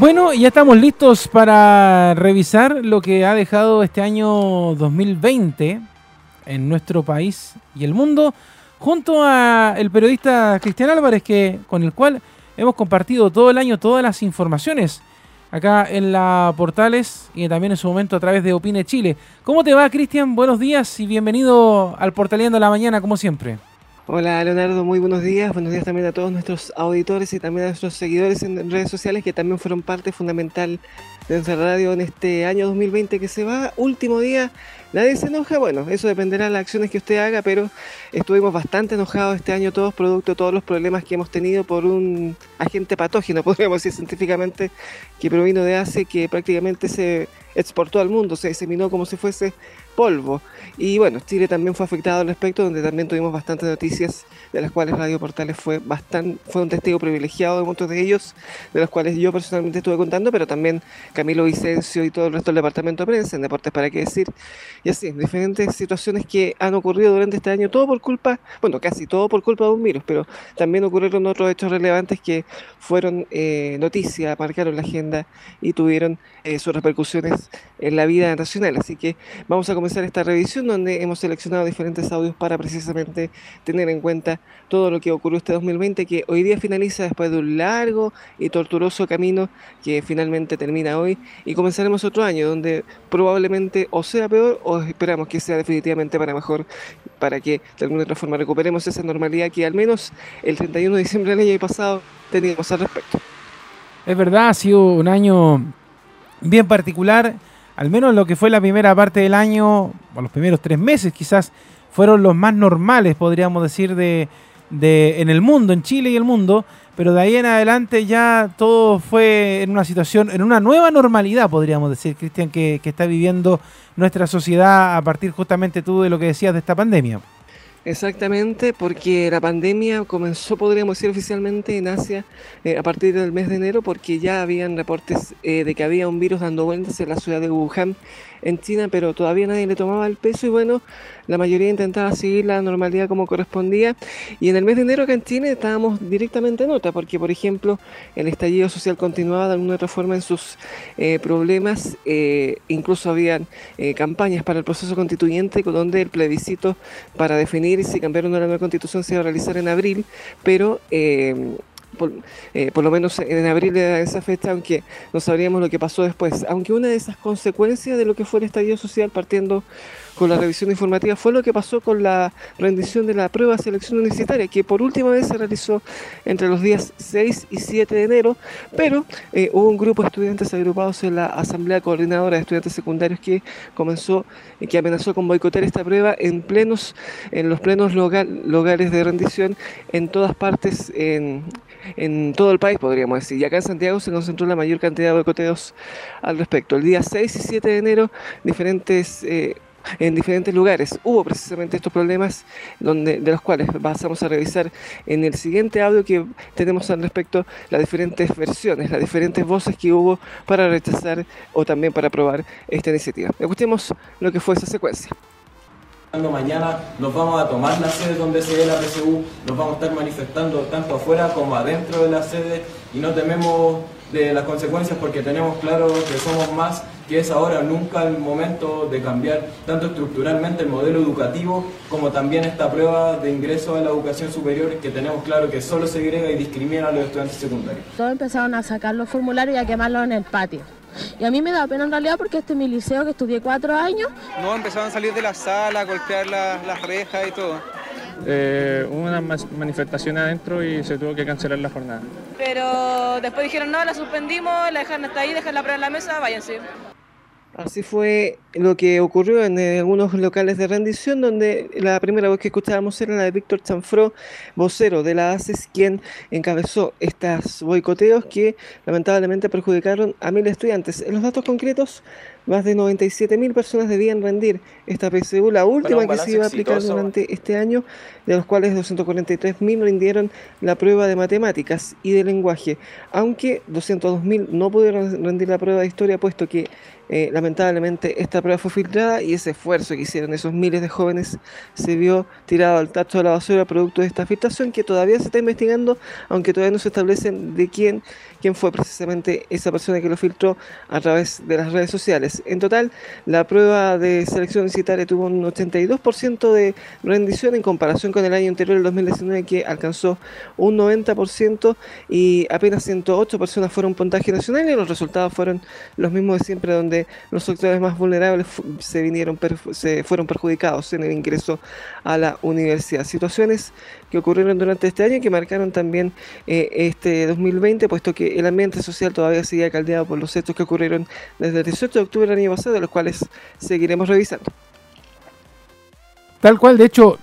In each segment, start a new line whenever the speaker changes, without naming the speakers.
Bueno, ya estamos listos para revisar lo que ha dejado este año 2020 en nuestro país y el mundo, junto a el periodista Cristian Álvarez, que, con el cual hemos compartido todo el año todas las informaciones acá en la Portales y también en su momento a través de Opine Chile. ¿Cómo te va, Cristian? Buenos días y bienvenido al Portaleando la Mañana, como siempre.
Hola Leonardo, muy buenos días. Buenos días también a todos nuestros auditores y también a nuestros seguidores en redes sociales que también fueron parte fundamental de nuestra radio en este año 2020 que se va. Último día, nadie se enoja. Bueno, eso dependerá de las acciones que usted haga, pero estuvimos bastante enojados este año todos, producto de todos los problemas que hemos tenido por un agente patógeno, podríamos decir científicamente, que provino de Asia que prácticamente se exportó al mundo, se diseminó como si fuese polvo. Y bueno, Chile también fue afectado al respecto, donde también tuvimos bastantes noticias, de las cuales Radio Portales fue, bastante, fue un testigo privilegiado de muchos de ellos, de los cuales yo personalmente estuve contando, pero también Camilo Vicencio y todo el resto del departamento de prensa, en Deportes para qué decir, y así, diferentes situaciones que han ocurrido durante este año, todo por culpa, bueno, casi todo por culpa de un virus, pero también ocurrieron otros hechos relevantes que fueron eh, noticia, marcaron la agenda y tuvieron eh, sus repercusiones en la vida nacional. Así que vamos a comenzar esta revisión donde hemos seleccionado diferentes audios para precisamente tener en cuenta todo lo que ocurrió este 2020 que hoy día finaliza después de un largo y torturoso camino que finalmente termina hoy y comenzaremos otro año donde probablemente o sea peor o esperamos que sea definitivamente para mejor para que de alguna otra forma recuperemos esa normalidad que al menos el 31 de diciembre del año pasado teníamos al respecto.
Es verdad, ha sido un año bien particular al menos lo que fue la primera parte del año, o los primeros tres meses quizás, fueron los más normales, podríamos decir, de, en el mundo, en Chile y el mundo, pero de ahí en adelante ya todo fue en una situación, en una nueva normalidad, podríamos decir, Cristian, que, que está viviendo nuestra sociedad a partir justamente tú de lo que decías de esta pandemia.
Exactamente, porque la pandemia comenzó, podríamos decir oficialmente, en Asia eh, a partir del mes de enero, porque ya habían reportes eh, de que había un virus dando vueltas en la ciudad de Wuhan en China, pero todavía nadie le tomaba el peso y bueno, la mayoría intentaba seguir la normalidad como correspondía. Y en el mes de enero acá en Chile estábamos directamente en otra, porque por ejemplo el estallido social continuaba de alguna otra forma en sus eh, problemas, eh, incluso habían eh, campañas para el proceso constituyente donde el plebiscito para definir si cambiar la nueva constitución se iba a realizar en abril, pero eh, por, lo menos en abril de esa fecha, aunque no sabríamos lo que pasó después. Aunque una de esas consecuencias de lo que fue el estallido social, partiendo con la revisión informativa, fue lo que pasó con la rendición de la prueba de selección universitaria, que por última vez se realizó entre los días 6 y 7 de enero, pero eh, hubo un grupo de estudiantes agrupados en la Asamblea Coordinadora de Estudiantes Secundarios que comenzó, y que amenazó con boicotear esta prueba en plenos, en los plenos lugares de rendición en todas partes, en todo el país, podríamos decir. Y acá en Santiago se concentró la mayor cantidad de boicoteos al respecto. El día 6 y 7 de enero, diferentes... Eh, en diferentes lugares hubo precisamente estos problemas donde, de los cuales pasamos a revisar en el siguiente audio que tenemos al respecto las diferentes versiones, las diferentes voces que hubo para rechazar o también para aprobar esta iniciativa. Escuchemos lo que fue esa secuencia.
Mañana nos vamos a tomar la sede donde se ve la PSU, nos vamos a estar manifestando tanto afuera como adentro de la sede y no tememos de las consecuencias porque tenemos claro que somos más, que es ahora nunca el momento de cambiar tanto estructuralmente el modelo educativo como también esta prueba de ingreso a la educación superior que tenemos claro que solo segrega y discrimina a los estudiantes secundarios.
Todos empezaron a sacar los formularios y a quemarlos en el patio. Y a mí me da pena en realidad porque este es mi liceo que estudié cuatro años.
No, empezaron a salir de la sala, a golpear las rejas y todo.
Eh, hubo una manifestación adentro y se tuvo que cancelar la jornada.
Pero después dijeron, no, la suspendimos, la dejaron hasta ahí, dejan la prueba en la mesa, váyanse.
Así fue lo que ocurrió en eh, algunos locales de rendición, donde la primera voz que escuchábamos era la de Víctor Chanfró, vocero de la ACES, quien encabezó estos boicoteos que lamentablemente perjudicaron a mil estudiantes. En los datos concretos, más de 97.000 personas debían rendir esta PSU, la última que se iba a aplicar durante este año, de los cuales 243.000 rindieron la prueba de matemáticas y de lenguaje, aunque 202.000 no pudieron rendir la prueba de historia, puesto que eh, lamentablemente esta prueba fue filtrada y ese esfuerzo que hicieron esos miles de jóvenes se vio tirado al tacho de la basura producto de esta filtración que todavía se está investigando, aunque todavía no se establece de quién quién fue precisamente esa persona que lo filtró a través de las redes sociales. En total, la prueba de selección universitaria tuvo un 82% de rendición en comparación con el año anterior, el 2019, que alcanzó un 90% y apenas 108 personas fueron puntaje nacional y los resultados fueron los mismos de siempre, donde los sectores más vulnerables se vinieron se fueron perjudicados en el ingreso a la universidad. Situaciones que ocurrieron durante este año y que marcaron también eh, este 2020, puesto que el ambiente social todavía sigue caldeado por los hechos que ocurrieron desde el 18 de octubre del año pasado, los cuales seguiremos revisando.
Tal cual, de hecho,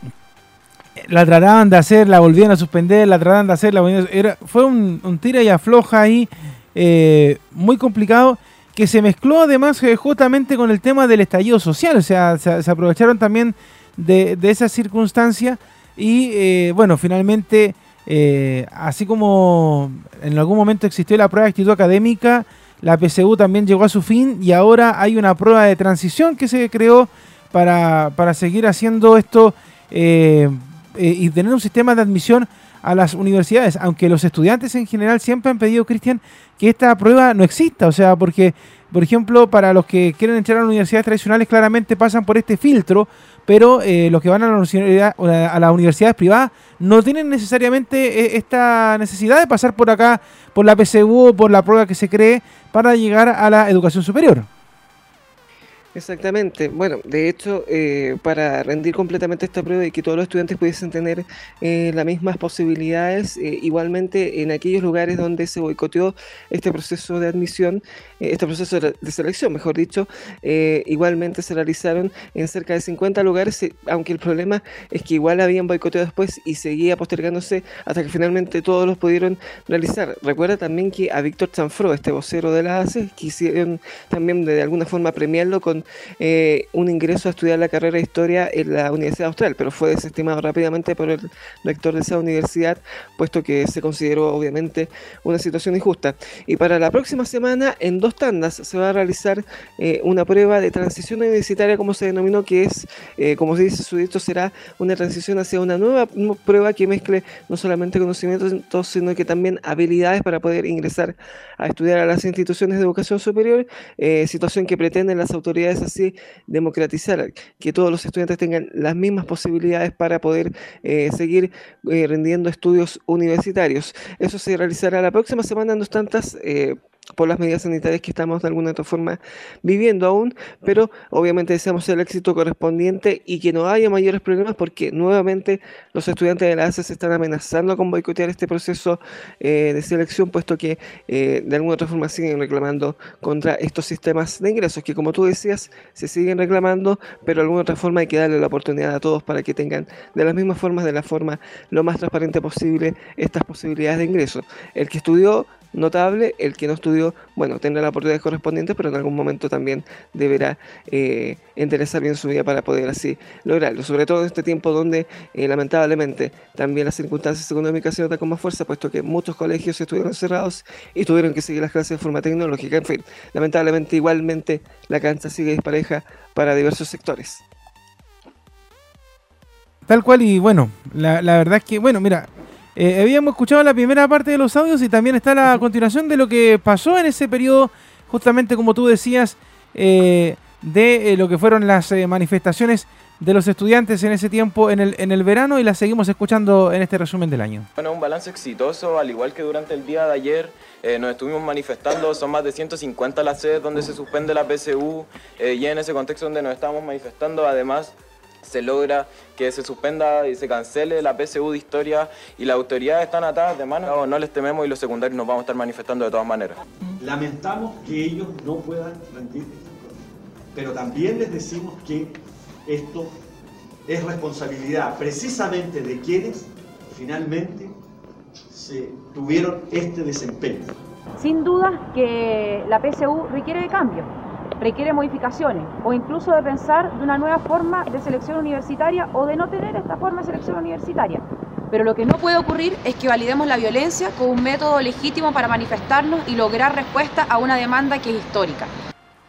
la trataban de hacer, la volvían a suspender, la trataban de hacer, la era, fue un, tira y afloja ahí eh, muy complicado que se mezcló además eh, justamente con el tema del estallido social, o sea, se, aprovecharon también de, esa circunstancia. Y eh, bueno, finalmente, así como en algún momento existió la prueba de actitud académica, la PSU también llegó a su fin y ahora hay una prueba de transición que se creó para, para seguir haciendo esto eh, y tener un sistema de admisión a las universidades, aunque los estudiantes en general siempre han pedido, Cristian, que esta prueba no exista, o sea, porque, por ejemplo, para los que quieren entrar a las universidades tradicionales claramente pasan por este filtro, pero eh, los que van a, la a las universidades privadas no tienen necesariamente eh, esta necesidad de pasar por acá, por la PSU o por la prueba que se cree para llegar a la educación superior.
Exactamente. Bueno, de hecho, eh, para rendir completamente esta prueba y que todos los estudiantes pudiesen tener eh, las mismas posibilidades, eh, igualmente en aquellos lugares donde se boicoteó este proceso de admisión, este proceso de selección, mejor dicho, igualmente se realizaron en cerca de 50 lugares, aunque el problema es que igual habían boicoteado después y seguía postergándose hasta que finalmente todos los pudieron realizar. Recuerda también que a Víctor Chanfro, este vocero de la ACE, quisieron también de alguna forma premiarlo con eh, un ingreso a estudiar la carrera de historia en la Universidad Austral, pero fue desestimado rápidamente por el rector de esa universidad, puesto que se consideró obviamente una situación injusta. Y para la próxima semana, en dos tandas, se va a realizar eh, una prueba de transición universitaria, como se denominó, que es, eh, como se dice su dicho, será una transición hacia una nueva prueba que mezcle no solamente conocimientos, sino que también habilidades para poder ingresar a estudiar a las instituciones de educación superior, situación que pretenden las autoridades así democratizar, que todos los estudiantes tengan las mismas posibilidades para poder eh, seguir eh, rendiendo estudios universitarios. Eso se realizará la próxima semana en dos tantas. Por las medidas sanitarias que estamos de alguna otra forma viviendo aún, pero obviamente deseamos el éxito correspondiente y que no haya mayores problemas porque nuevamente los estudiantes de la ACE se están amenazando con boicotear este proceso eh, de selección, puesto que eh, de alguna otra forma siguen reclamando contra estos sistemas de ingresos, que como tú decías, se siguen reclamando, pero de alguna otra forma hay que darle la oportunidad a todos para que tengan de las mismas formas, de la forma lo más transparente posible, estas posibilidades de ingreso. El que estudió notable, el que no estudió, bueno, tendrá la oportunidad correspondiente, pero en algún momento también deberá eh, interesar bien su vida para poder así lograrlo, sobre todo en este tiempo donde eh, lamentablemente también las circunstancias económicas se notan con más fuerza, puesto que muchos colegios estuvieron cerrados y tuvieron que seguir las clases de forma tecnológica, en fin, lamentablemente igualmente la cancha sigue dispareja para diversos sectores.
Tal cual y bueno, la, la verdad es que, bueno, mira, eh, habíamos escuchado la primera parte de los audios y también está la continuación de lo que pasó en ese periodo, justamente como tú decías, eh, de eh, lo que fueron las manifestaciones de los estudiantes en ese tiempo en el, en el verano y las seguimos escuchando en este resumen del año.
Bueno, un balance exitoso, al igual que durante el día de ayer nos estuvimos manifestando, son más de 150 las sedes donde se suspende la PSU y en ese contexto donde nos estamos manifestando, además se logra que se suspenda y se cancele la PSU de historia y las autoridades están atadas de mano, no les tememos y los secundarios nos vamos a estar manifestando de todas maneras.
Lamentamos que ellos no puedan rendir, pero también les decimos que esto es responsabilidad precisamente de quienes finalmente se tuvieron este desempeño.
Sin duda que la PSU requiere de cambio requiere modificaciones o incluso de pensar de una nueva forma de selección universitaria o de no tener esta forma de selección universitaria. Pero lo que no puede ocurrir es que validemos la violencia como un método legítimo para manifestarnos y lograr respuesta a una demanda que es histórica.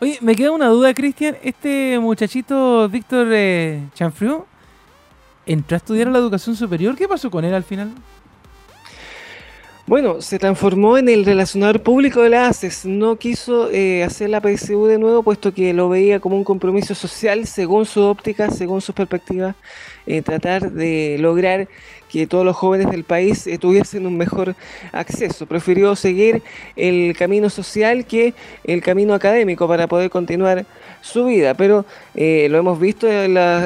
Oye, me queda una duda, Cristian. Este muchachito, Víctor eh, entró a estudiar la educación superior. ¿Qué pasó con él al final?
Bueno, se transformó en el relacionador público de la ACES. No quiso eh, hacer la PSU de nuevo, puesto que lo veía como un compromiso social, según su óptica, según sus perspectivas, eh, tratar de lograr que todos los jóvenes del país eh, tuviesen un mejor acceso. Prefirió seguir el camino social que el camino académico para poder continuar su vida, pero eh, lo hemos visto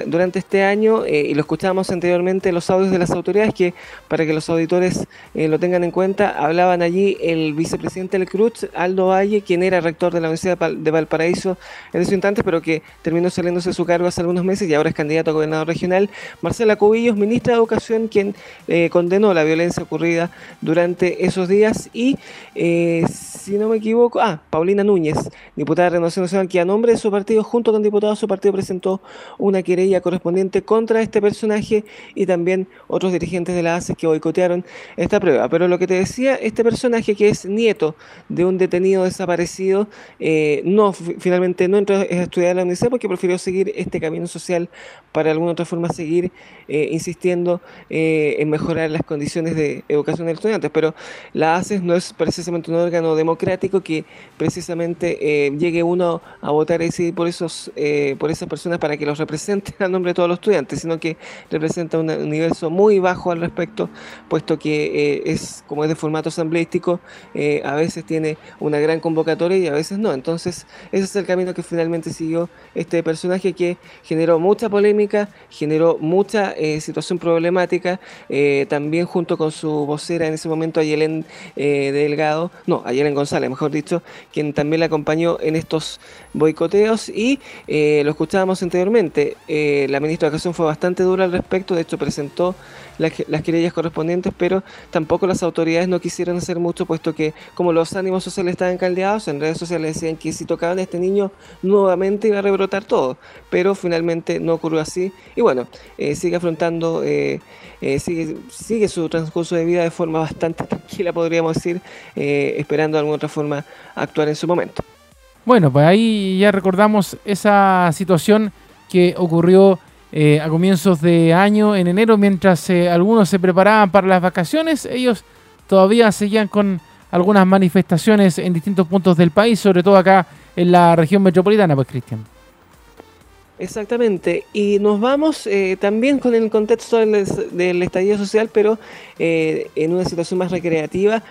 durante este año eh, y lo escuchamos anteriormente en los audios de las autoridades que para que los auditores eh, lo tengan en cuenta, hablaban allí el vicepresidente del CRUZ, Aldo Valle, quien era rector de la Universidad de Valparaíso en ese instante, pero que terminó saliéndose de su cargo hace algunos meses y ahora es candidato a gobernador regional, Marcela Cubillos, ministra de Educación, quien condenó la violencia ocurrida durante esos días y, si no me equivoco, ah, Paulina Núñez, diputada de Renovación Nacional, que a nombre de su partido junto con diputados, su partido presentó una querella correspondiente contra este personaje y también otros dirigentes de la ACE que boicotearon esta prueba. Pero lo que te decía, este personaje que es nieto de un detenido desaparecido, eh, no finalmente no entró a estudiar en la universidad porque prefirió seguir este camino social para alguna otra forma seguir eh, insistiendo eh, en mejorar las condiciones de educación de los estudiantes. Pero la ACES no es precisamente un órgano democrático que precisamente llegue uno a votar y decidir por, esos, eh, por esas personas para que los representen a nombre de todos los estudiantes, sino que representa un universo muy bajo al respecto, puesto que eh, es, como es de formato asambleístico, eh, a veces tiene una gran convocatoria y a veces no. Entonces, ese es el camino que finalmente siguió este personaje que generó mucha polémica, generó mucha situación problemática, también junto con su vocera en ese momento, Ayelen Delgado, no, Ayelen González, mejor dicho, quien también la acompañó en estos boicoteos y eh, lo escuchábamos anteriormente, eh, la ministra de Educación fue bastante dura al respecto, de hecho presentó las, las, querellas correspondientes, pero tampoco las autoridades no quisieron hacer mucho, puesto que como los ánimos sociales estaban caldeados, en redes sociales decían que si tocaban a este niño nuevamente iba a rebrotar todo, pero finalmente no ocurrió así y bueno, eh, sigue afrontando... sigue, sigue su transcurso de vida de forma bastante tranquila, podríamos decir, esperando de alguna otra forma actuar en su momento.
Bueno, pues ahí ya recordamos esa situación que ocurrió eh, a comienzos de año, en enero, mientras eh, algunos se preparaban para las vacaciones, ellos todavía seguían con algunas manifestaciones en distintos puntos del país, sobre todo acá en la región metropolitana, pues Cristian.
Exactamente, y nos vamos eh, también con el contexto del, del estallido social, pero en una situación más recreativa,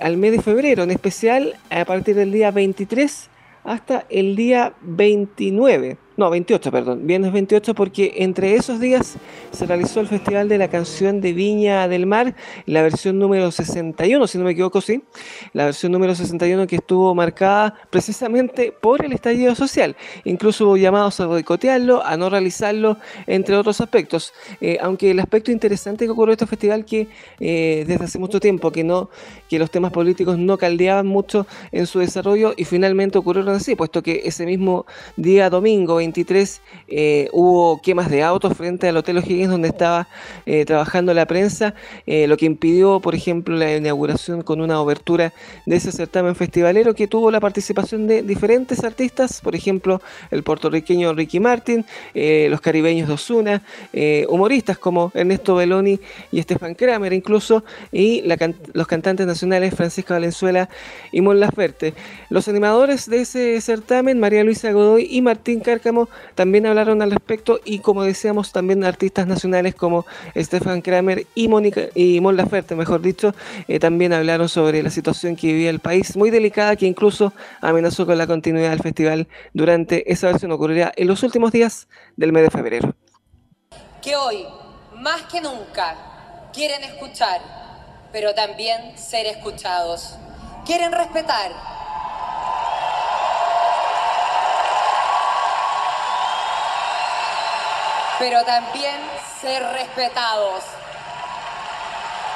al mes de febrero, en especial a partir del día 23 hasta el día 29 no, 28, perdón, viernes 28, porque entre esos días se realizó el Festival de la Canción de Viña del Mar, la versión número 61, si no me equivoco, sí, la versión número 61 que estuvo marcada precisamente por el estallido social. Incluso hubo llamados a boicotearlo, a no realizarlo, entre otros aspectos. Eh, aunque el aspecto interesante que ocurrió en este festival, que eh, desde hace mucho tiempo que no, que los temas políticos no caldeaban mucho en su desarrollo y finalmente ocurrieron así, puesto que ese mismo día domingo, 23 eh, hubo quemas de autos frente al Hotel O'Higgins donde estaba eh, trabajando la prensa, eh, lo que impidió, por ejemplo, la inauguración con una obertura de ese certamen festivalero que tuvo la participación de diferentes artistas, por ejemplo, el puertorriqueño Ricky Martin, los caribeños de Osuna, humoristas como Ernesto Belloni y Estefan Kramer incluso, y los cantantes nacionales Francisca Valenzuela y Mon Laferte. Los animadores de ese certamen, María Luisa Godoy y Martín Cárcamo, también hablaron al respecto y como decíamos también artistas nacionales como Stefan Kramer y Mónica y Mon Laferte, mejor dicho, eh, también hablaron sobre la situación que vivía el país, muy delicada que incluso amenazó con la continuidad del festival durante esa versión ocurrirá en los últimos días del mes de febrero.
Que hoy, más que nunca, quieren escuchar, pero también ser escuchados. Quieren respetar pero también ser respetados.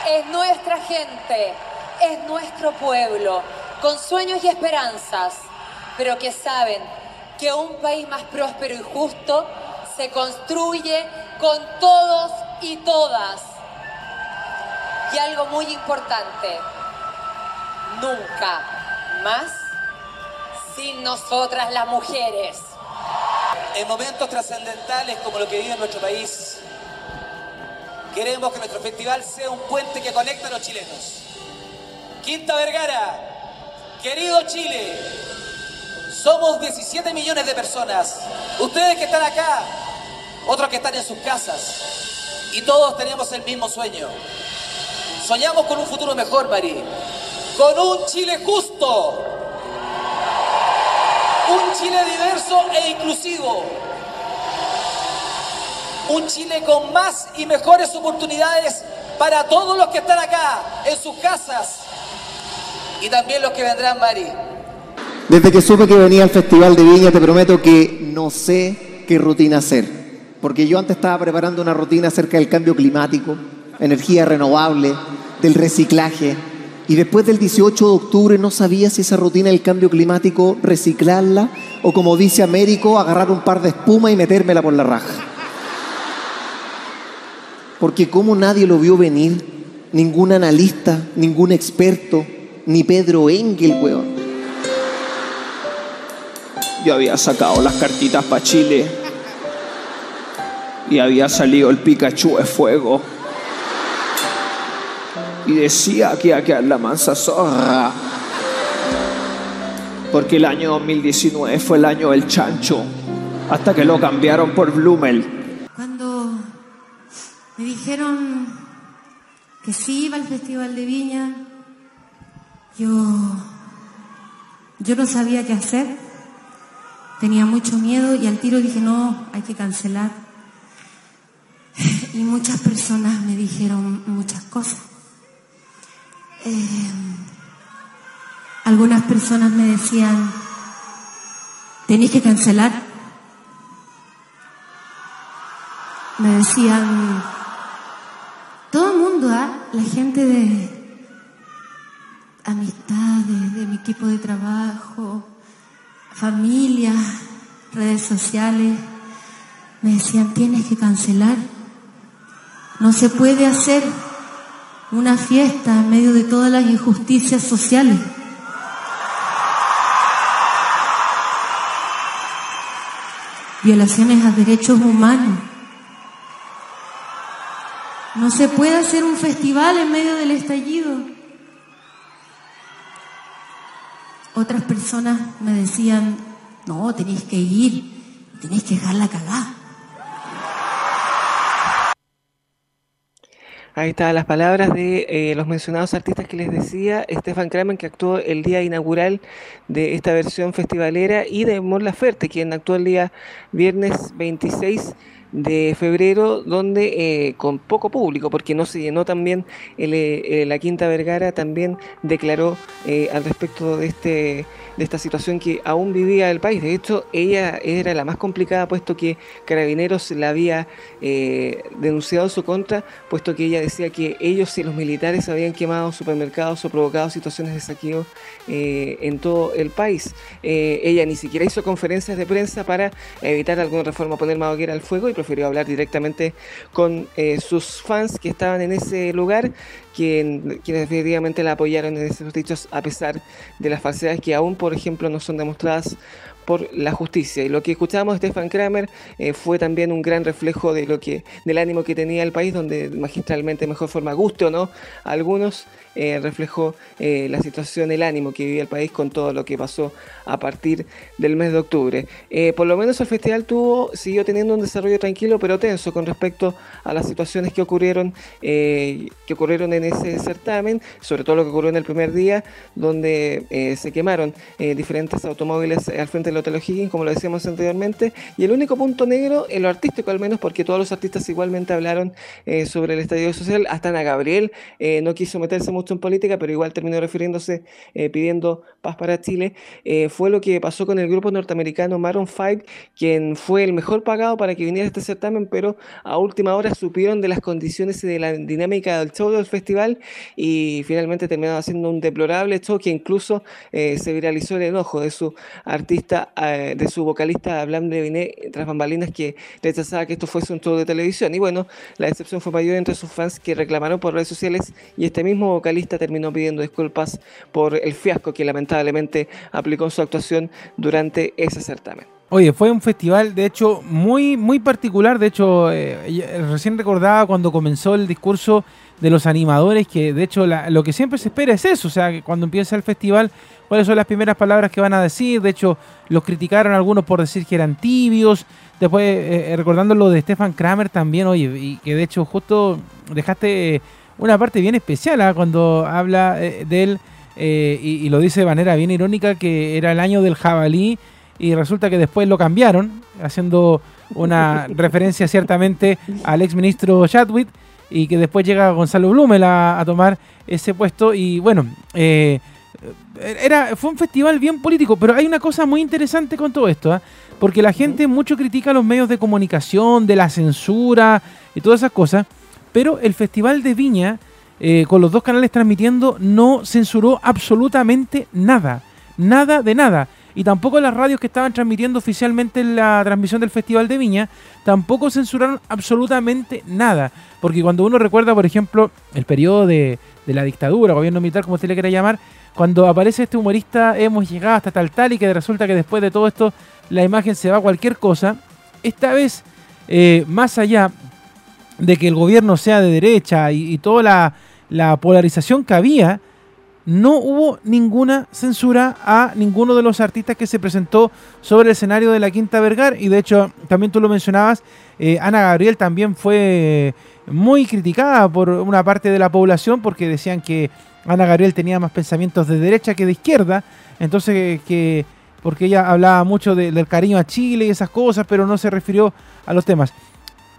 Es nuestra gente, es nuestro pueblo, con sueños y esperanzas, pero que saben que un país más próspero y justo se construye con todos y todas. Y algo muy importante, nunca más sin nosotras las mujeres
en momentos trascendentales como lo que vive nuestro país, queremos que nuestro festival sea un puente que conecta a los chilenos. Quinta Vergara, querido Chile, somos 17 millones de personas. Ustedes que están acá, otros que están en sus casas. Y todos tenemos el mismo sueño. Soñamos con un futuro mejor, Mari. Con un Chile justo. Un Chile diverso e inclusivo. Un Chile con más y mejores oportunidades para todos los que están acá, en sus casas. Y también los que vendrán, Mari.
Desde que supe que venía al Festival de Viña, te prometo que no sé qué rutina hacer. Porque yo antes estaba preparando una rutina acerca del cambio climático, energía renovable, del reciclaje. Y después del 18 de octubre no sabía si esa rutina del cambio climático reciclarla o como dice Américo, agarrar un par de espuma y metérmela por la raja. Porque como nadie lo vio venir, ningún analista, ningún experto, ni Pedro Engel, weón. Yo había sacado las cartitas para Chile y había salido el Pikachu de fuego. Y decía que iba a quedar la mansa zorra. Porque el año 2019 fue el año del chancho. Hasta que lo cambiaron por Blumel.
Cuando me dijeron que sí iba al Festival de Viña, yo, yo no sabía qué hacer. Tenía mucho miedo y al tiro dije, no, hay que cancelar. Y muchas personas me dijeron muchas cosas. Eh, algunas personas me decían, tenéis que cancelar. Me decían, todo el mundo, ¿ah? la gente de amistades, de mi equipo de trabajo, familia, redes sociales, me decían, tienes que cancelar. No se puede hacer una fiesta en medio de todas las injusticias sociales. Violaciones a derechos humanos. No se puede hacer un festival en medio del estallido. Otras personas me decían, no, tenéis que ir, tenéis que dejarla cagada.
Ahí están las palabras de eh, los mencionados artistas que les decía, Stefan Kramer, que actuó el día inaugural de esta versión festivalera, y de Mon Laferte, quien actuó el día viernes 26 de febrero, donde eh, con poco público, porque no se llenó también eh, la Quinta Vergara, también declaró al respecto de este de esta situación que aún vivía el país. De hecho, ella era la más complicada, puesto que Carabineros la había denunciado su contra, puesto que ella decía que ellos y los militares habían quemado supermercados o provocado situaciones de saqueo en todo el país. ella ni siquiera hizo conferencias de prensa para evitar alguna reforma, poner más hoguera al fuego y prefirió hablar directamente con eh, sus fans que estaban en ese lugar, quien, quienes definitivamente la apoyaron en esos dichos a pesar de las falsedades que aún, por ejemplo, no son demostradas por la justicia. Y lo que escuchábamos de Stefan Kramer eh, fue también un gran reflejo de lo que, del ánimo que tenía el país, donde magistralmente, mejor forma, guste o no, algunos eh, reflejó eh, la situación, el ánimo que vivía el país con todo lo que pasó a partir del mes de octubre. Eh, por lo menos el festival tuvo, siguió teniendo un desarrollo tranquilo pero tenso con respecto a las situaciones que ocurrieron, que ocurrieron en ese certamen, sobre todo lo que ocurrió en el primer día, donde se quemaron diferentes automóviles al frente del Hotel O'Higgins, como lo decíamos anteriormente, y el único punto negro, en lo artístico al menos, porque todos los artistas igualmente hablaron sobre el estadio social, hasta Ana Gabriel no quiso meterse mucho en política, pero igual terminó refiriéndose eh, pidiendo paz para Chile, eh, fue lo que pasó con el grupo norteamericano Maroon 5, quien fue el mejor pagado para que viniera este certamen, pero a última hora supieron de las condiciones y de la dinámica del show del festival y finalmente terminaron haciendo un deplorable show que incluso eh, se viralizó el enojo de su artista, de su vocalista Blam Leviné tras bambalinas que rechazaba que esto fuese un show de televisión. Y bueno, la decepción fue mayor entre sus fans que reclamaron por redes sociales y este mismo vocalista terminó pidiendo disculpas por el fiasco que lamentablemente aplicó en su actuación durante ese certamen.
Oye, fue un festival, de hecho, muy, muy particular. De hecho, eh, recién recordaba cuando comenzó el discurso de los animadores, que de hecho lo que siempre se espera es eso, o sea, que cuando empieza el festival, cuáles son las primeras palabras que van a decir. De hecho, los criticaron algunos por decir que eran tibios. Después, eh, eh, recordando lo de Stefan Kramer también, oye, y que de hecho justo dejaste una parte bien especial ¿ah? cuando habla de él y, y, lo dice de manera bien irónica que era el año del jabalí y resulta que después lo cambiaron, haciendo una referencia ciertamente al ex ministro Chadwick y que después llega Gonzalo Blumel a, tomar ese puesto y bueno, eh, era, fue un festival bien político, pero hay una cosa muy interesante con todo esto, ¿ah? porque la gente mucho critica los medios de comunicación, de la censura y todas esas cosas, pero el Festival de Viña, eh, con los dos canales transmitiendo, no censuró absolutamente nada, nada de nada y tampoco las radios que estaban transmitiendo oficialmente la transmisión del Festival de Viña tampoco censuraron absolutamente nada. Porque cuando uno recuerda, por ejemplo, el periodo de, la dictadura, gobierno militar, como usted le quiera llamar, cuando aparece este humorista, hemos llegado hasta tal tal y que resulta que después de todo esto la imagen se va a cualquier cosa, esta vez, eh, más allá de que el gobierno sea de derecha y, toda la, la polarización que había, no hubo ninguna censura a ninguno de los artistas que se presentó sobre el escenario de la Quinta Vergar. Y de hecho, también tú lo mencionabas, eh, Ana Gabriel también fue muy criticada por una parte de la población porque decían que Ana Gabriel tenía más pensamientos de derecha que de izquierda. Entonces, que porque ella hablaba mucho del cariño a Chile y esas cosas, pero no se refirió a los temas.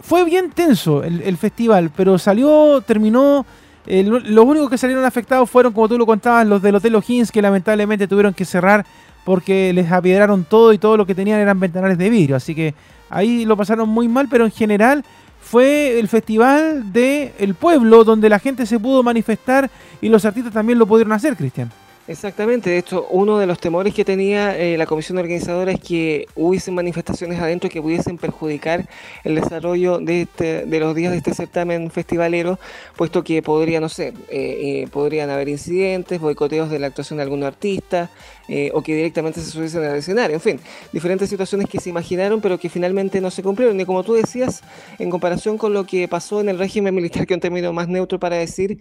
Fue bien tenso el festival, pero salió, terminó los únicos que salieron afectados fueron, como tú lo contabas, los del Hotel O'Higgins, que lamentablemente tuvieron que cerrar porque les apiedraron todo y todo lo que tenían eran ventanales de vidrio. Así que ahí lo pasaron muy mal, pero en general fue el festival del pueblo donde la gente se pudo manifestar y los artistas también lo pudieron hacer, Cristian.
Exactamente, de hecho, uno de los temores que tenía eh, la comisión organizadora es que hubiesen manifestaciones adentro que pudiesen perjudicar el desarrollo de, este, de los días de este certamen festivalero, puesto que podría, no sé, eh, eh, podrían haber incidentes, boicoteos de la actuación de algún artista, eh, o que directamente se subiesen al escenario. En fin, diferentes situaciones que se imaginaron pero que finalmente no se cumplieron. Y como tú decías, en comparación con lo que pasó en el régimen militar, que es un término más neutro para decir,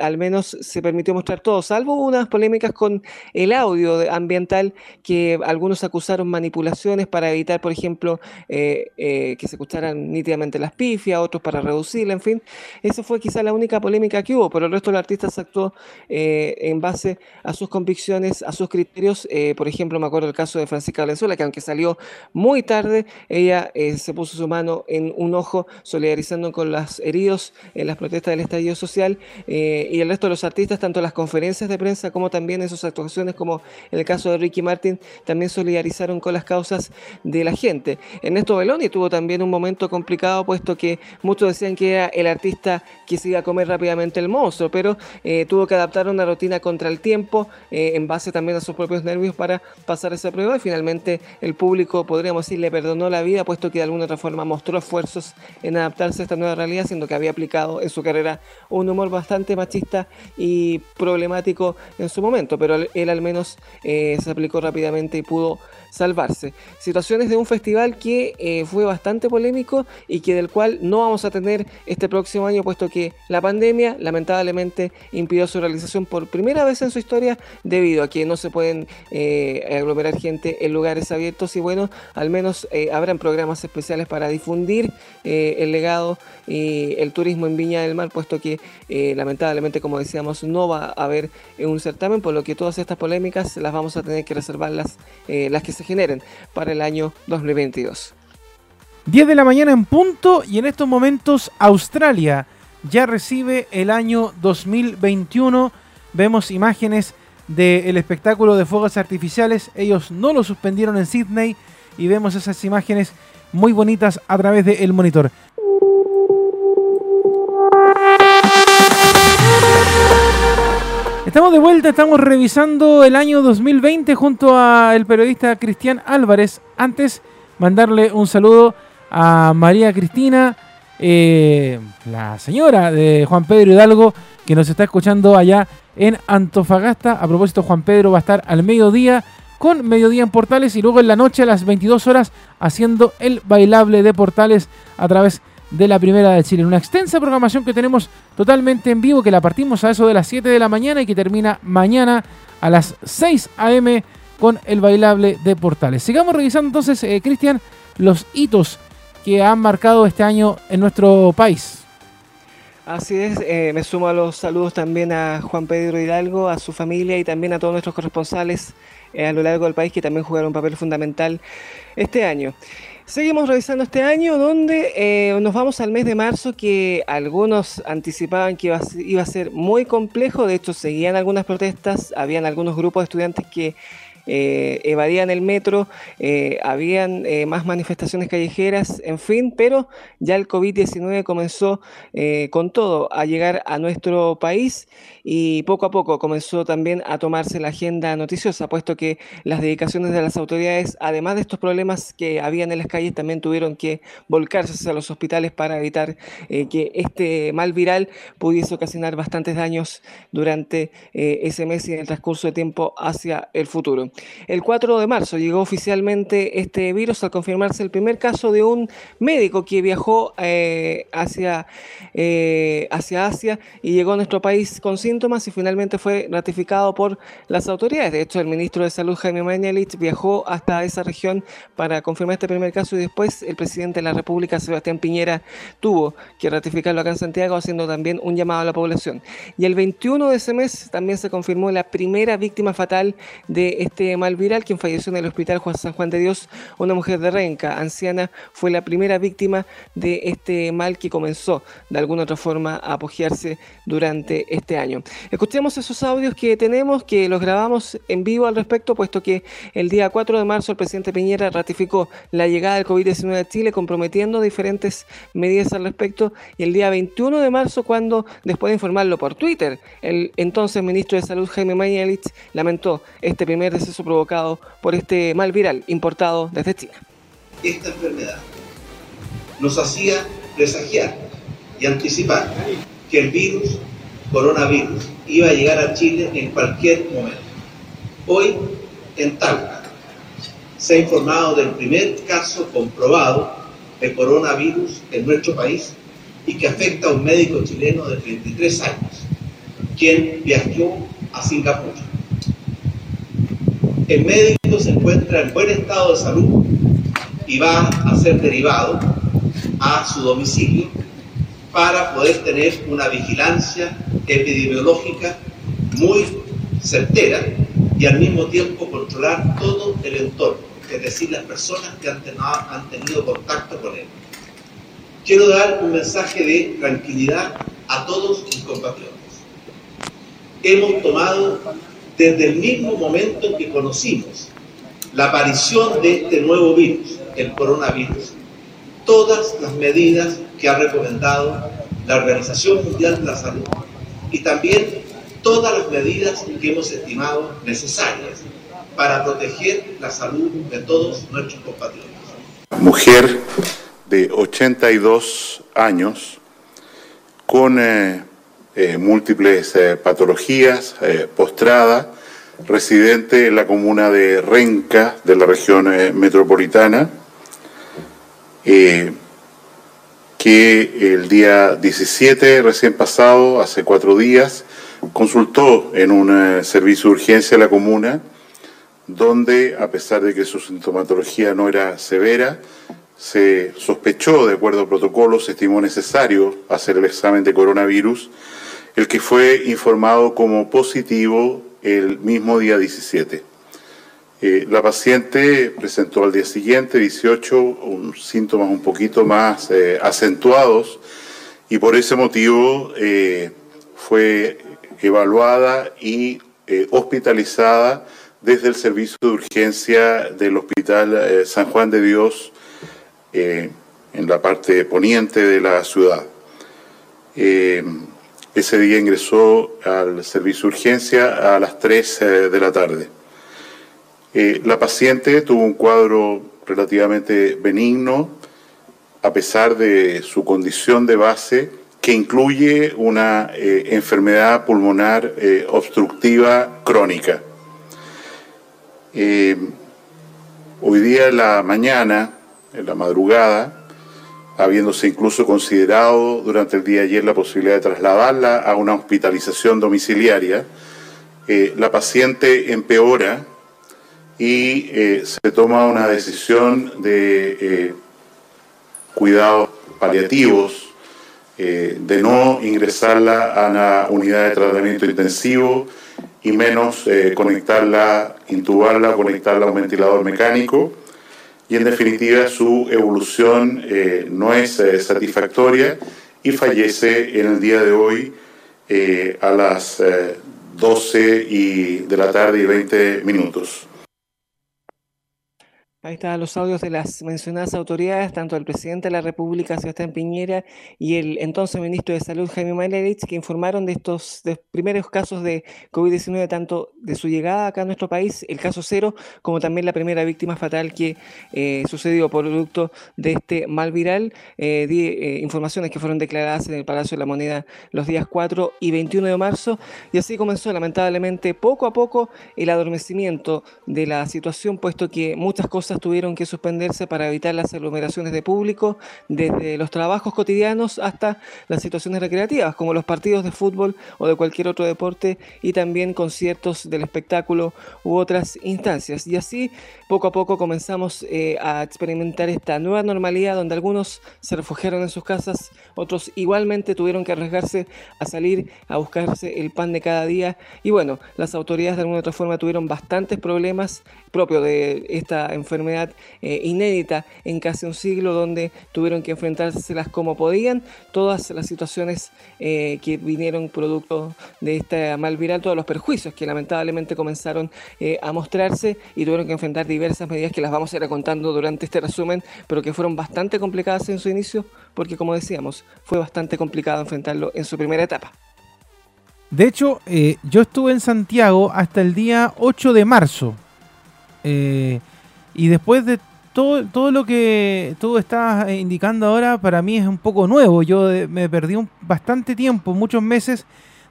al menos se permitió mostrar todo, salvo unas polémicas con el audio ambiental que algunos acusaron manipulaciones para evitar, por ejemplo, eh, que se escucharan nítidamente las pifias, otros para reducirla, en fin. Eso fue quizá la única polémica que hubo, pero el resto de los artistas actuó en base a sus convicciones, a sus criterios eh, por ejemplo, me acuerdo el caso de Francisca Valenzuela, que aunque salió muy tarde, ella eh, se puso su mano en un ojo solidarizando con los heridos en las protestas del estallido social eh, y el resto de los artistas, tanto las conferencias de prensa como también en sus actuaciones, como en el caso de Ricky Martin, también solidarizaron con las causas de la gente. Ernesto Belloni tuvo también un momento complicado, puesto que muchos decían que era el artista que se iba a comer rápidamente el monstruo, pero tuvo que adaptar una rutina contra el tiempo en base también a sus propios nervios para pasar esa prueba y finalmente el público, podríamos decir, le perdonó la vida, puesto que de alguna otra forma mostró esfuerzos en adaptarse a esta nueva realidad, siendo que había aplicado en su carrera un humor bastante machista y problemático en su momento, pero él al menos eh, se aplicó rápidamente y pudo salvarse. Situaciones de un festival que eh, fue bastante polémico y que del cual no vamos a tener este próximo año, puesto que la pandemia lamentablemente impidió su realización por primera vez en su historia debido a que no se pueden eh, aglomerar gente en lugares abiertos y bueno, al menos eh, habrán programas especiales para difundir el legado y el turismo en Viña del Mar, puesto que lamentablemente, como decíamos, no va a haber un certamen, por lo que todas estas polémicas las vamos a tener que reservarlas, las que se generen para el año 2022.
10 de la mañana en punto y en estos momentos Australia ya recibe el año 2021. Vemos imágenes del espectáculo de fuegos artificiales. Ellos no lo suspendieron en Sydney y vemos esas imágenes muy bonitas a través del monitor. Estamos de vuelta, estamos revisando el año 2020 junto al periodista Cristian Álvarez. Antes, mandarle un saludo a María Cristina, eh, la señora de Juan Pedro Hidalgo, que nos está escuchando allá en Antofagasta. A propósito, Juan Pedro va a estar al mediodía con mediodía en Portales y luego en la noche a las 22 horas haciendo el bailable de Portales a través de la Primera de Chile. Una extensa programación que tenemos totalmente en vivo, que la partimos a eso de las 7 de la mañana y que termina mañana a las 6 a.m. con el bailable de Portales. Sigamos revisando entonces, eh, Cristian, los hitos que han marcado este año en nuestro país.
Así es, eh, me sumo a los saludos también a Juan Pedro Hidalgo, a su familia y también a todos nuestros corresponsales eh, a lo largo del país que también jugaron un papel fundamental este año. Seguimos revisando este año donde eh, nos vamos al mes de marzo que algunos anticipaban que iba a, iba a ser muy complejo, de hecho seguían algunas protestas, habían algunos grupos de estudiantes que eh, evadían el metro, eh, habían eh, más manifestaciones callejeras, en fin, pero ya el COVID-19 comenzó con todo a llegar a nuestro país y poco a poco comenzó también a tomarse la agenda noticiosa, puesto que las dedicaciones de las autoridades, además de estos problemas que habían en las calles, también tuvieron que volcarse hacia los hospitales para evitar que este mal viral pudiese ocasionar bastantes daños durante ese mes y en el transcurso de tiempo hacia el futuro. El 4 de marzo llegó oficialmente este virus al confirmarse el primer caso de un médico que viajó eh, hacia, eh, hacia Asia y llegó a nuestro país con síntomas y finalmente fue ratificado por las autoridades. De hecho, el ministro de Salud, Jaime Mañalich, viajó hasta esa región para confirmar este primer caso y después el presidente de la República, Sebastián Piñera, tuvo que ratificarlo acá en Santiago, haciendo también un llamado a la población. Y el 21 de ese mes también se confirmó la primera víctima fatal de este mal viral, quien falleció en el hospital Juan San Juan de Dios, una mujer de Renca, anciana, fue la primera víctima de este mal que comenzó de alguna otra forma a apogiarse durante este año. Escuchemos esos audios que tenemos, que los grabamos en vivo al respecto, puesto que el día 4 de marzo el presidente Piñera ratificó la llegada del COVID-19 a Chile, comprometiendo diferentes medidas al respecto, y el día 21 de marzo, cuando, después de informarlo por Twitter, el entonces ministro de Salud Jaime Mañalich lamentó este primer provocado por este mal viral importado desde China.
Esta enfermedad nos hacía presagiar y anticipar que el virus, coronavirus, iba a llegar a Chile en cualquier momento. Hoy, en Talca, se ha informado del primer caso comprobado de coronavirus en nuestro país y que afecta a un médico chileno de 33 años, quien viajó a Singapur el médico se encuentra en buen estado de salud y va a ser derivado a su domicilio para poder tener una vigilancia epidemiológica muy certera y al mismo tiempo controlar todo el entorno, es decir, las personas que han, tenido contacto con él. Quiero dar un mensaje de tranquilidad a todos mis compatriotas. Hemos tomado desde el mismo momento que conocimos la aparición de este nuevo virus, el coronavirus, todas las medidas que ha recomendado la Organización Mundial de la Salud y también todas las medidas que hemos estimado necesarias para proteger la salud de todos nuestros compatriotas.
Mujer de 82 años con eh, eh, múltiples eh, patologías, eh, postrada, residente en la comuna de Renca, de la región metropolitana, que el día 17, recién pasado, hace cuatro días, consultó en un servicio de urgencia de la comuna, donde, a pesar de que su sintomatología no era severa, se sospechó, de acuerdo al protocolo, se estimó necesario hacer el examen de coronavirus el que fue informado como positivo el mismo día 17. Eh, la paciente presentó al día siguiente, 18, un, síntomas un poquito más eh, acentuados y por ese motivo eh, fue evaluada y hospitalizada desde el servicio de urgencia del Hospital San Juan de Dios en la parte poniente de la ciudad. Ese día ingresó al servicio de urgencia a las 3 eh, de la tarde. Eh, la paciente tuvo un cuadro relativamente benigno, a pesar de su condición de base, que incluye una eh, enfermedad pulmonar obstructiva crónica. Hoy día en la mañana, en la madrugada, habiéndose incluso considerado durante el día de ayer la posibilidad de trasladarla a una hospitalización domiciliaria, eh, la paciente empeora y eh, se toma una decisión de eh, cuidados paliativos, de no ingresarla a la unidad de tratamiento intensivo y menos conectarla, intubarla, conectarla a un ventilador mecánico y en definitiva su evolución eh, no es eh, satisfactoria y fallece en el día de hoy eh, a las 12 y de la tarde y 20 minutos.
Ahí están los audios de las mencionadas autoridades, tanto el presidente de la República, Sebastián Piñera, y el entonces ministro de Salud, Jaime Malerich, que informaron de estos primeros casos de COVID-19, tanto de su llegada acá a nuestro país, el caso cero, como también la primera víctima fatal que eh, sucedió por producto de este mal viral. Eh, eh, informaciones que fueron declaradas en el Palacio de la Moneda los días 4 y 21 de marzo, y así comenzó lamentablemente poco a poco el adormecimiento de la situación, puesto que muchas cosas tuvieron que suspenderse para evitar las aglomeraciones de público, desde los trabajos cotidianos hasta las situaciones recreativas, como los partidos de fútbol o de cualquier otro deporte, y también conciertos del espectáculo u otras instancias. Y así, poco a poco, comenzamos eh, a experimentar esta nueva normalidad, donde algunos se refugiaron en sus casas, otros igualmente tuvieron que arriesgarse a salir a buscarse el pan de cada día. Y bueno, las autoridades de alguna u otra forma tuvieron bastantes problemas propios de esta enfermedad enfermedad eh, inédita en casi un siglo, donde tuvieron que enfrentárselas como podían, todas las situaciones eh, que vinieron producto de esta mal viral, todos los perjuicios que lamentablemente comenzaron eh, a mostrarse y tuvieron que enfrentar diversas medidas que las vamos a ir contando durante este resumen, pero que fueron bastante complicadas en su inicio, porque como decíamos, fue bastante complicado enfrentarlo en su primera etapa.
De hecho, yo estuve en Santiago hasta el día 8 de marzo. Y después de todo, todo lo que tú estás indicando ahora, para mí es un poco nuevo. Yo eh, me perdí un, bastante tiempo, muchos meses,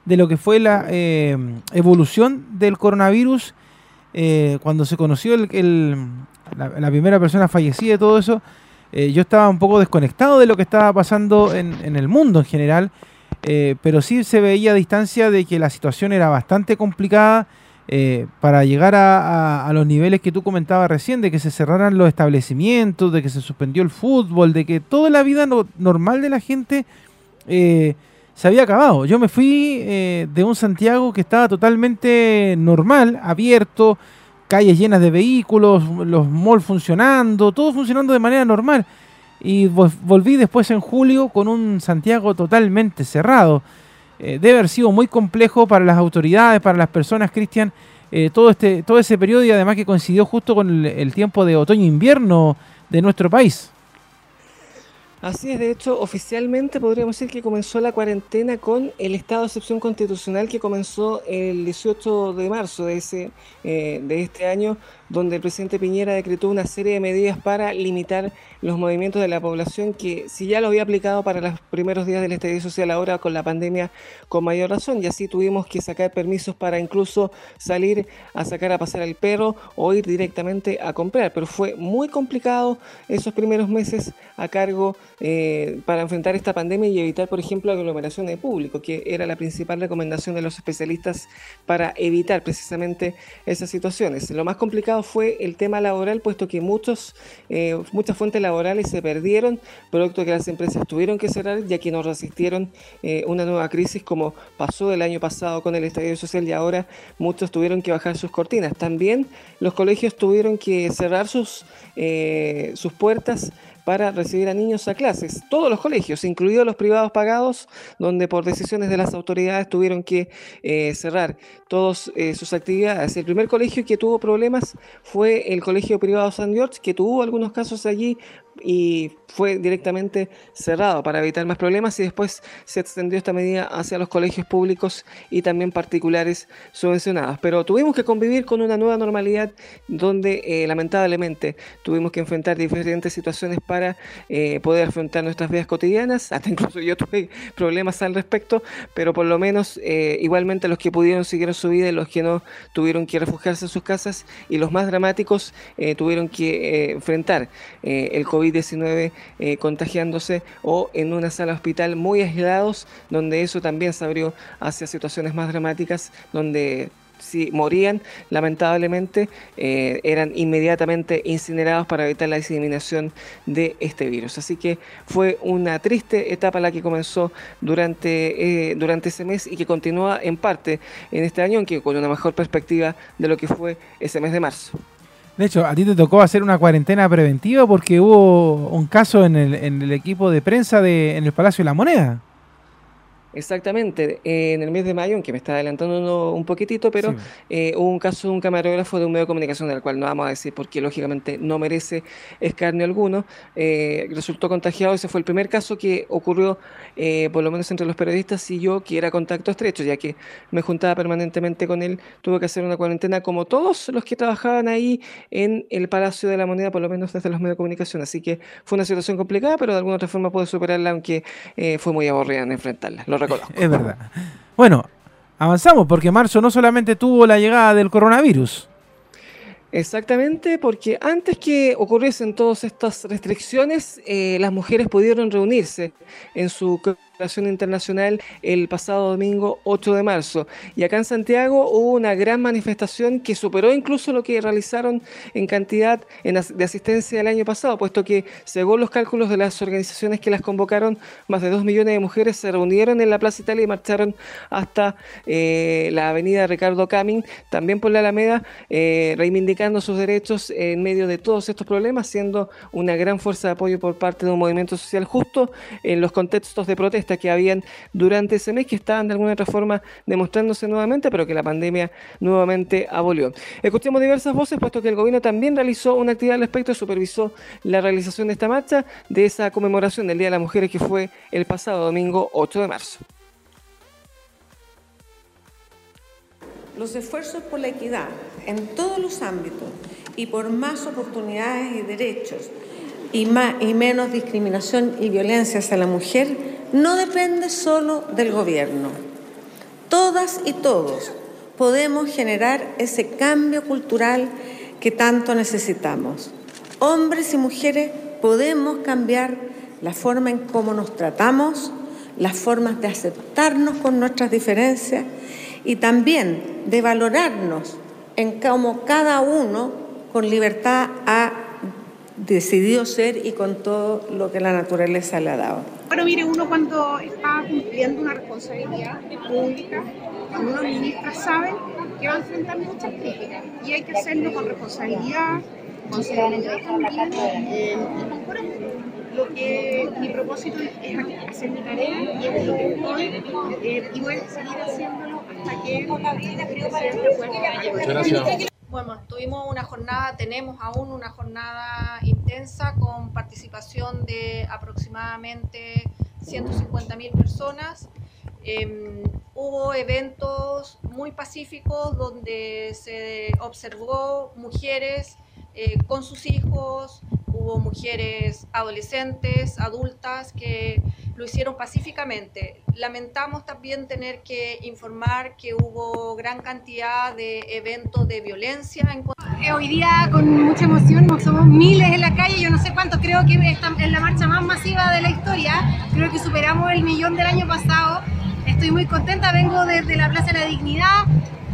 de lo que fue la eh, evolución del coronavirus. Eh, cuando se conoció el, la, primera persona fallecida y todo eso, yo estaba un poco desconectado de lo que estaba pasando en, en el mundo en general. pero sí se veía a distancia de que la situación era bastante complicada eh, para llegar a, los niveles que tú comentabas recién, de que se cerraran los establecimientos, de que se suspendió el fútbol, de que toda la vida normal de la gente eh, se había acabado. Yo me fui eh, de un Santiago que estaba totalmente normal, abierto, calles llenas de vehículos, los malls funcionando, todo funcionando de manera normal. Y volví después en julio con un Santiago totalmente cerrado. Eh, debe haber sido muy complejo para las autoridades, para las personas, Cristian, eh, todo, este, todo ese periodo y además que coincidió justo con el, tiempo de otoño-invierno de nuestro país.
Así es, de hecho, oficialmente podríamos decir que comenzó la cuarentena con el estado de excepción constitucional que comenzó el 18 de marzo de, ese, eh, de este año, donde el presidente Piñera decretó una serie de medidas para limitar los movimientos de la población que si ya lo había aplicado para los primeros días del estadio social, ahora con la pandemia con mayor razón, y así tuvimos que sacar permisos para incluso salir a sacar a pasear al perro o ir directamente a comprar, pero fue muy complicado esos primeros meses a cargo eh, para enfrentar esta pandemia y evitar, por ejemplo, aglomeración de público, que era la principal recomendación de los especialistas para evitar precisamente esas situaciones. Lo más complicado fue el tema laboral, puesto que muchos, eh, muchas fuentes laborales se perdieron, producto que las empresas tuvieron que cerrar ya que no resistieron eh, una nueva crisis como pasó el año pasado con el estadio social y ahora muchos tuvieron que bajar sus cortinas. También los colegios tuvieron que cerrar sus, eh, sus puertas para recibir a niños a clases. Todos los colegios, incluidos los privados pagados, donde por decisiones de las autoridades tuvieron que eh, cerrar todas eh, sus actividades. El primer colegio que tuvo problemas fue el Colegio Privado San George, que tuvo algunos casos allí y fue directamente cerrado para evitar más problemas y después se extendió esta medida hacia los colegios públicos y también particulares subvencionados. Pero tuvimos que convivir con una nueva normalidad donde eh, lamentablemente tuvimos que enfrentar diferentes situaciones para eh, poder afrontar nuestras vidas cotidianas. Hasta incluso yo tuve problemas al respecto, pero por lo menos eh, igualmente los que pudieron siguieron su vida y los que no tuvieron que refugiarse en sus casas y los más dramáticos tuvieron que enfrentar el COVID-19 contagiándose o en una sala hospital muy aislados, donde eso también se abrió hacia situaciones más dramáticas, donde si morían, lamentablemente, eh, eran inmediatamente incinerados para evitar la diseminación de este virus. Así que fue una triste etapa la que comenzó durante, eh, durante ese mes y que continúa en parte en este año, aunque con una mejor perspectiva de lo que fue ese mes de marzo.
De hecho, a ti te tocó hacer una cuarentena preventiva porque hubo un caso en el, en el equipo de prensa de, en el Palacio de la Moneda.
Exactamente, en el mes de mayo, aunque me está adelantando un poquitito, pero eh, hubo un caso de un camarógrafo de un medio de comunicación, del cual no vamos a decir porque lógicamente no merece escarnio alguno, eh, resultó contagiado, ese fue el primer caso que ocurrió, eh, por lo menos entre los periodistas y yo, que era contacto estrecho, ya que me juntaba permanentemente con él, tuve que hacer una cuarentena como todos los que trabajaban ahí en el Palacio de la Moneda, por lo menos desde los medios de comunicación, así que fue una situación complicada, pero de alguna otra forma pude superarla, aunque fue muy aburrida en enfrentarla.
Es verdad. Bueno, avanzamos porque marzo no solamente tuvo la llegada del coronavirus.
Exactamente, porque antes que ocurriesen todas estas restricciones, eh, las mujeres pudieron reunirse en su Internacional el pasado domingo 8 de marzo. Y acá en Santiago hubo una gran manifestación que superó incluso lo que realizaron en cantidad de asistencia el año pasado, puesto que según los cálculos de las organizaciones que las convocaron, más de 2 millones de mujeres se reunieron en la Plaza Italia y marcharon hasta eh, la avenida Ricardo Camin, también por la Alameda, eh, reivindicando sus derechos en medio de todos estos problemas, siendo una gran fuerza de apoyo por parte de un movimiento social justo en los contextos de protesta que habían durante ese mes que estaban de alguna otra forma demostrándose nuevamente, pero que la pandemia nuevamente abolió. Escuchemos diversas voces, puesto que el gobierno también realizó una actividad al respecto, supervisó la realización de esta marcha, de esa conmemoración del Día de las Mujeres que fue el pasado domingo 8 de marzo.
Los esfuerzos por la equidad en todos los ámbitos y por más oportunidades y derechos y, más, y menos discriminación y violencia hacia la mujer no depende solo del gobierno. Todas y todos podemos generar ese cambio cultural que tanto necesitamos. Hombres y mujeres podemos cambiar la forma en cómo nos tratamos, las formas de aceptarnos con nuestras diferencias y también de valorarnos en cómo cada uno con libertad ha decidido ser y con todo lo que la naturaleza le ha dado.
Bueno, mire, uno cuando está cumpliendo una responsabilidad pública, cuando uno ministra, saben que va a enfrentar muchas críticas y hay que hacerlo con responsabilidad, con serenidad también eh, y con coraje. Lo que mi propósito es hacer mi tarea y es lo que estoy eh, y voy a seguir haciéndolo hasta que
Muchas gracias. Bueno, tuvimos una jornada, tenemos aún una jornada intensa con participación de aproximadamente 150.000 personas. Em, hubo eventos muy pacíficos donde se observó mujeres eh, con sus hijos, hubo mujeres adolescentes, adultas que lo hicieron pacíficamente. Lamentamos también tener que informar que hubo gran cantidad de eventos de violencia.
Eh, hoy día con mucha emoción, somos miles en la calle, yo no sé cuánto, creo que es la marcha más masiva de la historia, creo que superamos el millón del año pasado. Estoy muy contenta, vengo desde la Plaza de la Dignidad,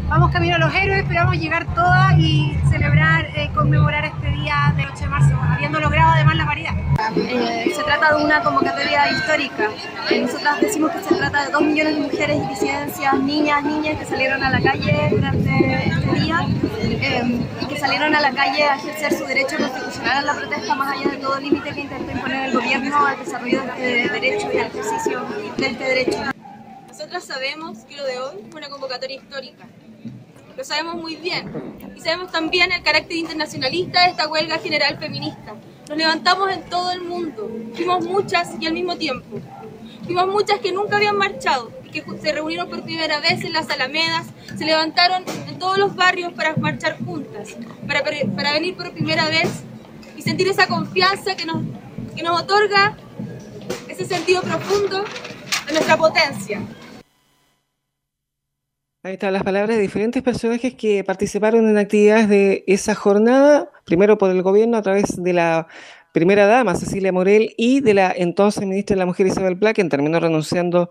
vamos camino a los héroes, esperamos llegar todas y celebrar, eh, conmemorar este día del 8 de marzo, habiendo logrado además la paridad.
Eh, se trata de una convocatoria histórica. Eh, nosotras decimos que se trata de dos millones de mujeres y disidencias, niñas, niñas que salieron a la calle durante este día y que salieron a la calle a ejercer su derecho constitucional a la protesta más allá de todo límite que intentó imponer el gobierno al desarrollo de este derecho y al ejercicio de este derecho. Nosotras sabemos que lo de hoy fue una convocatoria histórica
lo sabemos muy bien. Y sabemos también el carácter internacionalista de esta huelga general feminista. Nos levantamos en todo el mundo, fuimos muchas y al mismo tiempo. Fuimos muchas que nunca habían marchado y que se reunieron por primera vez en las alamedas, se levantaron en todos los barrios para marchar juntas, para, para venir por primera vez y sentir esa confianza que nos, que nos otorga ese sentido profundo de nuestra potencia.
Ahí están las palabras de diferentes personajes que participaron en actividades de esa jornada, primero por el gobierno a través de la primera dama, Cecilia Morel, y de la entonces ministra de la Mujer, Isabel Pla, quien terminó renunciando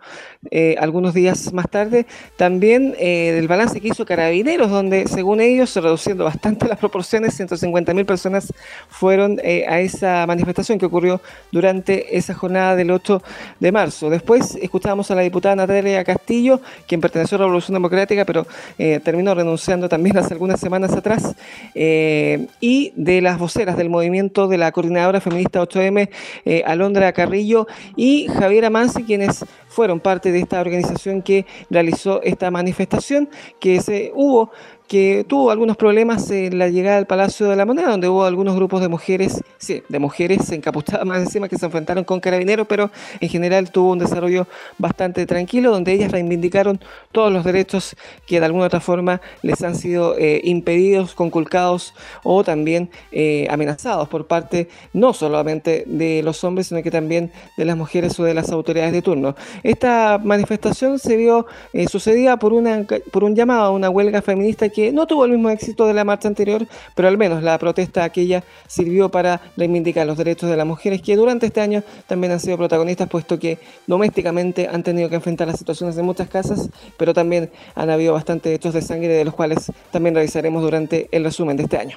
eh, algunos días más tarde. También eh, del balance que hizo Carabineros, donde, según ellos, reduciendo bastante las proporciones, 150.000 personas fueron eh, a esa manifestación que ocurrió durante esa jornada del 8 de marzo. Después escuchábamos a la diputada Natalia Castillo, quien perteneció a la Revolución Democrática, pero terminó renunciando también hace algunas semanas atrás, y de las voceras del movimiento de la coordinadora feminista 8M, eh, Alondra Carrillo y Javiera Mansi, quienes fueron parte de esta organización que realizó esta manifestación, que se hubo que tuvo algunos problemas en la llegada al Palacio de la Moneda, donde hubo algunos grupos de mujeres, sí, de mujeres encapuchadas más encima que se enfrentaron con carabineros, pero en general tuvo un desarrollo bastante tranquilo, donde ellas reivindicaron todos los derechos que de alguna otra forma les han sido eh, impedidos, conculcados o también eh, amenazados por parte no solamente de los hombres, sino que también de las mujeres o de las autoridades de turno. Esta manifestación se vio eh, sucedida por, una, por un llamado a una huelga feminista que no tuvo el mismo éxito de la marcha anterior, pero al menos la protesta aquella sirvió para reivindicar los derechos de las mujeres que durante este año también han sido protagonistas, puesto que domésticamente han tenido que enfrentar las situaciones de muchas casas, pero también han habido bastantes hechos de sangre de los cuales también revisaremos durante el resumen de este año.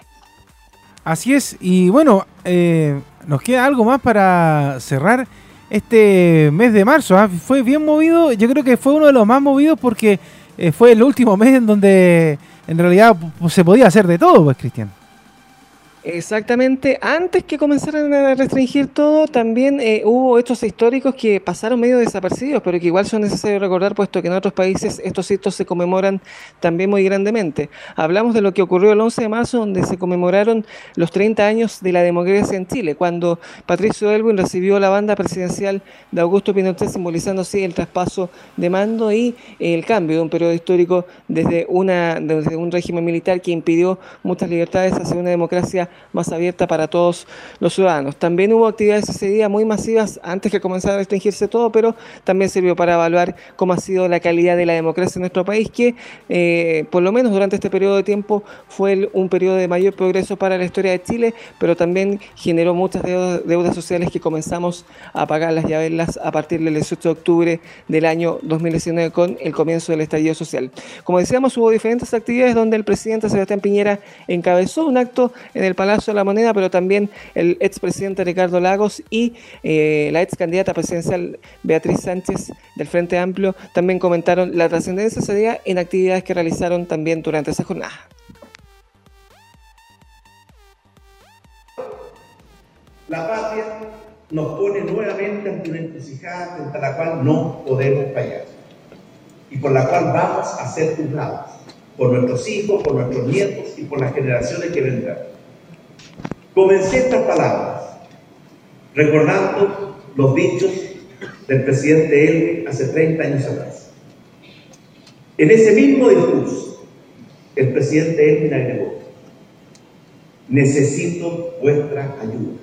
Así es, y bueno, eh, nos queda algo más para cerrar este mes de marzo. ¿ah? Fue bien movido, yo creo que fue uno de los más movidos porque eh, fue el último mes en donde en realidad pues, se podía hacer de todo, pues, Cristian.
Exactamente. Antes que comenzaran a restringir todo, también eh, hubo hechos históricos que pasaron medio desapercibidos, pero que igual son necesarios recordar, puesto que en otros países estos hitos se conmemoran también muy grandemente. Hablamos de lo que ocurrió el 11 de marzo, donde se conmemoraron los 30 años de la democracia en Chile, cuando Patricio Elwin recibió la banda presidencial de Augusto Pinochet, simbolizando así el traspaso de mando y el cambio de un periodo histórico desde, una, desde un régimen militar que impidió muchas libertades hacia una democracia más abierta para todos los ciudadanos. También hubo actividades ese día muy masivas antes que comenzara a restringirse todo, pero también sirvió para evaluar cómo ha sido la calidad de la democracia en nuestro país, que eh, por lo menos durante este periodo de tiempo fue un periodo de mayor progreso para la historia de Chile, pero también generó muchas deudas, sociales que comenzamos a pagarlas y a verlas a partir del 18 de octubre del año 2019 con el comienzo del estallido social. Como decíamos, hubo diferentes actividades donde el presidente Sebastián Piñera encabezó un acto en el Palacio de la Moneda, pero también el expresidente Ricardo Lagos y eh, la ex candidata presidencial Beatriz Sánchez del Frente Amplio también comentaron la trascendencia de ese día en actividades que realizaron también durante esa jornada.
La patria nos pone nuevamente ante una encrucijada ante la cual no podemos fallar y por la cual vamos a ser juzgados por nuestros hijos, por nuestros nietos y por las generaciones que vendrán. Comencé estas palabras recordando los dichos del presidente Elwin hace 30 años atrás. En ese mismo discurso, el presidente Elwin agregó, necesito vuestra ayuda.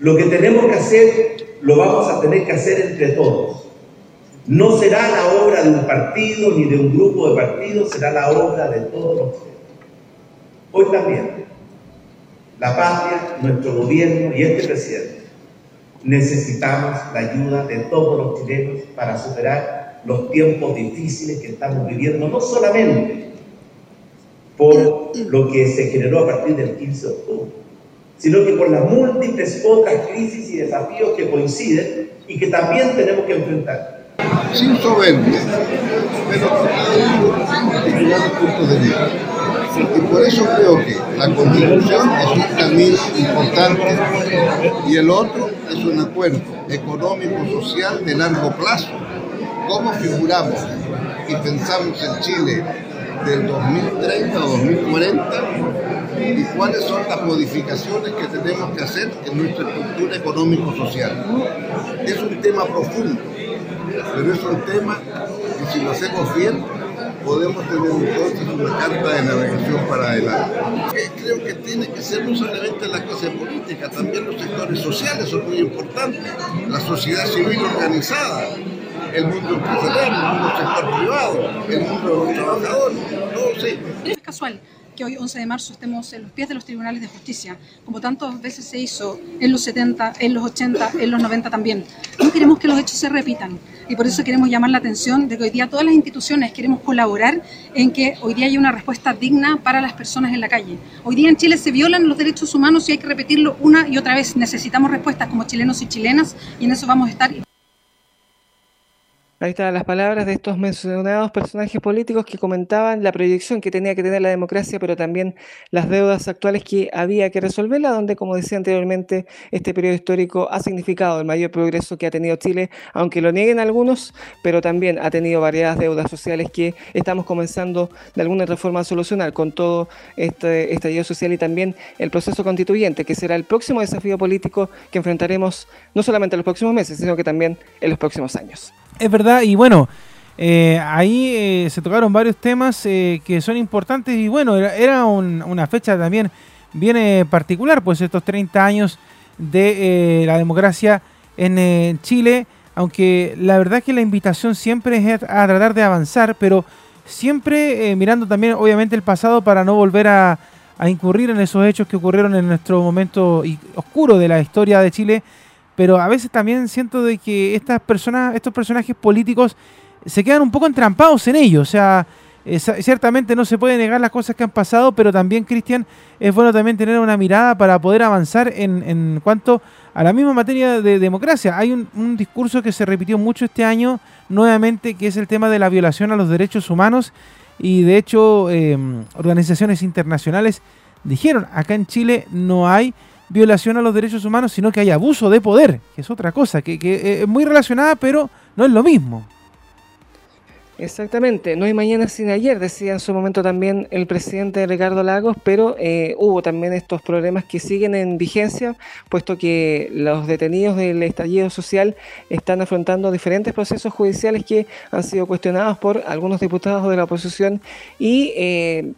Lo que tenemos que hacer, lo vamos a tener que hacer entre todos. No será la obra de un partido ni de un grupo de partidos, será la obra de todos los Hoy también la patria, nuestro gobierno y este presidente necesitamos la ayuda de todos los chilenos para superar los tiempos difíciles que estamos viviendo, no solamente por lo que se generó a partir del 15 de octubre, sino que por las múltiples otras crisis y desafíos que coinciden y que también tenemos que enfrentar.
Sin soberbia, pero de. Y por eso creo que la constitución es un camino importante y el otro es un acuerdo económico-social de largo plazo. ¿Cómo figuramos y pensamos en Chile del 2030 o 2040 y cuáles son las modificaciones que tenemos que hacer en nuestra estructura económico-social. Es un tema profundo, pero es un tema que si lo hacemos bien podemos tener entonces una carta de navegación para adelante. Creo que tiene que ser no solamente la clase política, también los sectores sociales son muy importantes, la sociedad civil organizada, el mundo empresarial, el mundo sector privado, el mundo de los trabajadores, todo sí.
Es casual que hoy 11 de marzo estemos en los pies de los tribunales de justicia, como tantas veces se hizo en los 70, en los 80, en los 90 también. No queremos que los hechos se repitan y por eso queremos llamar la atención de que hoy día todas las instituciones queremos colaborar en que hoy día haya una respuesta digna para las personas en la calle. Hoy día en Chile se violan los derechos humanos y hay que repetirlo una y otra vez. Necesitamos respuestas como chilenos y chilenas y en eso vamos a estar.
Ahí están las palabras de estos mencionados personajes políticos que comentaban la proyección que tenía que tener la democracia, pero también las deudas actuales que había que resolverla, donde, como decía anteriormente, este periodo histórico ha significado el mayor progreso que ha tenido Chile, aunque lo nieguen algunos, pero también ha tenido variadas deudas sociales que estamos comenzando de alguna otra forma a solucionar con todo este estallido social y también el proceso constituyente, que será el próximo desafío político que enfrentaremos no solamente en los próximos meses, sino que también en los próximos años.
Es verdad, y bueno, eh, ahí eh, se tocaron varios temas eh, que son importantes y bueno, era, una fecha también bien particular, pues estos 30 años de la democracia en Chile, aunque la verdad que la invitación siempre es a tratar de avanzar, pero siempre mirando también obviamente el pasado para no volver a, a incurrir en esos hechos que ocurrieron en nuestro momento oscuro de la historia de Chile pero a veces también siento de que estas personas, estos personajes políticos se quedan un poco entrampados en ello. O sea, ciertamente no se puede negar las cosas que han pasado, pero también, Cristian, es bueno también tener una mirada para poder avanzar en, en cuanto a la misma materia de democracia. Hay un, discurso que se repitió mucho este año, nuevamente, que es el tema de la violación a los derechos humanos. Y de hecho, em, organizaciones internacionales dijeron, acá en Chile no hay violación a los derechos humanos, sino que hay abuso de poder, que es otra cosa, que, es muy relacionada, pero no es lo mismo.
Exactamente, no hay mañana sin ayer, decía en su momento también el presidente Ricardo Lagos, pero eh, hubo también estos problemas que siguen en vigencia, puesto que los detenidos del estallido social están afrontando diferentes procesos judiciales que han sido cuestionados por algunos diputados de la oposición y eh,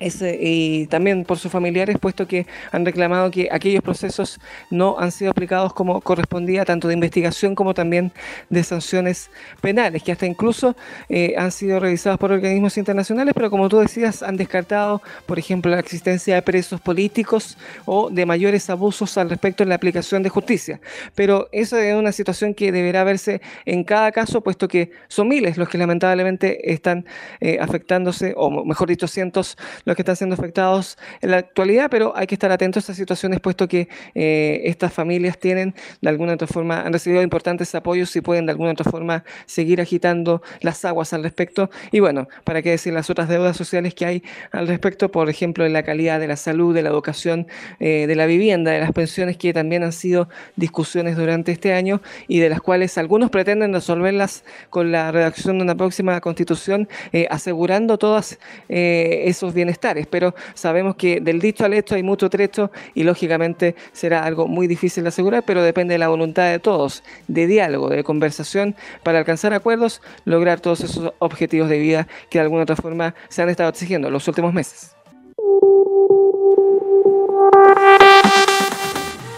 y también por sus familiares, puesto que han reclamado que aquellos procesos no han sido aplicados como correspondía, tanto de investigación como también de sanciones penales, que hasta incluso eh, han sido revisados por organismos internacionales, pero como tú decías, han descartado, por ejemplo, la existencia de presos políticos o de mayores abusos al respecto en la aplicación de justicia. Pero esa es una situación que deberá verse en cada caso, puesto que son miles los que lamentablemente están eh, afectándose, o mejor dicho, cientos los que están siendo afectados en la actualidad, pero hay que estar atentos a estas situaciones, puesto que eh, estas familias tienen, de alguna otra forma, han recibido importantes apoyos y pueden de alguna otra forma seguir agitando las aguas al respecto. Y bueno, para qué decir las otras deudas sociales que hay al respecto, por ejemplo, en la calidad de la salud, de la educación, eh, de la vivienda, de las pensiones, que también han sido discusiones durante este año y de las cuales algunos pretenden resolverlas con la redacción de una próxima constitución, eh, asegurando todos esos bienes pero sabemos que del dicho al hecho hay mucho trecho y lógicamente será algo muy difícil de asegurar, pero depende de la voluntad de todos, de diálogo, de conversación, para alcanzar acuerdos, lograr todos esos objetivos de vida que de alguna otra forma se han estado exigiendo en los últimos meses.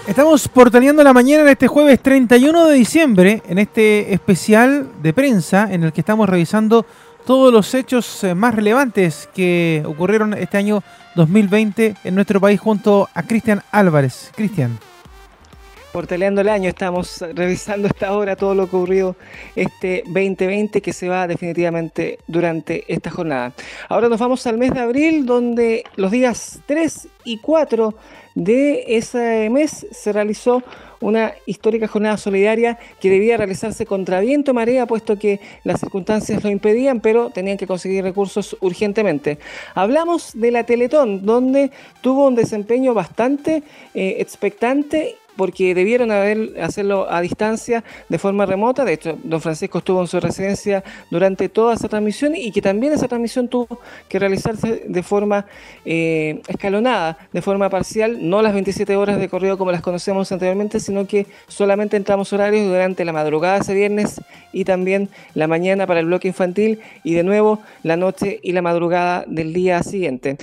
Estamos portaleando la mañana de este jueves 31 de diciembre en este especial de prensa en el que estamos revisando todos los hechos eh, más relevantes que ocurrieron este año 2020 en nuestro país junto a Cristian Álvarez. Cristian.
Portaleando el año, estamos revisando esta hora todo lo ocurrido este 2020 que se va definitivamente durante esta jornada. Ahora nos vamos al mes de abril, donde los días 3 y 4 de ese mes se realizó una histórica jornada solidaria que debía realizarse contra viento marea, puesto que las circunstancias lo impedían, pero tenían que conseguir recursos urgentemente. Hablamos de la Teletón, donde tuvo un desempeño bastante eh, expectante porque debieron haber, hacerlo a distancia, de forma remota. De hecho, don Francisco estuvo en su residencia durante toda esa transmisión y que también esa transmisión tuvo que realizarse de forma eh, escalonada, de forma parcial, no las 27 horas de corrido como las conocemos anteriormente, sino que solamente entramos horarios durante la madrugada ese viernes y también la mañana para el bloque infantil y de nuevo la noche y la madrugada del día siguiente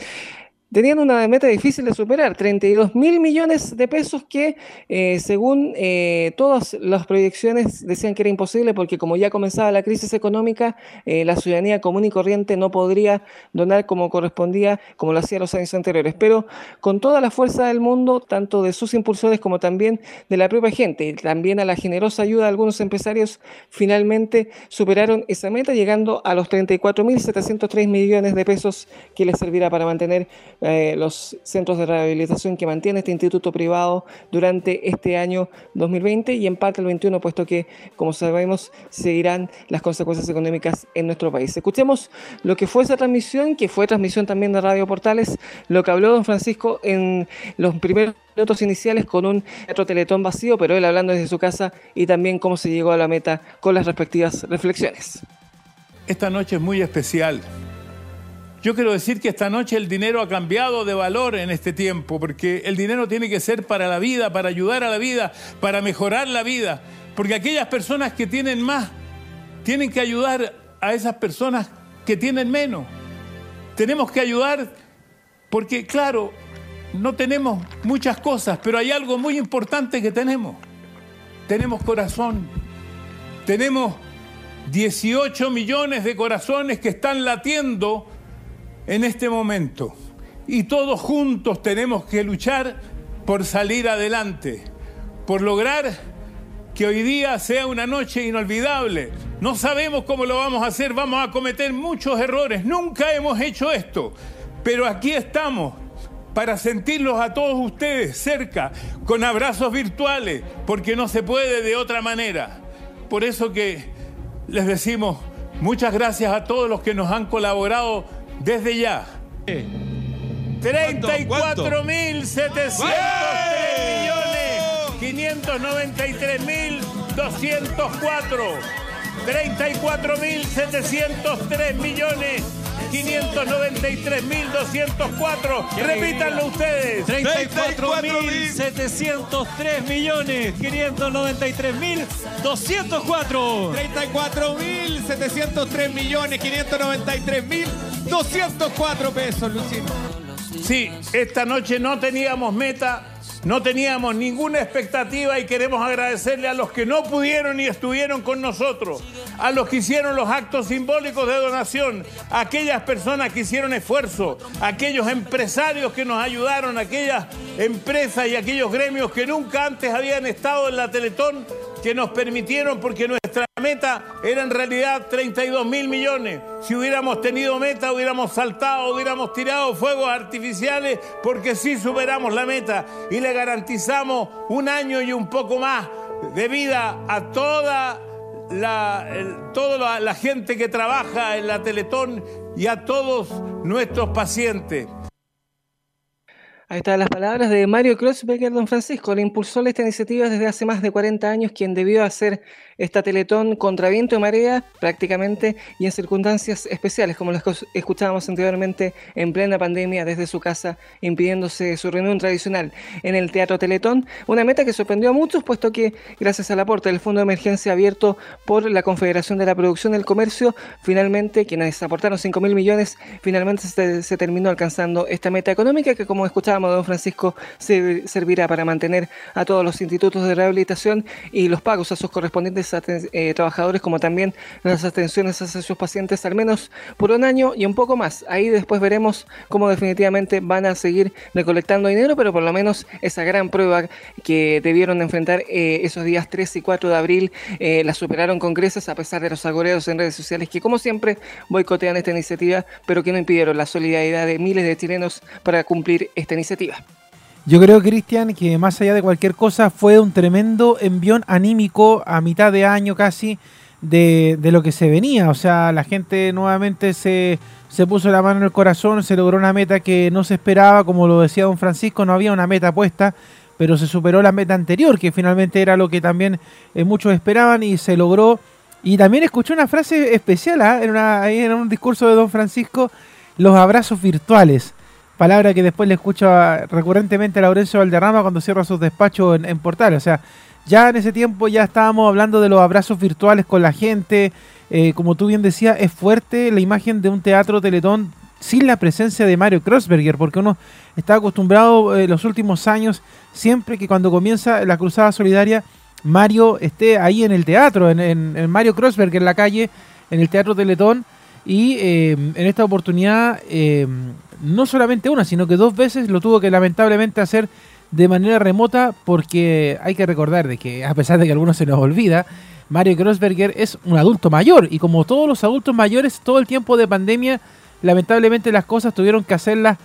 tenían una meta difícil de superar, 32 mil millones de pesos que eh, según eh, todas las proyecciones decían que era imposible porque como ya comenzaba la crisis económica, eh, la ciudadanía común y corriente no podría donar como correspondía, como lo hacía los años anteriores. Pero con toda la fuerza del mundo, tanto de sus impulsores como también de la propia gente y también a la generosa ayuda de algunos empresarios, finalmente superaron esa meta llegando a los 34 mil 703 millones de pesos que les servirá para mantener eh, los centros de rehabilitación que mantiene este instituto privado durante este año 2020 y en parte el 21, puesto que, como sabemos, seguirán las consecuencias económicas en nuestro país. Escuchemos lo que fue esa transmisión, que fue transmisión también de Radio Portales, lo que habló don Francisco en los primeros minutos iniciales con un teletón vacío, pero él hablando desde su casa y también cómo se llegó a la meta con las respectivas reflexiones.
Esta noche es muy especial yo quiero decir que esta noche el dinero ha cambiado de valor en este tiempo, porque el dinero tiene que ser para la vida, para ayudar a la vida, para mejorar la vida, porque aquellas personas que tienen más tienen que ayudar a esas personas que tienen menos. Tenemos que ayudar porque, claro, no tenemos muchas cosas, pero hay algo muy importante que tenemos. Tenemos corazón, tenemos 18 millones de corazones que están latiendo en este momento. Y todos juntos tenemos que luchar por salir adelante, por lograr que hoy día sea una noche inolvidable. No sabemos cómo lo vamos a hacer, vamos a cometer muchos errores, nunca hemos hecho esto, pero aquí estamos para sentirlos a todos ustedes cerca, con abrazos virtuales, porque no se puede de otra manera. Por eso que les decimos muchas gracias a todos los que nos han colaborado desde ya. 34.703 millones 593 mil 204. 34.703 millones 593.204. Repítanlo ustedes.
34.703 millones 593.204.
34.703 millones 593.204 pesos, Lucino.
Sí, esta noche no teníamos meta no teníamos ninguna expectativa y queremos agradecerle a los que no pudieron y estuvieron con nosotros, a los que hicieron los actos simbólicos de donación, a aquellas personas que hicieron esfuerzo, a aquellos empresarios que nos ayudaron, a aquellas empresas y aquellos gremios que nunca antes habían estado en la Teletón que nos permitieron, porque nuestra meta era en realidad 32 mil millones. Si hubiéramos tenido meta, hubiéramos saltado, hubiéramos tirado fuegos artificiales, porque sí superamos la meta y le garantizamos un año y un poco más de vida a toda la, toda la gente que trabaja en la Teletón y a todos nuestros pacientes.
Ahí están las palabras de Mario Kreuzberger, don Francisco. Le impulsó esta iniciativa desde hace más de 40 años, quien debió hacer esta Teletón contra viento y marea prácticamente y en circunstancias especiales, como las que escuchábamos anteriormente en plena pandemia desde su casa, impidiéndose su reunión tradicional en el Teatro Teletón. Una meta que sorprendió a muchos, puesto que gracias al aporte del Fondo de Emergencia abierto por la Confederación de la Producción del Comercio, finalmente, quienes aportaron 5 mil millones, finalmente se, se terminó alcanzando esta meta económica que, como escuchábamos, don Francisco, servirá para mantener a todos los institutos de rehabilitación y los pagos a sus correspondientes eh, trabajadores, como también las atenciones a sus pacientes, al menos por un año y un poco más. Ahí después veremos cómo definitivamente van a seguir recolectando dinero, pero por lo menos esa gran prueba que debieron enfrentar eh, esos días 3 y 4 de abril eh, la superaron con creces a pesar de los agoreos en redes sociales que como siempre boicotean esta iniciativa, pero que no impidieron la solidaridad de miles de chilenos para cumplir esta iniciativa
yo creo, Cristian, que más allá de cualquier cosa fue un tremendo envión anímico a mitad de año casi de, lo que se venía. O sea, la gente nuevamente se, se puso la mano en el corazón, se logró una meta que no se esperaba, como lo decía don Francisco, no había una meta puesta, pero se superó la meta anterior, que finalmente era lo que también eh, muchos esperaban y se logró. Y también escuché una frase especial ¿ah? en, una, en un discurso de don Francisco, los abrazos virtuales. Palabra que después le escucho recurrentemente a Laurencio Valderrama cuando cierra sus despachos en, Portal. O sea, ya en ese tiempo ya estábamos hablando de los abrazos virtuales con la gente. Eh, como tú bien decías, es fuerte la imagen de un teatro teletón sin la presencia de Mario Kreuzberger, porque uno está acostumbrado eh, los últimos años, siempre que cuando comienza la Cruzada Solidaria, Mario esté ahí en el teatro, en, Mario Kreuzberger en la calle, en el Teatro Teletón, y eh, en esta oportunidad, eh, no solamente una, sino que dos veces lo tuvo que lamentablemente hacer de manera remota, porque hay que recordar de que, a pesar de que a algunos se nos olvida, Mario Kreuzberger es un adulto mayor, y como todos los adultos mayores, todo el tiempo de pandemia, lamentablemente las cosas tuvieron que hacerlas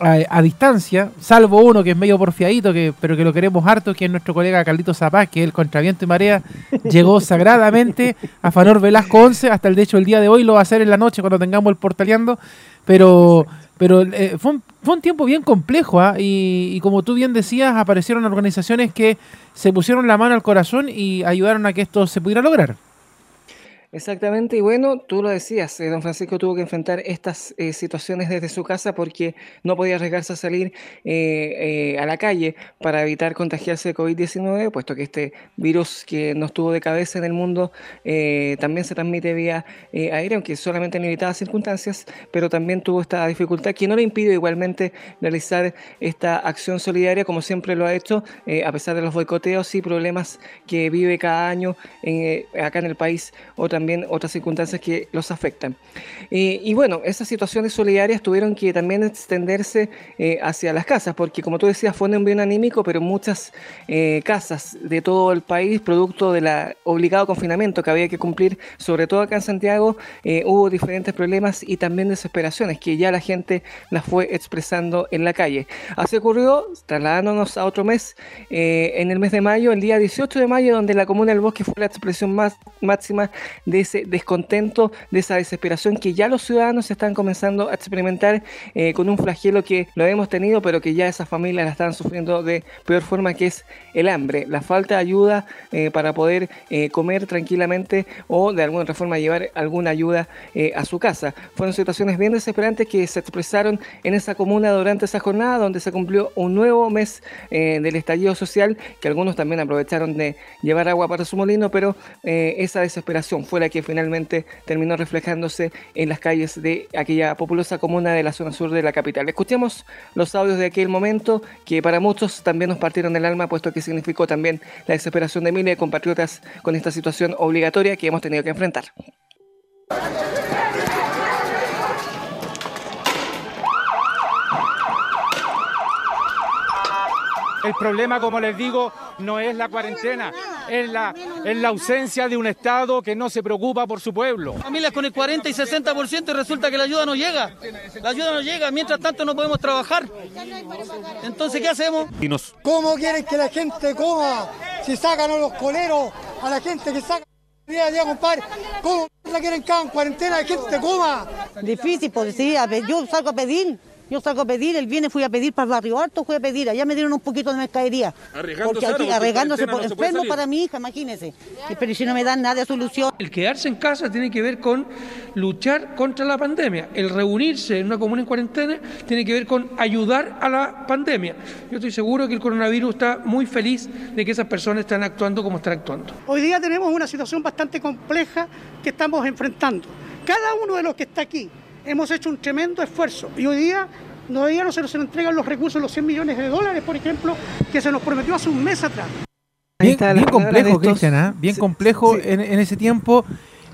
a, a distancia, salvo uno que es medio porfiadito, que, pero que lo queremos harto, que es nuestro colega Carlito Zapaz, que el contra viento y marea llegó sagradamente a Fanor Velasco 11, hasta el de hecho el día de hoy lo va a hacer en la noche cuando tengamos el portaleando, pero, pero eh, fue, un, fue un tiempo bien complejo ¿ah? y, y como tú bien decías, aparecieron organizaciones que se pusieron la mano al corazón y ayudaron a que esto se pudiera lograr.
Exactamente, y bueno, tú lo decías, eh, don Francisco tuvo que enfrentar estas eh, situaciones desde su casa porque no podía arriesgarse a salir eh, a la calle para evitar contagiarse de COVID-19, puesto que este virus que nos tuvo de cabeza en el mundo también se transmite vía aérea, aunque solamente en limitadas circunstancias, pero también tuvo esta dificultad que no le impide igualmente realizar esta acción solidaria como siempre lo ha hecho, a pesar de los boicoteos y problemas que vive cada año en, acá en el país o también otras circunstancias que los afectan. Y bueno, esas situaciones solidarias tuvieron que también extenderse eh, hacia las casas, porque como tú decías, fue un envío anímico, pero muchas eh, casas de todo el país, producto del obligado confinamiento que había que cumplir, sobre todo acá en Santiago, eh, hubo diferentes problemas y también desesperaciones que ya la gente las fue expresando en la calle. Así ocurrió, trasladándonos a otro mes, en el mes de mayo, el día 18 de mayo, donde la Comuna del Bosque fue la expresión más máxima ese descontento, de esa desesperación que ya los ciudadanos están comenzando a experimentar eh, con un flagelo que lo hemos tenido, pero que ya esas familias la están sufriendo de peor forma, que es el hambre, la falta de ayuda eh, para poder eh, comer tranquilamente o de alguna forma llevar alguna ayuda a su casa. Fueron situaciones bien desesperantes que se expresaron en esa comuna durante esa jornada, donde se cumplió un nuevo mes del estallido social, que algunos también aprovecharon de llevar agua para su molino, pero esa desesperación fue la que finalmente terminó reflejándose en las calles de aquella populosa comuna de la zona sur de la capital. Escuchemos los audios de aquel momento que para muchos también nos partieron el alma, puesto que significó también la desesperación de miles de compatriotas con esta situación obligatoria que hemos tenido que enfrentar.
El problema, como les digo, no es la cuarentena, es la, es la ausencia de un Estado que no se preocupa por su pueblo.
Familias con el 40 y 60% y resulta que la ayuda no llega. La ayuda no llega, mientras tanto no podemos trabajar. Entonces, ¿qué hacemos?
¿Cómo quieren que la gente coma? Si sacan a los coleros, a la gente que saca día a día, compadre. ¿Cómo la quieren cada en cuarentena? La gente coma.
Difícil, porque sí, yo salgo a pedir, yo salgo a pedir, el viernes fui a pedir para el barrio alto, fui a pedir, allá me dieron un poquito de mercadería.
Arriesgándose
Porque aquí,
porque
arriesgándose por
no
enfermo para mi hija, imagínese. Y- Pero si no me dan nada de solución.
El quedarse en casa tiene que ver con luchar contra la pandemia. El reunirse en una comuna en cuarentena tiene que ver con ayudar a la pandemia. Yo estoy seguro que el coronavirus está muy feliz de que esas personas están actuando como están actuando.
Hoy día tenemos una situación bastante compleja que estamos enfrentando. Cada uno de los que está aquí hemos hecho un tremendo esfuerzo y hoy día todavía no se nos entregan los recursos, los 100 millones de dólares, por ejemplo, que se nos prometió hace un mes atrás.
Bien, bien complejo, Cristian, ¿ah? bien complejo En, en ese tiempo.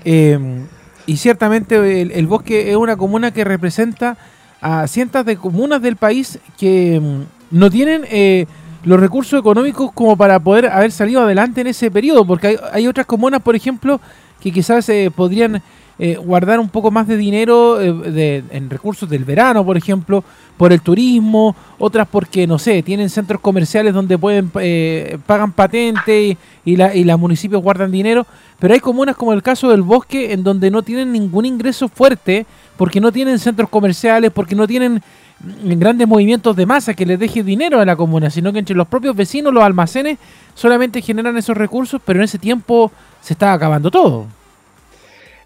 eh, y ciertamente el, el bosque es una comuna que representa a cientos de comunas del país que mm, no tienen eh, los recursos económicos como para poder haber salido adelante en ese periodo, porque hay, hay otras comunas, por ejemplo, que quizás eh, podrían eh, guardar un poco más de dinero eh, de- en recursos del verano, por ejemplo, por el turismo, otras porque, no sé, tienen centros comerciales donde pueden eh, pagan patente y, la, y los municipios guardan dinero, pero hay comunas como el caso del bosque en donde no tienen ningún ingreso fuerte porque no tienen centros comerciales, porque no tienen grandes movimientos de masa que les deje dinero a la comuna, sino que entre los propios vecinos, los almacenes, solamente generan esos recursos, pero en ese tiempo se estaba acabando todo.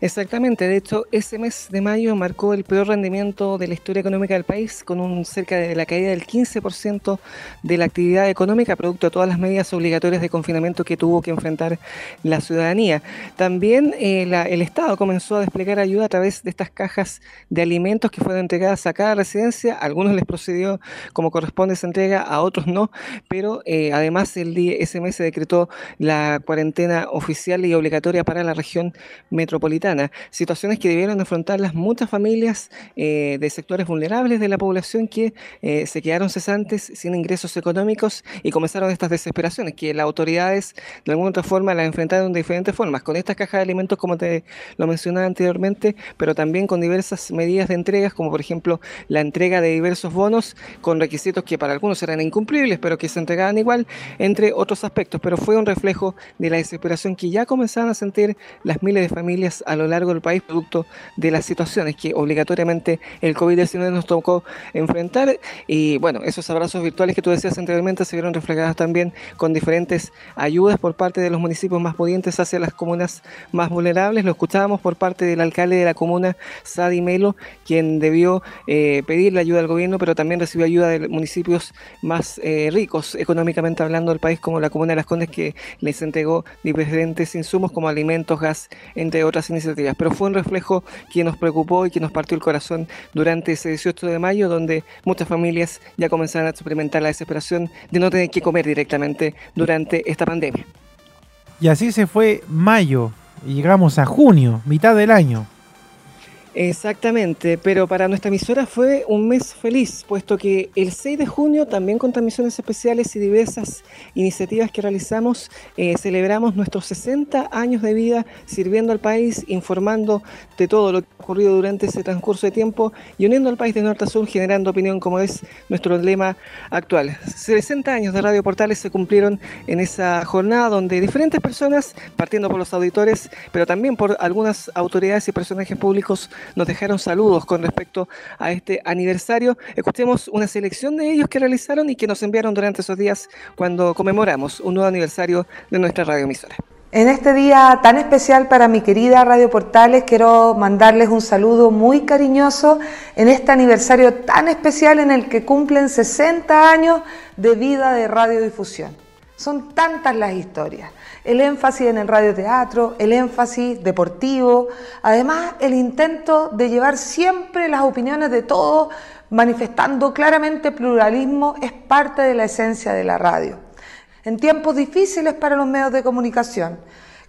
Exactamente, de hecho, ese mes de mayo marcó el peor rendimiento de la historia económica del país, con un cerca de la caída del 15% de la actividad económica, producto de todas las medidas obligatorias de confinamiento que tuvo que enfrentar la ciudadanía. También eh, el Estado comenzó a desplegar ayuda a través de estas cajas de alimentos que fueron entregadas a cada residencia. A algunos les procedió como corresponde esa entrega, a otros no, pero eh, además el día, ese mes se decretó la cuarentena oficial y obligatoria para la región metropolitana. Situaciones que debieron afrontar las muchas familias eh, de sectores vulnerables de la población que eh, se quedaron cesantes sin ingresos económicos y comenzaron estas desesperaciones que las autoridades de alguna otra forma las enfrentaron de diferentes formas, con estas cajas de alimentos como te lo mencionaba anteriormente, pero también con diversas medidas de entregas, como por ejemplo la entrega de diversos bonos con requisitos que para algunos eran incumplibles, pero que se entregaban igual, entre otros aspectos. Pero fue un reflejo de la desesperación que ya comenzaban a sentir las miles de familias a lo largo del país, producto de las situaciones que obligatoriamente el COVID-19 nos tocó enfrentar. Y bueno, esos abrazos virtuales que tú decías anteriormente se vieron reflejados también con diferentes ayudas por parte de los municipios más pudientes hacia las comunas más vulnerables. Lo escuchábamos por parte del alcalde de la comuna, Sadi Melo, quien debió eh, pedir la ayuda al gobierno, pero también recibió ayuda de municipios más eh, ricos económicamente hablando del país, como la comuna de Las Condes, que les entregó diferentes insumos como alimentos, gas, entre otras iniciativas. Pero fue un reflejo que nos preocupó y que nos partió el corazón durante ese 18 de mayo, donde muchas familias ya comenzaron a experimentar la desesperación de no tener que comer directamente durante esta pandemia.
Y así se fue mayo llegamos a junio, mitad del año.
Exactamente, pero para nuestra emisora fue un mes feliz, puesto que el 6 de junio, también con transmisiones especiales y diversas iniciativas que realizamos, eh, celebramos nuestros 60 años de vida sirviendo al país, informando de todo lo que ha ocurrido durante ese transcurso de tiempo y uniendo al país de norte a sur, generando opinión, como es nuestro lema actual. 60 años de Radio Portales se cumplieron en esa jornada donde diferentes personas, partiendo por los auditores, pero también por algunas autoridades y personajes públicos, nos dejaron saludos con respecto a este aniversario. Escuchemos una selección de ellos que realizaron y que nos enviaron durante esos días cuando conmemoramos un nuevo aniversario de nuestra radioemisora.
En este día tan especial para mi querida Radio Portales, quiero mandarles un saludo muy cariñoso en este aniversario tan especial en el que cumplen 60 años de vida de radiodifusión. Son tantas las historias. El énfasis en el radioteatro, el énfasis deportivo, además el intento de llevar siempre las opiniones de todos, manifestando claramente pluralismo, es parte de la esencia de la radio. En tiempos difíciles para los medios de comunicación,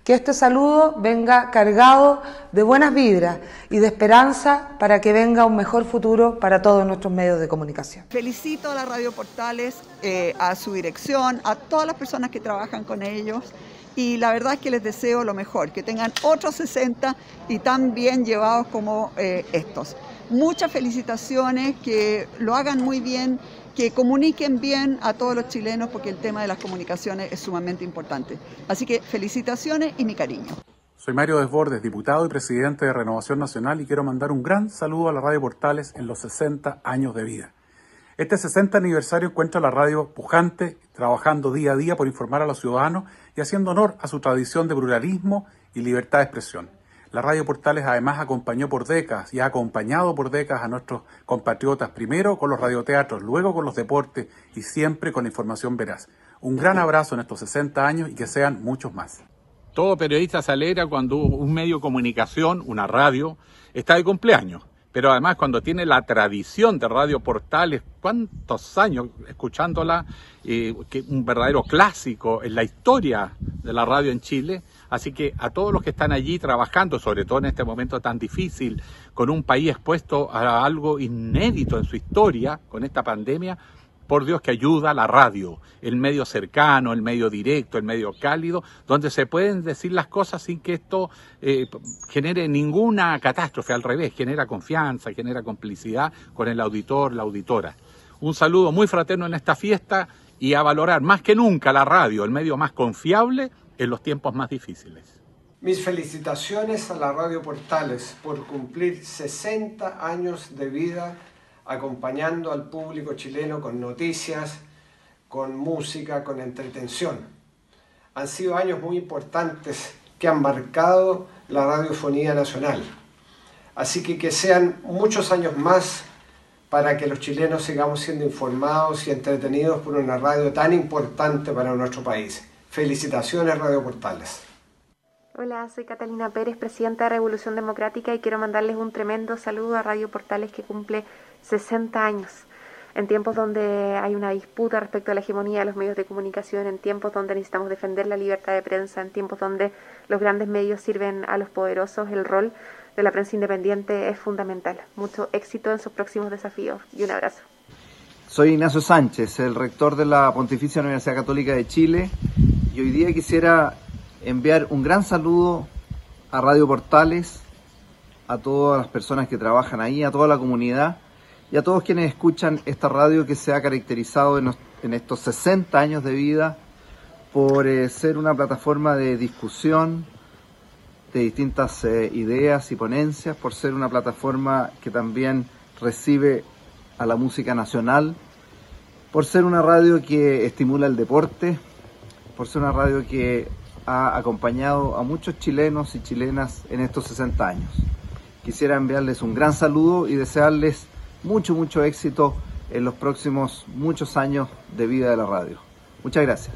que este saludo venga cargado de buenas vibras y de esperanza para que venga un mejor futuro para todos nuestros medios de comunicación.
Felicito a la Radio Portales, eh, a su dirección, a todas las personas que trabajan con ellos y la verdad es que les deseo lo mejor, que tengan otros 60 y tan bien llevados como eh, estos. Muchas felicitaciones, que lo hagan muy bien, que comuniquen bien a todos los chilenos porque el tema de las comunicaciones es sumamente importante. Así que felicitaciones y mi cariño.
Soy Mario Desbordes, diputado y presidente de Renovación Nacional y quiero mandar un gran saludo a la Radio Portales en los 60 años de vida. Este 60 aniversario encuentra la radio pujante, trabajando día a día por informar a los ciudadanos y haciendo honor a su tradición de pluralismo y libertad de expresión. La Radio Portales además acompañó por décadas y ha acompañado por décadas a nuestros compatriotas, primero con los radioteatros, luego con los deportes y siempre con la información veraz. Un gran abrazo en estos 60 años y que sean muchos más.
Todo periodista se alegra cuando un medio de comunicación, una radio, está de cumpleaños. Pero además cuando tiene la tradición de Radio Portales, cuántos años escuchándola, eh, un verdadero clásico en la historia de la radio en Chile. Así que a todos los que están allí trabajando, sobre todo en este momento tan difícil, con un país expuesto a algo inédito en su historia, con esta pandemia, por Dios que ayuda la radio, el medio cercano, el medio directo, el medio cálido, donde se pueden decir las cosas sin que esto eh, genere ninguna catástrofe, al revés, genera confianza, genera complicidad con el auditor, la auditora. Un saludo muy fraterno en esta fiesta y a valorar más que nunca la radio, el medio más confiable en los tiempos más difíciles.
Mis felicitaciones a la Radio Portales por cumplir 60 años de vida acompañando al público chileno con noticias, con música, con entretención. Han sido años muy importantes que han marcado la radiofonía nacional. Así que que sean muchos años más para que los chilenos sigamos siendo informados y entretenidos por una radio tan importante para nuestro país. Felicitaciones Radio Portales.
Hola, soy Catalina Pérez, presidenta de Revolución Democrática y quiero mandarles un tremendo saludo a Radio Portales que cumple 60 años. En tiempos donde hay una disputa respecto a la hegemonía de los medios de comunicación, en tiempos donde necesitamos defender la libertad de prensa, en tiempos donde los grandes medios sirven a los poderosos, el rol de la prensa independiente es fundamental. Mucho éxito en sus próximos desafíos y un abrazo.
Soy Ignacio Sánchez, el rector de la Pontificia Universidad Católica de Chile y hoy día quisiera enviar un gran saludo a Radio Portales, a todas las personas que trabajan ahí, a toda la comunidad y a todos quienes escuchan esta radio que se ha caracterizado en, estos 60 años de vida por eh, ser una plataforma de discusión, de distintas eh, ideas y ponencias, por ser una plataforma que también recibe a la música nacional, por ser una radio que estimula el deporte, por ser una radio que ha acompañado a muchos chilenos y chilenas en estos 60 años. Quisiera enviarles un gran saludo y desearles mucho, mucho éxito en los próximos muchos años de vida de la radio. Muchas gracias.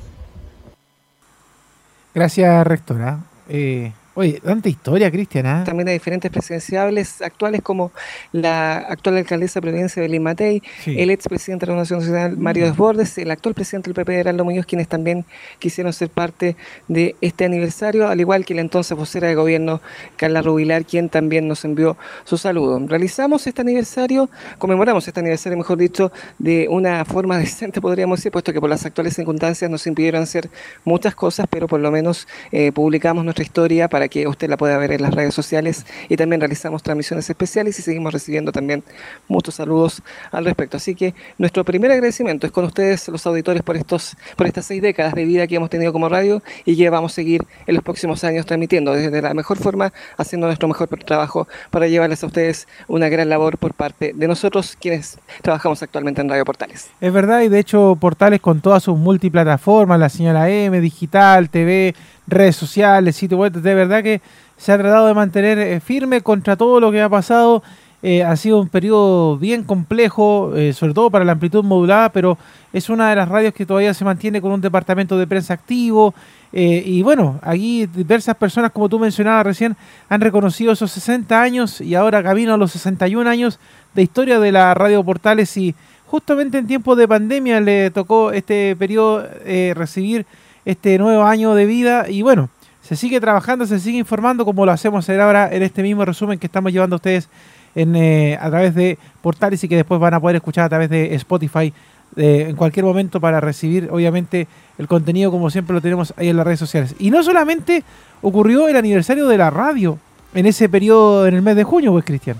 Gracias, rectora. Eh, Oye, tanta historia, Cristiana.
También hay diferentes presidenciables actuales como la actual alcaldesa de Providencia, Belín Matei, el expresidente de la Nación Nacional, Mario. Desbordes, el actual presidente del PP, Heraldo Muñoz, quienes también quisieron ser parte de este aniversario, al igual que la entonces vocera de gobierno, Carla Rubilar, quien también nos envió su saludo. Realizamos este aniversario, conmemoramos este aniversario, mejor dicho, de una forma decente, podríamos decir, puesto que por las actuales circunstancias nos impidieron hacer muchas cosas, pero por lo menos eh, publicamos nuestra historia para que usted la pueda ver en las redes sociales y también realizamos transmisiones especiales y seguimos recibiendo también muchos saludos al respecto. Así que nuestro primer agradecimiento es con ustedes, los auditores, por, estos, por estas seis décadas de vida que hemos tenido como radio y que vamos a seguir en los próximos años transmitiendo desde la mejor forma, haciendo nuestro mejor trabajo para llevarles a ustedes una gran labor por parte de nosotros quienes trabajamos actualmente en Radio Portales.
Es verdad, y de hecho Portales con todas sus multiplataformas, la señora M, digital, TV, redes sociales, sitio web, de verdad que se ha tratado de mantener eh, firme contra todo lo que ha pasado. Eh, ha sido un periodo bien complejo, eh, sobre todo para la amplitud modulada, pero es una de las radios que todavía se mantiene con un departamento de prensa activo. y bueno, aquí diversas personas, como tú mencionabas recién, han reconocido esos 60 años y ahora camino a los 61 años de historia de la radio Portales y justamente en tiempos de pandemia le tocó este periodo recibir este nuevo año de vida y bueno, se sigue trabajando, se sigue informando como lo hacemos ahora en este mismo resumen que estamos llevando ustedes en, eh, a través de portales y que después van a poder escuchar a través de Spotify eh, en cualquier momento para recibir obviamente el contenido como siempre lo tenemos ahí en las redes sociales. Y no solamente ocurrió el aniversario de la radio en ese periodo en el mes de junio, pues Cristian.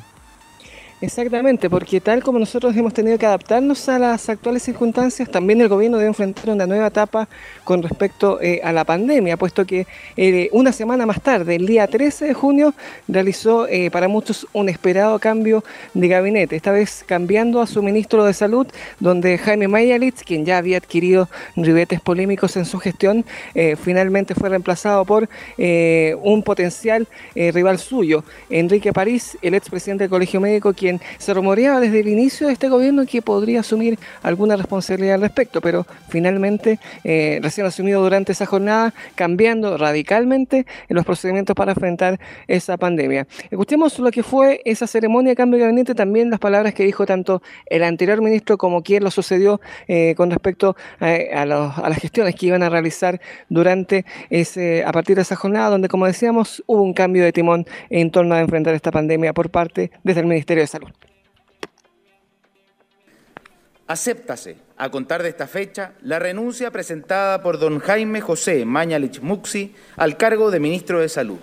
Exactamente, porque tal como nosotros hemos tenido que adaptarnos a las actuales circunstancias, también el gobierno debe enfrentar una nueva etapa con respecto eh, a la pandemia, puesto que eh, una semana más tarde, el día 13 de junio, realizó eh, para muchos un esperado cambio de gabinete, esta vez cambiando a su ministro de Salud, donde Jaime Mayalitz, quien ya había adquirido ribetes polémicos en su gestión, finalmente fue reemplazado por un potencial rival suyo, Enrique París, el expresidente del Colegio Médico, quien se rumoreaba desde el inicio de este gobierno que podría asumir alguna responsabilidad al respecto, pero finalmente, eh, recién asumido durante esa jornada, cambiando radicalmente en los procedimientos para enfrentar esa pandemia. Escuchemos lo que fue esa ceremonia de cambio de gabinete, también las palabras que dijo tanto el anterior ministro como quien lo sucedió eh, con respecto eh, a, a, las gestiones que iban a realizar durante ese, a partir de esa jornada, donde, como decíamos, hubo un cambio de timón en torno a enfrentar esta pandemia por parte desde el Ministerio de Salud.
Acéptase, a contar de esta fecha, la renuncia presentada por don Jaime José Mañalich Muxi al cargo de Ministro de Salud.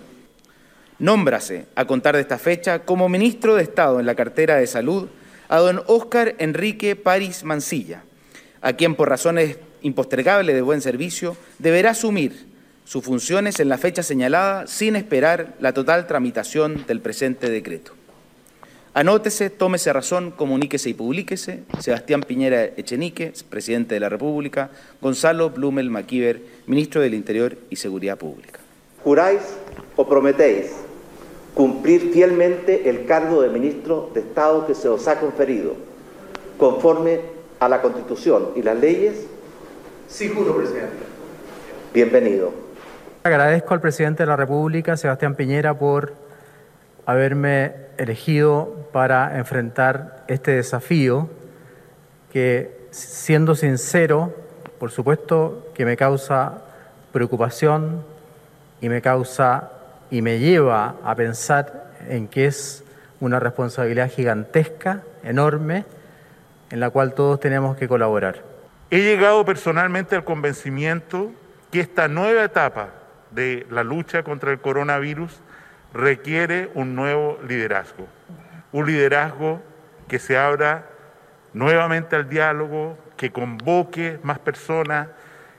Nómbrase, a contar de esta fecha, como Ministro de Estado en la cartera de Salud a don Óscar Enrique París Mancilla, a quien por razones impostergables de buen servicio deberá asumir sus funciones en la fecha señalada sin esperar la total tramitación del presente decreto.
Anótese, tómese razón, comuníquese y publíquese. Sebastián Piñera Echenique, presidente de la República. Gonzalo Blumel Maquiver, ministro del Interior y Seguridad Pública.
¿Juráis o prometéis cumplir fielmente el cargo de ministro de Estado que se os ha conferido, conforme a la Constitución y las leyes?
Sí, juro, presidente.
Bienvenido.
Agradezco al presidente de la República, Sebastián Piñera, por haberme elegido para enfrentar este desafío que, siendo sincero, por supuesto que me causa preocupación y me causa y me lleva a pensar en que es una responsabilidad gigantesca, enorme, en la cual todos tenemos que colaborar.
He llegado personalmente al convencimiento que esta nueva etapa de la lucha contra el coronavirus requiere un nuevo liderazgo, un liderazgo que se abra nuevamente al diálogo, que convoque más personas,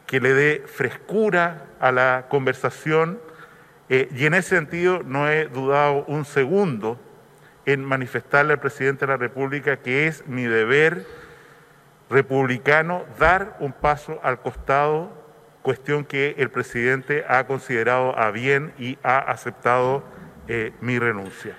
que le dé frescura a la conversación eh, y en ese sentido no he dudado un segundo en manifestarle al presidente de la República que es mi deber republicano dar un paso al costado, cuestión que el presidente ha considerado a bien y ha aceptado eh, mi renuncia.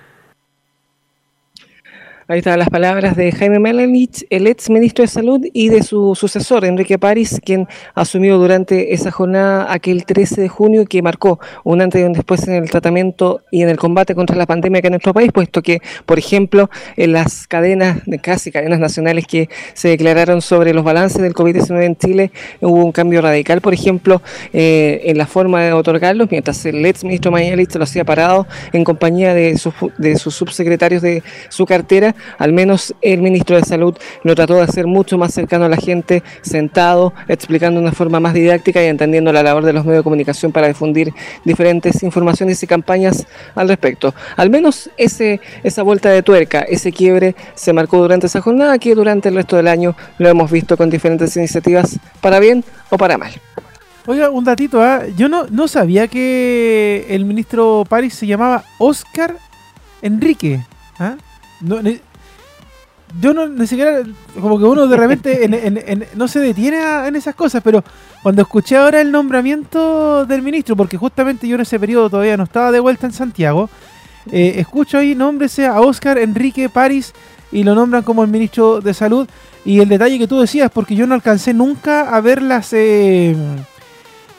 Ahí están las palabras de Jaime Melanich, el ex ministro de Salud, y de su sucesor, Enrique París, quien asumió durante esa jornada aquel 13 de junio que marcó un antes y un después en el tratamiento y en el combate contra la pandemia que en nuestro país, puesto que, por ejemplo, en las cadenas, de casi cadenas nacionales que se declararon sobre los balances del COVID-19 en Chile, hubo un cambio radical, por ejemplo, eh, en la forma de otorgarlos, mientras el ex ministro Mañalich lo hacía parado en compañía de sus, de sus subsecretarios de su cartera, al menos el ministro de Salud lo trató de hacer mucho más cercano a la gente, sentado, explicando de una forma más didáctica y entendiendo la labor de los medios de comunicación para difundir diferentes informaciones y campañas al respecto. Al menos ese, esa vuelta de tuerca, ese quiebre se marcó durante esa jornada que durante el resto del año lo hemos visto con diferentes iniciativas para bien o para mal.
Oiga, un datito, ¿ah? yo no, no sabía que el ministro París se llamaba Oscar Enrique. ¿ah? No, yo no ni siquiera, como que uno de repente en- en- en- no se detiene en esas cosas, pero cuando escuché ahora el nombramiento del ministro, porque justamente yo en ese periodo todavía no estaba de vuelta en Santiago, eh, escucho ahí nómbrese a Oscar Enrique París y lo nombran como el ministro de Salud. Y el detalle que tú decías, porque yo no alcancé nunca a ver las, eh,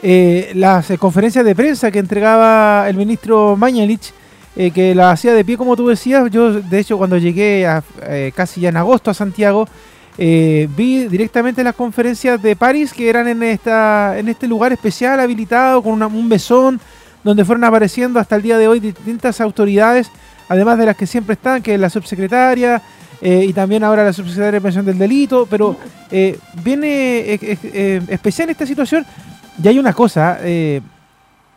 eh, las eh, conferencias de prensa que entregaba el ministro Mañalich, eh, que la hacía de pie, como tú decías. Yo, de hecho, cuando llegué eh, casi ya en agosto a Santiago, eh, vi directamente las conferencias de París que eran en, esta, en este lugar especial habilitado con un mesón donde fueron apareciendo hasta el día de hoy distintas autoridades, además de las que siempre están, que es la subsecretaria y también ahora la subsecretaria de Prevención del Delito, pero viene especial esta situación. Y hay una cosa,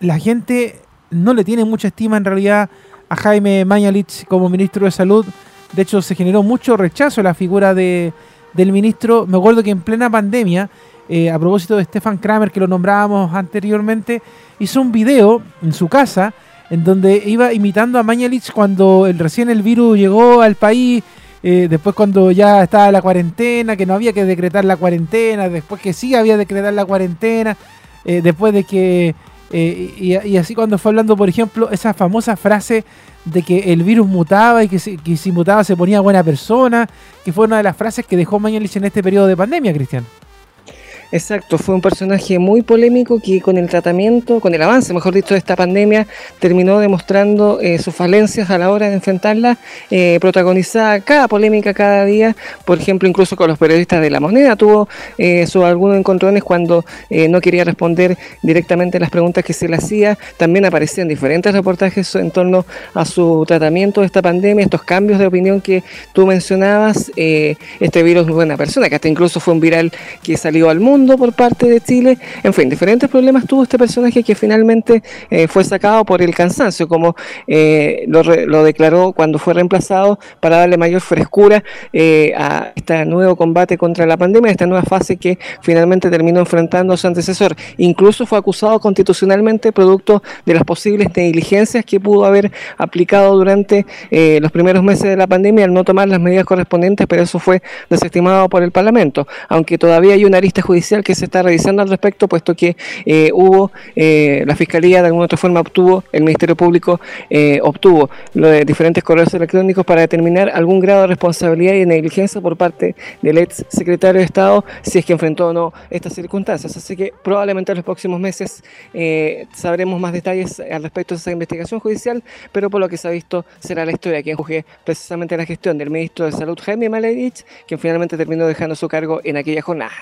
la gente no le tiene mucha estima en realidad a Jaime Mañalich como ministro de Salud. De hecho, se generó mucho rechazo a la figura de, del ministro. Me acuerdo que en plena pandemia, eh, a propósito de Stefan Kramer, que lo nombrábamos anteriormente, hizo un video en su casa en donde iba imitando a Mañalich cuando el, recién el virus llegó al país, eh, después cuando ya estaba la cuarentena, que no había que decretar la cuarentena, después que sí había que decretar la cuarentena, eh, después de que... eh, y, así cuando fue hablando, por ejemplo, esa famosa frase de que el virus mutaba y que si, que si mutaba se ponía buena persona, que fue una de las frases que dejó Mañalich en este periodo de pandemia, Cristian.
Exacto, fue un personaje muy polémico que con el tratamiento, con el avance, mejor dicho, de esta pandemia, terminó demostrando eh, sus falencias a la hora de enfrentarla, eh, protagonizada cada polémica cada día, por ejemplo, incluso con los periodistas de La Moneda, tuvo eh, algunos encontrones cuando eh, no quería responder directamente las preguntas que se le hacía, también aparecían diferentes reportajes en torno a su tratamiento de esta pandemia, estos cambios de opinión que tú mencionabas, eh, este virus es buena persona, que hasta incluso fue un viral que salió al mundo, por parte de Chile. En fin, diferentes problemas tuvo este personaje que finalmente eh, fue sacado por el cansancio, como eh, lo, declaró cuando fue reemplazado para darle mayor frescura eh, a este nuevo combate contra la pandemia, esta nueva fase que finalmente terminó enfrentando a su antecesor. Incluso fue acusado constitucionalmente producto de las posibles negligencias que pudo haber aplicado durante los primeros meses de la pandemia al no tomar las medidas correspondientes, pero eso fue desestimado por el Parlamento, aunque todavía hay una lista judicial que se está revisando al respecto, puesto que eh, hubo, eh, la Fiscalía de alguna otra forma obtuvo, el Ministerio Público eh, obtuvo lo de diferentes correos electrónicos para determinar algún grado de responsabilidad y negligencia por parte del ex secretario de Estado, si es que enfrentó o no estas circunstancias. Así que probablemente en los próximos meses sabremos más detalles al respecto de esa investigación judicial, pero por lo que se ha visto será la historia quien juzgue precisamente la gestión del ministro de Salud, Jaime Maledich, quien finalmente terminó dejando su cargo en aquella jornada.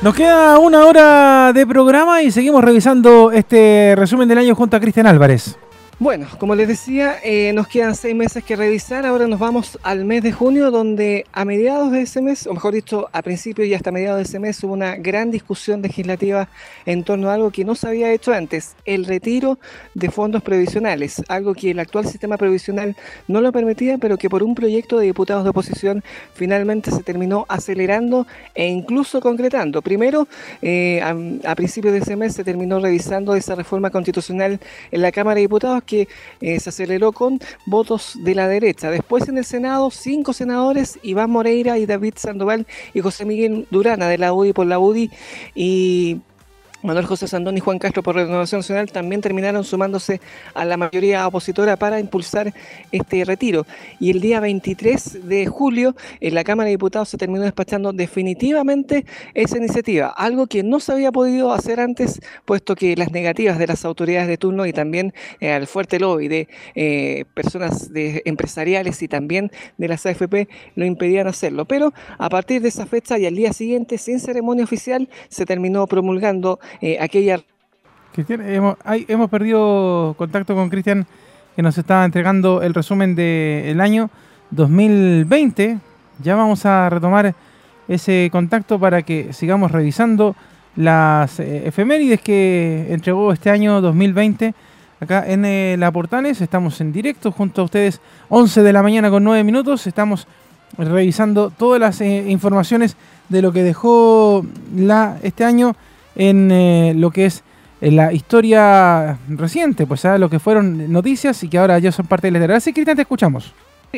Nos queda una hora de programa y seguimos revisando este resumen del año junto a Cristian Álvarez.
Bueno, como les decía, eh, nos quedan seis meses que revisar. Ahora nos vamos al mes de junio, donde a mediados de ese mes, o mejor dicho, a principios y hasta mediados de ese mes, hubo una gran discusión legislativa en torno a algo que no se había hecho antes, el retiro de fondos previsionales, algo que el actual sistema previsional no lo permitía, pero que por un proyecto de diputados de oposición finalmente se terminó acelerando e incluso concretando. Primero, eh, a, a principios de ese mes se terminó revisando esa reforma constitucional en la Cámara de Diputados que eh, se aceleró con votos de la derecha. Después en el Senado, cinco senadores, Iván Moreira y David Sandoval y José Miguel Durana de la UDI por la UDI y Manuel José Sandón y Juan Castro por Renovación Nacional también terminaron sumándose a la mayoría opositora para impulsar este retiro. Y el día 23 de julio en la Cámara de Diputados se terminó despachando definitivamente esa iniciativa, algo que no se había podido hacer antes, puesto que las negativas de las autoridades de turno y también eh, al fuerte lobby de eh, personas empresariales y también de las AFP lo impedían hacerlo. Pero a partir de esa fecha y al día siguiente, sin ceremonia oficial, se terminó promulgando eh, aquella...
Cristian, hemos, hemos perdido contacto con Cristian que nos estaba entregando el resumen del año 2020. Ya vamos a retomar ese contacto para que sigamos revisando las eh, efemérides que entregó este año 2020 acá en eh, La Portales. Estamos en directo junto a ustedes, 11 de la mañana con 9 minutos. Estamos revisando todas las informaciones de lo que dejó la, este año en eh, lo que es eh, la historia reciente, pues ¿sabes? lo que fueron noticias y que ahora ya son parte de la literatura. Así, Cristian, te escuchamos.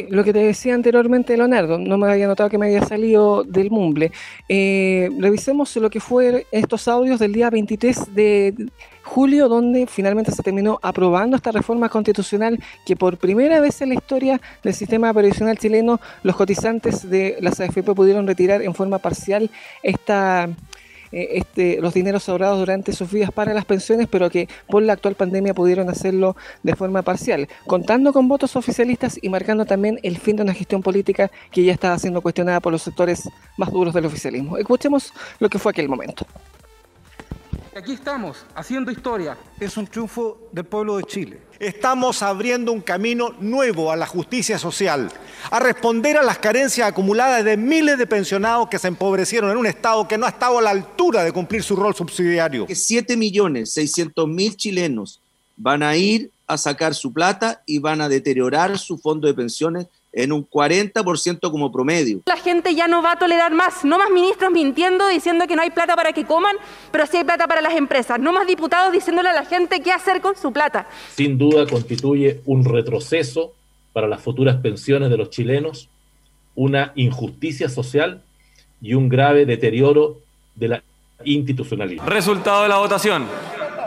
Lo que te decía anteriormente, Leonardo, no me había notado que me había salido del mumble. Eh, revisemos lo que fue estos audios del día 23 de julio, donde finalmente se terminó aprobando esta reforma constitucional que por primera vez en la historia del sistema previsional chileno los cotizantes de las AFP pudieron retirar en forma parcial esta eh, este, los dineros sobrados durante sus vidas para las pensiones, pero que por la actual pandemia pudieron hacerlo de forma parcial, contando con votos oficialistas y marcando también el fin de una gestión política que ya estaba siendo cuestionada por los sectores más duros del oficialismo. Escuchemos lo que fue aquel momento.
Aquí estamos, haciendo historia.
Es un triunfo del pueblo de Chile. Estamos abriendo un camino nuevo a la justicia social, a responder a las carencias acumuladas de miles de pensionados que se empobrecieron en un Estado que no ha estado a la altura de cumplir su rol subsidiario.
Que 7 millones 600 mil chilenos van a ir a sacar su plata y van a deteriorar su fondo de pensiones en un 40% como promedio.
La gente ya no va a tolerar más, no más ministros mintiendo, diciendo que no hay plata para que coman, pero sí hay plata para las empresas, no más diputados diciéndole a la gente qué hacer con su plata.
Sin duda constituye un retroceso para las futuras pensiones de los chilenos, una injusticia social y un grave deterioro de la institucionalidad.
Resultado de la votación.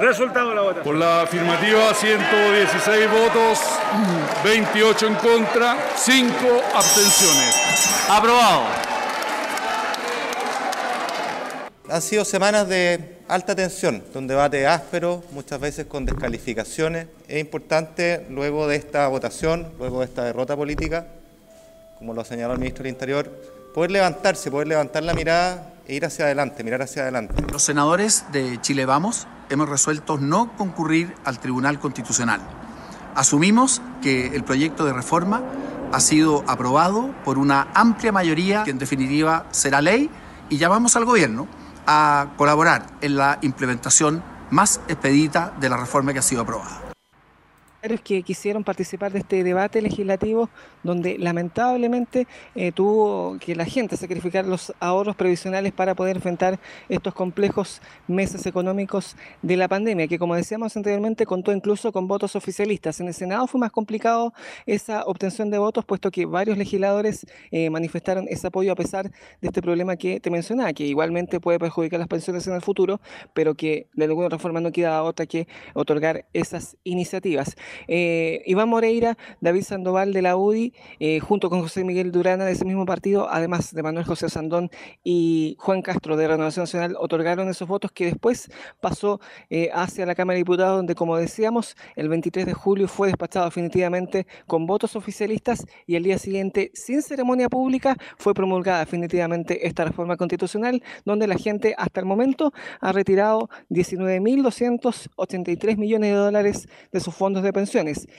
Resultado de la votación.
Por la afirmativa, 116 votos, 28 en contra, 5 abstenciones.
Aprobado.
Han sido semanas de alta tensión, de un debate áspero, muchas veces con descalificaciones. Es importante, luego de esta votación, luego de esta derrota política, como lo señaló el ministro del Interior, poder levantarse, poder levantar la mirada e ir hacia adelante, mirar hacia adelante.
Los senadores de Chile Vamos hemos resuelto no concurrir al Tribunal Constitucional. Asumimos que el proyecto de reforma ha sido aprobado por una amplia mayoría que en definitiva será ley y llamamos al gobierno a colaborar en la implementación más expedita de la reforma que ha sido aprobada
que quisieron participar de este debate legislativo donde lamentablemente eh, tuvo que la gente sacrificar los ahorros previsionales para poder enfrentar estos complejos meses económicos de la pandemia, que como decíamos anteriormente contó incluso con votos oficialistas. En el Senado fue más complicado esa obtención de votos, puesto que varios legisladores eh, manifestaron ese apoyo a pesar de este problema que te mencionaba, que igualmente puede perjudicar las pensiones en el futuro, pero que de alguna forma no queda otra que otorgar esas iniciativas. Eh, Iván Moreira, David Sandoval de la UDI, eh, junto con José Miguel Durana de ese mismo partido, además de Manuel José Sandón y Juan Castro de Renovación Nacional, otorgaron esos votos que después pasó eh, hacia la Cámara de Diputados, donde, como decíamos, el 23 de julio fue despachado definitivamente con votos oficialistas y el día siguiente, sin ceremonia pública, fue promulgada definitivamente esta reforma constitucional, donde la gente hasta el momento ha retirado 19.283 millones de dólares de sus fondos de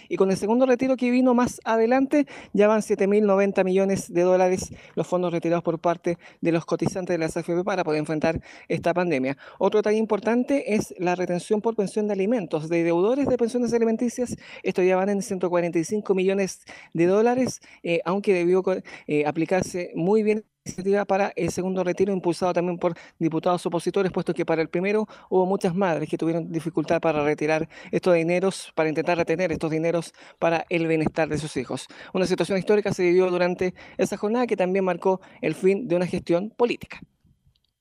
Y con el segundo retiro que vino más adelante, ya van 7.090 millones de dólares los fondos retirados por parte de los cotizantes de la AFP para poder enfrentar esta pandemia. Otro detalle importante es la retención por pensión de alimentos de deudores de pensiones alimenticias. Esto ya van en 145 millones de dólares, eh, aunque debió eh, aplicarse muy bien iniciativa para el segundo retiro impulsado también por diputados opositores, puesto que para el primero hubo muchas madres que tuvieron dificultad para retirar estos dineros, para intentar retener estos dineros para el bienestar de sus hijos. Una situación histórica se vivió durante esa jornada que también marcó el fin de una gestión política.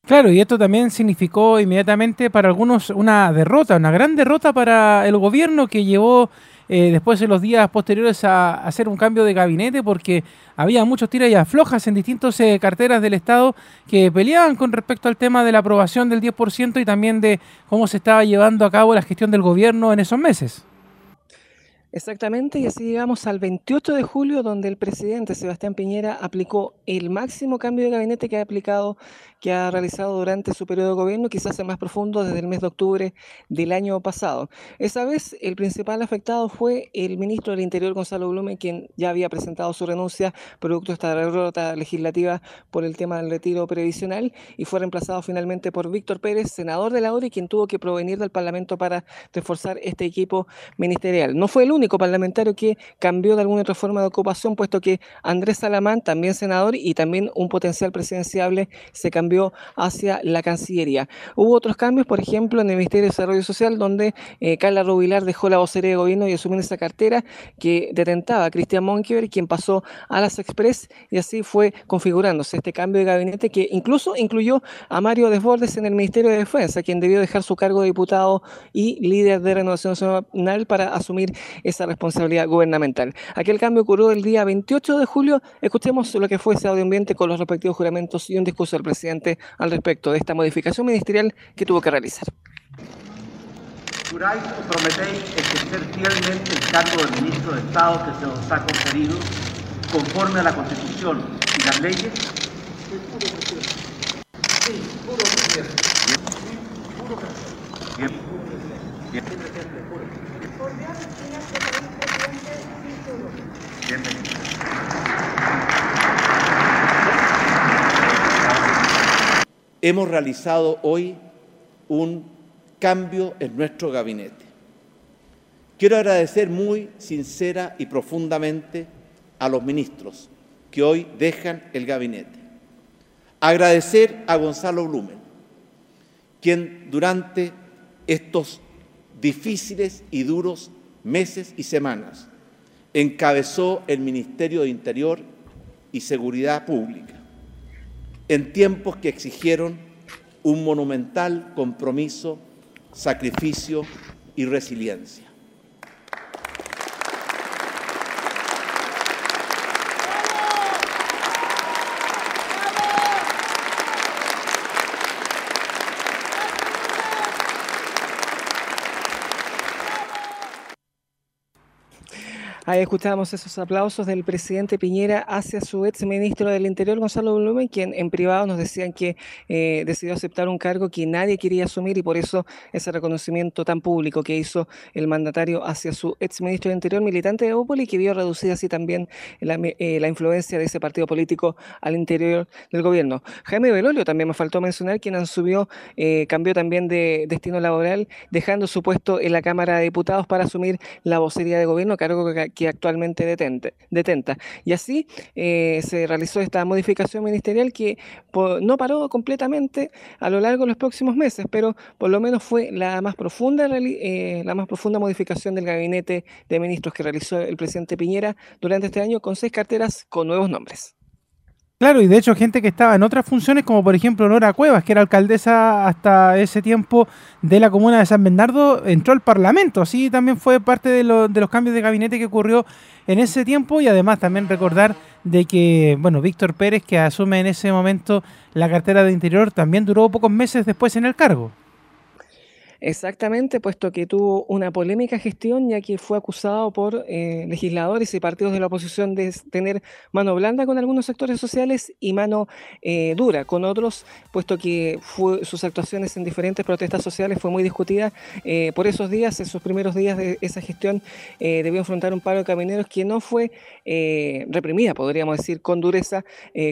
Claro, y esto también significó inmediatamente para algunos una derrota, una gran derrota para el gobierno que llevó eh, después en los días posteriores a, hacer un cambio de gabinete porque había muchos tiras y aflojas en distintas eh, carteras del Estado que peleaban con respecto al tema de la aprobación del 10% y también de cómo se estaba llevando a cabo la gestión del gobierno en esos meses.
Exactamente, y así llegamos al 28 de julio, donde el presidente Sebastián Piñera aplicó el máximo cambio de gabinete que ha aplicado, que ha realizado durante su periodo de gobierno, quizás el más profundo desde el mes de octubre del año pasado. Esa vez el principal afectado fue el ministro del Interior, Gonzalo Blume, quien ya había presentado su renuncia producto de esta derrota legislativa por el tema del retiro previsional y fue reemplazado finalmente por Víctor Pérez, senador de la ODI, quien tuvo que provenir del Parlamento para reforzar este equipo ministerial. No fue el único parlamentario que cambió de alguna otra forma de ocupación, puesto que Andrés Salamán, también senador y también un potencial presidenciable, se cambió hacia la Cancillería. Hubo otros cambios, por ejemplo, en el Ministerio de Desarrollo Social, donde eh, Carla Rubilar dejó la vocería de gobierno y asumió esa cartera que detentaba a Cristian Monkever, quien pasó a las Express, y así fue configurándose este cambio de gabinete que incluso incluyó a Mario Desbordes en el Ministerio de Defensa, quien debió dejar su cargo de diputado y líder de Renovación Nacional para asumir esa responsabilidad gubernamental. Aquel cambio ocurrió el día 28 de julio. Escuchemos lo que fue ese audio ambiente con los respectivos juramentos y un discurso del presidente al respecto de esta modificación ministerial que tuvo que realizar.
¿Juráis o prometéis ejercer fielmente el cargo de ministro de Estado que se os ha conferido conforme a la Constitución y las leyes? Sí, puro presidente. Bien. Bien. Hemos realizado hoy un cambio en nuestro gabinete. Quiero agradecer muy sincera y profundamente a los ministros que hoy dejan el gabinete. Agradecer a Gonzalo Blumen, quien durante estos difíciles y duros meses y semanas encabezó el Ministerio de Interior y Seguridad Pública en tiempos que exigieron un monumental compromiso, sacrificio y resiliencia.
Ahí escuchamos esos aplausos del presidente Piñera hacia su ex ministro del Interior, Gonzalo Blumen, quien en privado nos decían que eh, decidió aceptar un cargo que nadie quería asumir y por eso ese reconocimiento tan público que hizo el mandatario hacia su ex ministro del Interior, militante de Opoli, que vio reducida así también la, eh, la, influencia de ese partido político al interior del gobierno. Jaime Belolio también me faltó mencionar, quien subió, eh, cambió también de destino laboral, dejando su puesto en la Cámara de Diputados para asumir la vocería de gobierno, cargo que que actualmente detente, detenta. Y así eh, se realizó esta modificación ministerial que no paró completamente a lo largo de los próximos meses, pero por lo menos fue la más profunda, eh, la más profunda modificación del gabinete de ministros que realizó el presidente Piñera durante este año con seis carteras con nuevos nombres.
Claro, y de hecho gente que estaba en otras funciones, como por ejemplo Nora Cuevas, que era alcaldesa hasta ese tiempo de la comuna de San Bernardo, entró al Parlamento. Así también fue parte de, de los cambios de gabinete que ocurrió en ese tiempo y además también recordar de que, bueno, Víctor Pérez, que asume en ese momento la cartera de Interior, también duró pocos meses después en el cargo.
Exactamente, puesto que tuvo una polémica gestión, ya que fue acusado por eh, legisladores y partidos de la oposición de tener mano blanda con algunos sectores sociales y mano eh, dura con otros, puesto que fue, sus actuaciones en diferentes protestas sociales fue muy discutida. Eh, por esos días, esos primeros días de esa gestión, debió enfrentar un paro de camineros que no fue reprimida, podríamos decir, con dureza,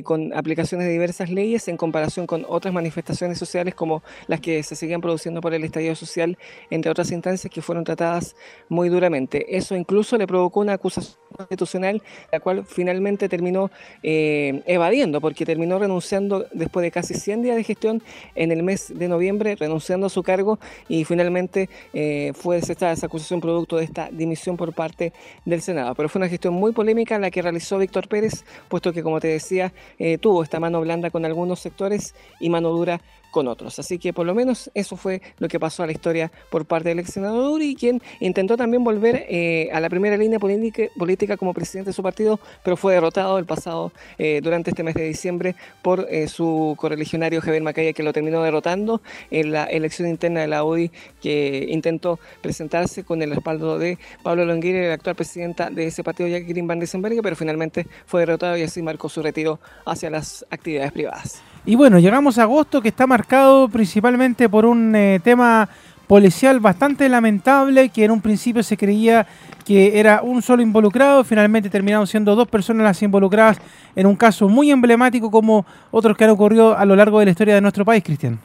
con aplicaciones de diversas leyes en comparación con otras manifestaciones sociales como las que se seguían produciendo por el estallido social, entre otras instancias que fueron tratadas muy duramente. Eso incluso le provocó una acusación constitucional, la cual finalmente terminó eh, evadiendo, porque terminó renunciando después de casi 100 días de gestión en el mes de noviembre, renunciando a su cargo y finalmente eh, fue desechada esa acusación producto de esta dimisión por parte del Senado. Pero fue una gestión muy polémica la que realizó Víctor Pérez, puesto que, como te decía, eh, tuvo esta mano blanda con algunos sectores y mano dura con otros. Así que por lo menos eso fue lo que pasó a la historia por parte del ex senador y quien intentó también volver eh, a la primera línea política, como presidente de su partido, pero fue derrotado el pasado eh, durante este mes de diciembre por eh, su correligionario Javier Macaya, que lo terminó derrotando en la elección interna de la UDI, que intentó presentarse con el respaldo de Pablo Longueira, la actual presidenta de ese partido, Jacqueline Van Desenbergue, pero finalmente fue derrotado y así marcó su retiro hacia las actividades privadas.
Y bueno, llegamos a agosto que está marcado principalmente por un eh, tema policial bastante lamentable que en un principio se creía que era un solo involucrado, finalmente terminaron siendo dos personas las involucradas en un caso muy emblemático como otros que han ocurrido a lo largo de la historia de nuestro país, Cristian.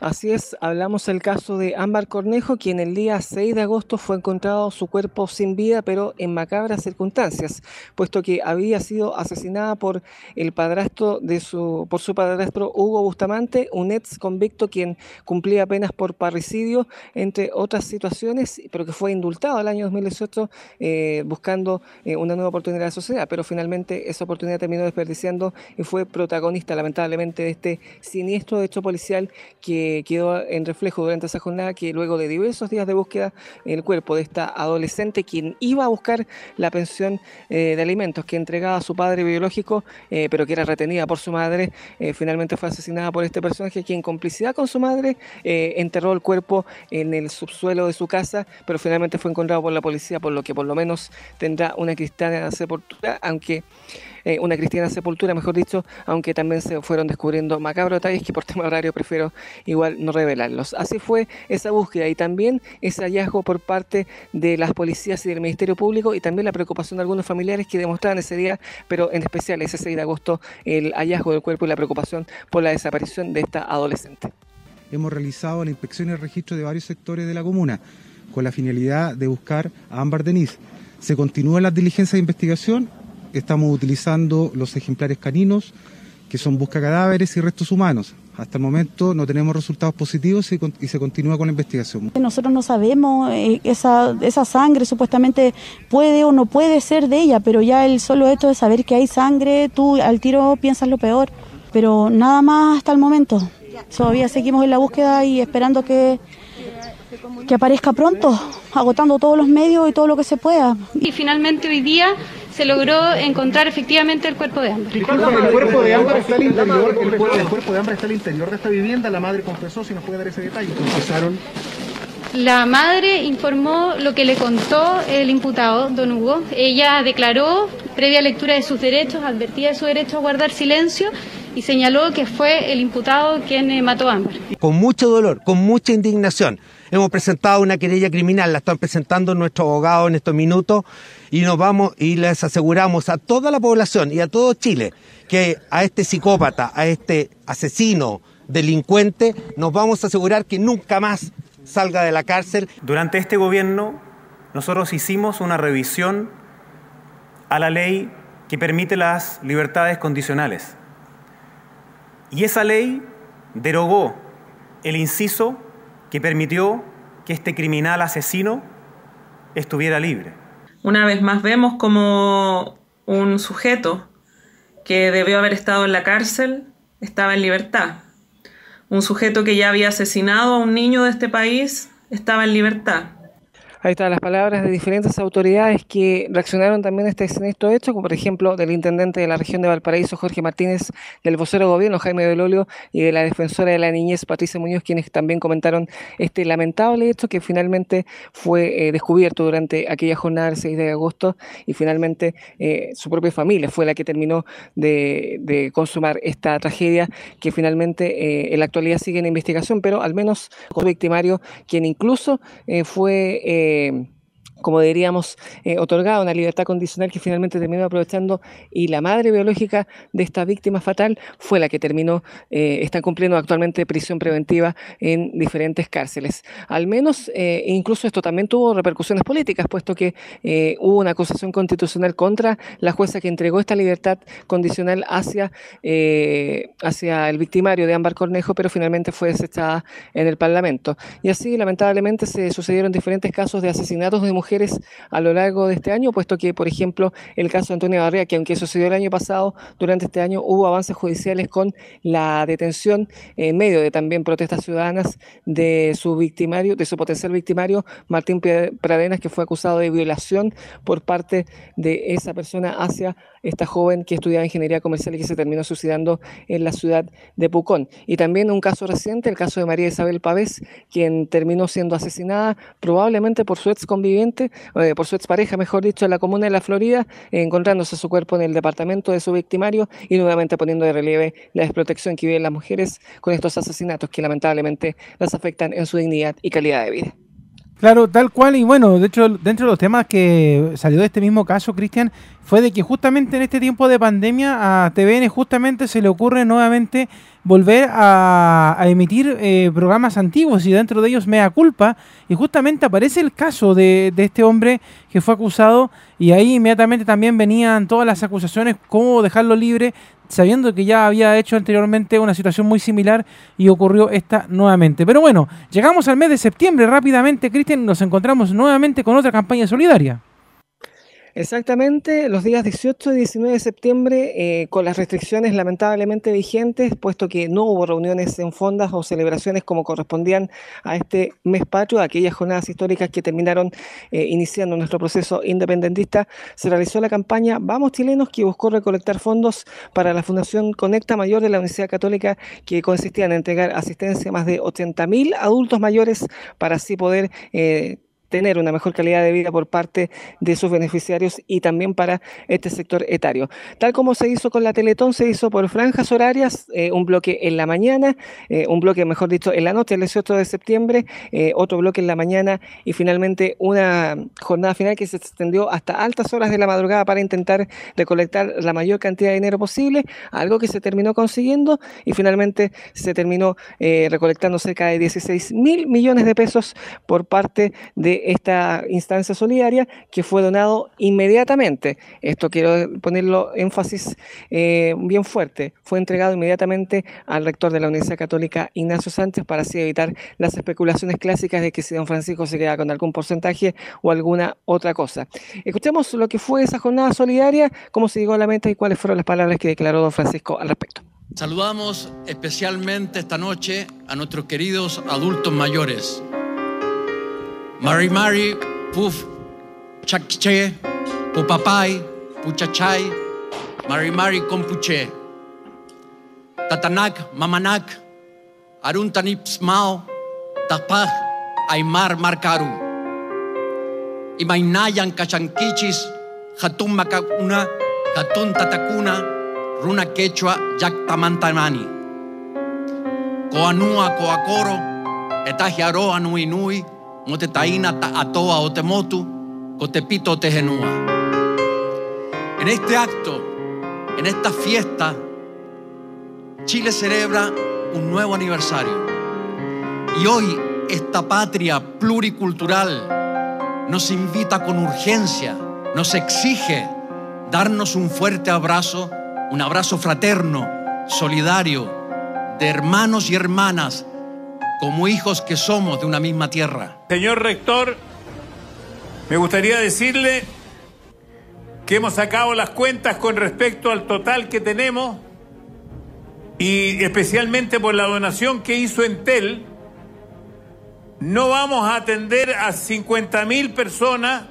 Así es, hablamos del caso de Ámbar Cornejo, quien el día 6 de agosto fue encontrado su cuerpo sin vida, pero en macabras circunstancias, puesto que había sido asesinada por el padrastro de su, por su padrastro Hugo Bustamante, un ex convicto quien cumplía penas por parricidio, entre otras situaciones, pero que fue indultado el año 2018 eh, buscando eh, una nueva oportunidad de sociedad, pero finalmente esa oportunidad terminó desperdiciando y fue protagonista lamentablemente de este siniestro hecho policial que quedó en reflejo durante esa jornada que luego de diversos días de búsqueda, el cuerpo de esta adolescente, quien iba a buscar la pensión eh, de alimentos que entregaba a su padre biológico, eh, pero que era retenida por su madre, eh, finalmente fue asesinada por este personaje, quien en complicidad con su madre enterró el cuerpo en el subsuelo de su casa, pero finalmente fue encontrado por la policía, por lo que por lo menos tendrá una cristiana sepultura, aunque eh, una cristiana sepultura, mejor dicho, aunque también se fueron descubriendo macabros detalles que por tema horario prefiero igual no revelarlos. Así fue esa búsqueda y también ese hallazgo por parte de las policías y del Ministerio Público y también la preocupación de algunos familiares que demostraban ese día, pero en especial ese 6 de agosto, el hallazgo del cuerpo y la preocupación por la desaparición de esta adolescente.
Hemos realizado la inspección y el registro de varios sectores de la comuna con la finalidad de buscar a Ámbar Denise. Se continúan las diligencias de investigación estamos utilizando los ejemplares caninos, que son busca cadáveres y restos humanos. Hasta el momento no tenemos resultados positivos y, se continúa con la investigación.
Nosotros no sabemos, eh, esa, esa sangre supuestamente puede o no puede ser de ella, pero ya el solo hecho de saber que hay sangre, tú al tiro piensas lo peor. Pero nada más hasta el momento. Todavía seguimos en la búsqueda y esperando que, que aparezca pronto, agotando todos los medios y todo lo que se pueda.
Y finalmente hoy día se logró encontrar efectivamente el cuerpo de Ámbar.
el cuerpo de Ámbar está al interior, el, cuerpo de Ámbar está al interior de esta vivienda, la madre confesó, si nos puede dar ese detalle. Confesaron
La madre informó lo que le contó el imputado, don Hugo. Ella declaró, previa lectura de sus derechos, advertía de su derecho a guardar silencio y señaló que fue el imputado quien eh, mató a Ámbar.
Con mucho dolor, con mucha indignación. Hemos presentado una querella criminal, la están presentando nuestros abogados en estos minutos y nos vamos y les aseguramos a toda la población y a todo Chile que a este psicópata, a este asesino, delincuente, nos vamos a asegurar que nunca más salga de la cárcel.
Durante este gobierno nosotros hicimos una revisión a la ley que permite las libertades condicionales. Y esa ley derogó el inciso que permitió que este criminal asesino estuviera libre.
Una vez más vemos como un sujeto que debió haber estado en la cárcel estaba en libertad. Un sujeto que ya había asesinado a un niño de este país estaba en libertad.
Ahí están las palabras de diferentes autoridades que reaccionaron también a este siniestro hecho, como por ejemplo del intendente de la región de Valparaíso, Jorge Martínez, del vocero de gobierno, Jaime Belolio, y de la defensora de la niñez, Patricia Muñoz, quienes también comentaron este lamentable hecho que finalmente fue eh, descubierto durante aquella jornada del 6 de agosto y finalmente eh, su propia familia fue la que terminó de, consumar esta tragedia que finalmente eh, en la actualidad sigue en investigación, pero al menos con victimario, quien incluso fue eh, como diríamos, eh, otorgada una libertad condicional que finalmente terminó aprovechando y la madre biológica de esta víctima fatal fue la que terminó, eh, están cumpliendo actualmente prisión preventiva en diferentes cárceles. Al menos, eh, incluso esto también tuvo repercusiones políticas, puesto que hubo una acusación constitucional contra la jueza que entregó esta libertad condicional hacia, hacia el victimario de Ámbar Cornejo, pero finalmente fue desechada en el Parlamento. Y así, lamentablemente, se sucedieron diferentes casos de asesinatos de mujeres a lo largo de este año, puesto que, por ejemplo, el caso de Antonio Barrea, que aunque sucedió el año pasado, durante este año hubo avances judiciales con la detención en medio de también protestas ciudadanas de su victimario, de su potencial victimario, Martín Pradenas, que fue acusado de violación por parte de esa persona hacia esta joven que estudiaba ingeniería comercial y que se terminó suicidando en la ciudad de Pucón. Y también un caso reciente, el caso de María Isabel Pavés, quien terminó siendo asesinada probablemente por su ex conviviente, eh, por su ex pareja, mejor dicho, en la comuna de La Florida, encontrándose su cuerpo en el departamento de su victimario y nuevamente poniendo de relieve la desprotección que viven las mujeres con estos asesinatos que lamentablemente las afectan en su dignidad y calidad de vida.
Claro, tal cual, y bueno, de hecho, dentro de los temas que salió de este mismo caso, Cristian, fue de que justamente en este tiempo de pandemia a TVN justamente se le ocurre nuevamente volver a, emitir eh, programas antiguos y dentro de ellos Mea Culpa, y justamente aparece el caso de, de, este hombre que fue acusado, y ahí inmediatamente también venían todas las acusaciones, cómo dejarlo libre, sabiendo que ya había hecho anteriormente una situación muy similar y ocurrió esta nuevamente. Pero bueno, llegamos al mes de septiembre rápidamente, Cristian, nos encontramos nuevamente con otra campaña solidaria.
Exactamente, los días 18 y 19 de septiembre, eh, con las restricciones lamentablemente vigentes, puesto que no hubo reuniones en fondas o celebraciones como correspondían a este mes patrio, aquellas jornadas históricas que terminaron eh, iniciando nuestro proceso independentista, se realizó la campaña Vamos Chilenos, que buscó recolectar fondos para la Fundación Conecta Mayor de la Universidad Católica, que consistía en entregar asistencia a más de 80.000 adultos mayores para así poder... Eh, tener una mejor calidad de vida por parte de sus beneficiarios y también para este sector etario. Tal como se hizo con la Teletón, se hizo por franjas horarias, eh, un bloque en la mañana, eh, un bloque, mejor dicho, en la noche, el 18 de septiembre, eh, otro bloque en la mañana y finalmente una jornada final que se extendió hasta altas horas de la madrugada para intentar recolectar la mayor cantidad de dinero posible, algo que se terminó consiguiendo y finalmente se terminó recolectando cerca de 16 mil millones de pesos por parte de esta instancia solidaria que fue donado inmediatamente. Esto quiero ponerlo énfasis eh, bien fuerte. Fue entregado inmediatamente al rector de la Universidad Católica, Ignacio Sánchez, para así evitar las especulaciones clásicas de que si don Francisco se queda con algún porcentaje o alguna otra cosa. Escuchemos lo que fue esa jornada solidaria, cómo se llegó a la meta y cuáles fueron las palabras que declaró don Francisco al respecto.
Saludamos especialmente esta noche a nuestros queridos adultos mayores Mari Mari, Puf, Chakche, Pupapai, Puchachay, Mari Mari Kompuche, Tatanak, Mamanak, Aruntanip Smao, Tapaj, Aymar Marcaru. Imainayan Kachankichis, Hatun Macacuna, Hatun Tatakuna, Runa Quechua, Yaktamantamani. Coanua Coacoro, Etajiaroa Nui Nui, Motetaina Ta Atoa Otemotu, Cotepito Tejenúa. En este acto, en esta fiesta, Chile celebra un nuevo aniversario. Y hoy esta patria pluricultural nos invita con urgencia, nos exige darnos un fuerte abrazo, un abrazo fraterno, solidario, de hermanos y hermanas, como hijos que somos de una misma tierra.
Señor rector, me gustaría decirle que hemos sacado las cuentas con respecto al total que tenemos y especialmente por la donación que hizo Entel, no vamos a atender a 50 mil personas,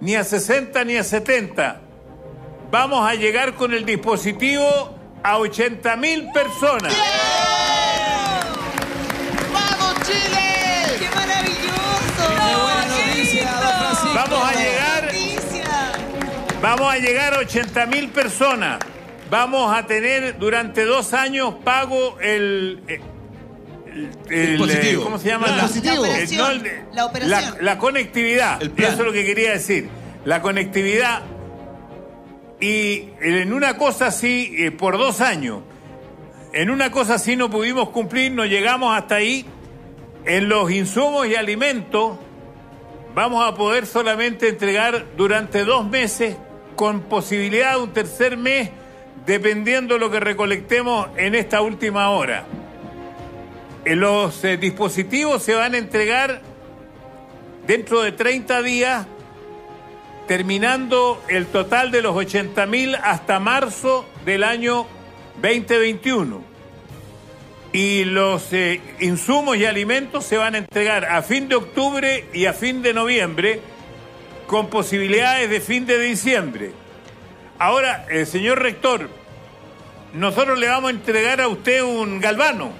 ni a 60 ni a 70. Vamos a llegar con el dispositivo a 80 mil personas.
¡Vamos, Chile! ¡Qué maravilloso! ¡Qué buena noticia,
Vamos a llegar, vamos a llegar a 80 mil personas. Vamos a tener durante dos años pago el, el- el-
Dispositivo.
¿Cómo se llama?
La
La,
operación.
el- no, el-
La operación.
la- la conectividad. Eso es lo que quería decir. La conectividad. Y en una cosa así, eh, por dos años, en una cosa así no pudimos cumplir, no llegamos hasta ahí. En los insumos y alimentos vamos a poder solamente entregar durante dos meses con posibilidad de un tercer mes dependiendo lo que recolectemos en esta última hora. Eh, Los eh, dispositivos se van a entregar dentro de 30 días, terminando el total de los 80 mil hasta marzo del año 2021. Y los eh, insumos y alimentos se van a entregar a fin de octubre y a fin de noviembre, con posibilidades de fin de diciembre. Ahora, eh, señor rector, nosotros le vamos a entregar a usted un galvano,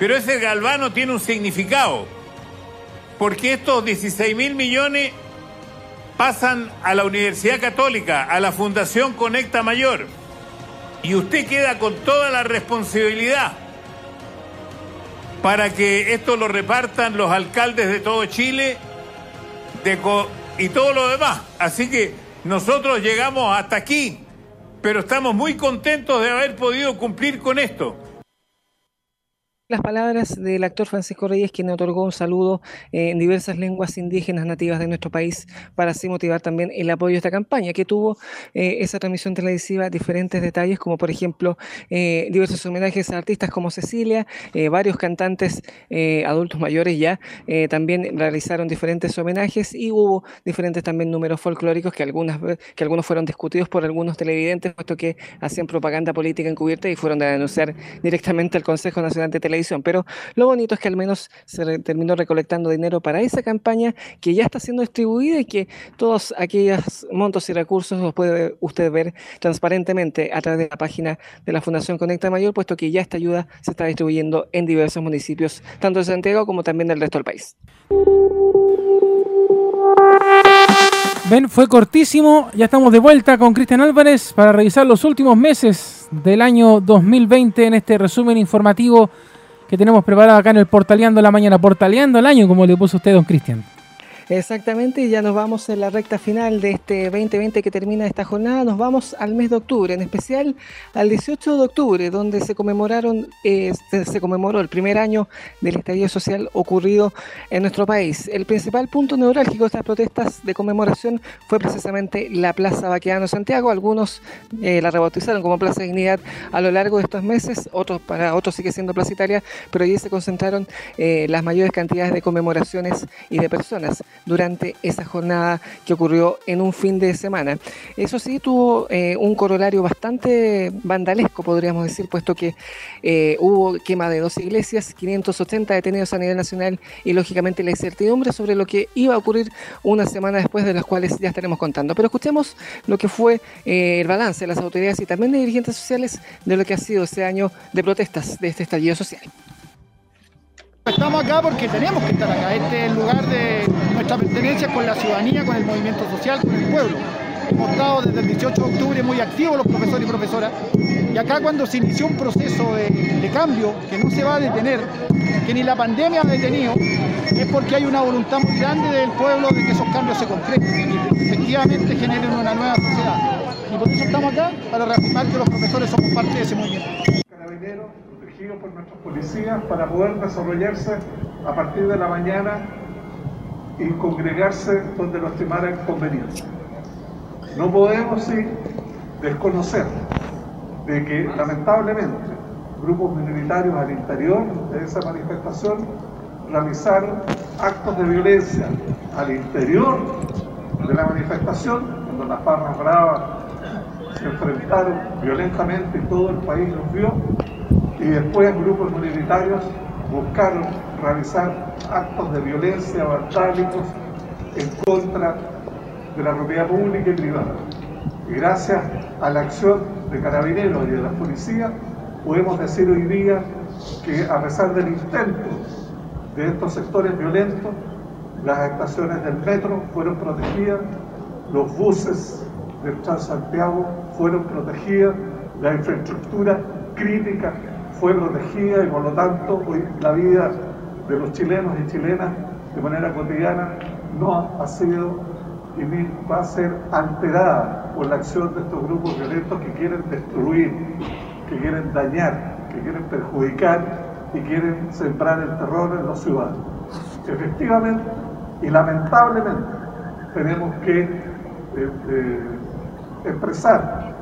pero ese galvano tiene un significado, porque estos 16 mil millones pasan a la Universidad Católica, a la Fundación Conecta Mayor, y usted queda con toda la responsabilidad para que esto lo repartan los alcaldes de todo Chile y todo lo demás. Así que nosotros llegamos hasta aquí, pero estamos muy contentos de haber podido cumplir con esto.
Las palabras del actor Francisco Reyes, quien otorgó un saludo eh, en diversas lenguas indígenas nativas de nuestro país, para así motivar también el apoyo a esta campaña, que tuvo eh, esa transmisión televisiva diferentes detalles, como por ejemplo eh, diversos homenajes a artistas como Cecilia, varios cantantes adultos mayores ya también realizaron diferentes homenajes y hubo diferentes también números folclóricos que, algunas, que algunos fueron discutidos por algunos televidentes, puesto que hacían propaganda política encubierta y fueron a denunciar directamente al Consejo Nacional de Pero lo bonito es que al menos se terminó recolectando dinero para esa campaña que ya está siendo distribuida y que todos aquellos montos y recursos los puede usted ver transparentemente a través de la página de la Fundación Conecta Mayor, puesto que ya esta ayuda se está distribuyendo en diversos municipios, tanto de Santiago como también del resto del país.
Ven, fue cortísimo. Ya estamos de vuelta con Cristian Álvarez para revisar los últimos meses del año 2020 en este resumen informativo que tenemos preparado acá en el Portaleando la Mañana. Portaleando el año, como le puso usted, don Cristian.
Exactamente, y ya nos vamos en la recta final de este 2020 que termina esta jornada. Nos vamos al mes de octubre, en especial al 18 de octubre, donde se conmemoraron, eh, se, conmemoró el primer año del estallido social ocurrido en nuestro país. El principal punto neurálgico de estas protestas de conmemoración fue precisamente la Plaza Baqueano Santiago. Algunos eh, la rebautizaron como Plaza Dignidad a lo largo de estos meses, otros para otros sigue siendo Plaza Italia, pero allí se concentraron eh, las mayores cantidades de conmemoraciones y de personas durante esa jornada que ocurrió en un fin de semana. Eso sí, tuvo eh, un corolario bastante vandalesco, podríamos decir, puesto que eh, hubo quema de dos iglesias, 580 detenidos a nivel nacional y lógicamente la incertidumbre sobre lo que iba a ocurrir una semana después de las cuales ya estaremos contando. Pero escuchemos lo que fue eh, el balance de las autoridades y también de dirigentes sociales de lo que ha sido ese año de protestas de este estallido social.
Estamos acá porque tenemos que estar acá. Este es el lugar de nuestra pertenencia con la ciudadanía, con el movimiento social, con el pueblo. Hemos estado desde el 18 de octubre muy activos los profesores y profesoras. Y acá cuando se inició un proceso de, cambio que no se va a detener, que ni la pandemia ha detenido, es porque hay una voluntad muy grande del pueblo de que esos cambios se concreten y efectivamente generen una nueva sociedad. Y por eso estamos acá, para reafirmar que los profesores somos parte de ese movimiento.
Por nuestros policías, para poder desarrollarse a partir de la mañana y congregarse donde lo estimaran conveniente. No podemos sí desconocer de que lamentablemente grupos minoritarios al interior de esa manifestación realizaron actos de violencia al interior de la manifestación, cuando las barras bravas se enfrentaron violentamente y todo el país los vio, y después grupos minoritarios buscaron realizar actos de violencia vandálicos en contra de la propiedad pública y privada. Y gracias a la acción de carabineros y de la policía, podemos decir hoy día que a pesar del intento de estos sectores violentos, las estaciones del metro fueron protegidas, los buses del Transantiago fueron protegidas, la infraestructura crítica fue protegida y por lo tanto hoy la vida de los chilenos y chilenas de manera cotidiana no ha sido y ni va a ser alterada por la acción de estos grupos violentos que quieren destruir, que quieren dañar, que quieren perjudicar y quieren sembrar el terror en los ciudadanos. Efectivamente y lamentablemente tenemos que eh, eh, expresar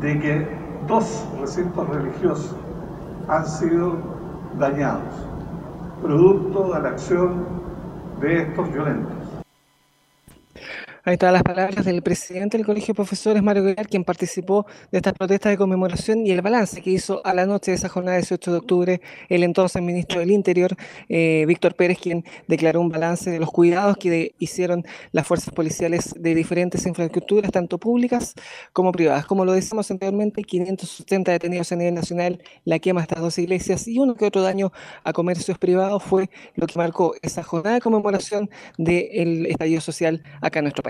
de que dos recintos religiosos han sido dañados, producto de la acción de estos violentos.
Ahí están las palabras del presidente del Colegio de Profesores, Mario Guerrero, quien participó de estas protestas de conmemoración y el balance que hizo a la noche de esa jornada del 18 de octubre el entonces ministro del Interior, eh, Víctor Pérez, quien declaró un balance de los cuidados que hicieron las fuerzas policiales de diferentes infraestructuras, tanto públicas como privadas. Como lo decimos anteriormente, 570 detenidos a nivel nacional, la quema de estas dos iglesias y uno que otro daño a comercios privados fue lo que marcó esa jornada de conmemoración del estallido social acá en nuestro país.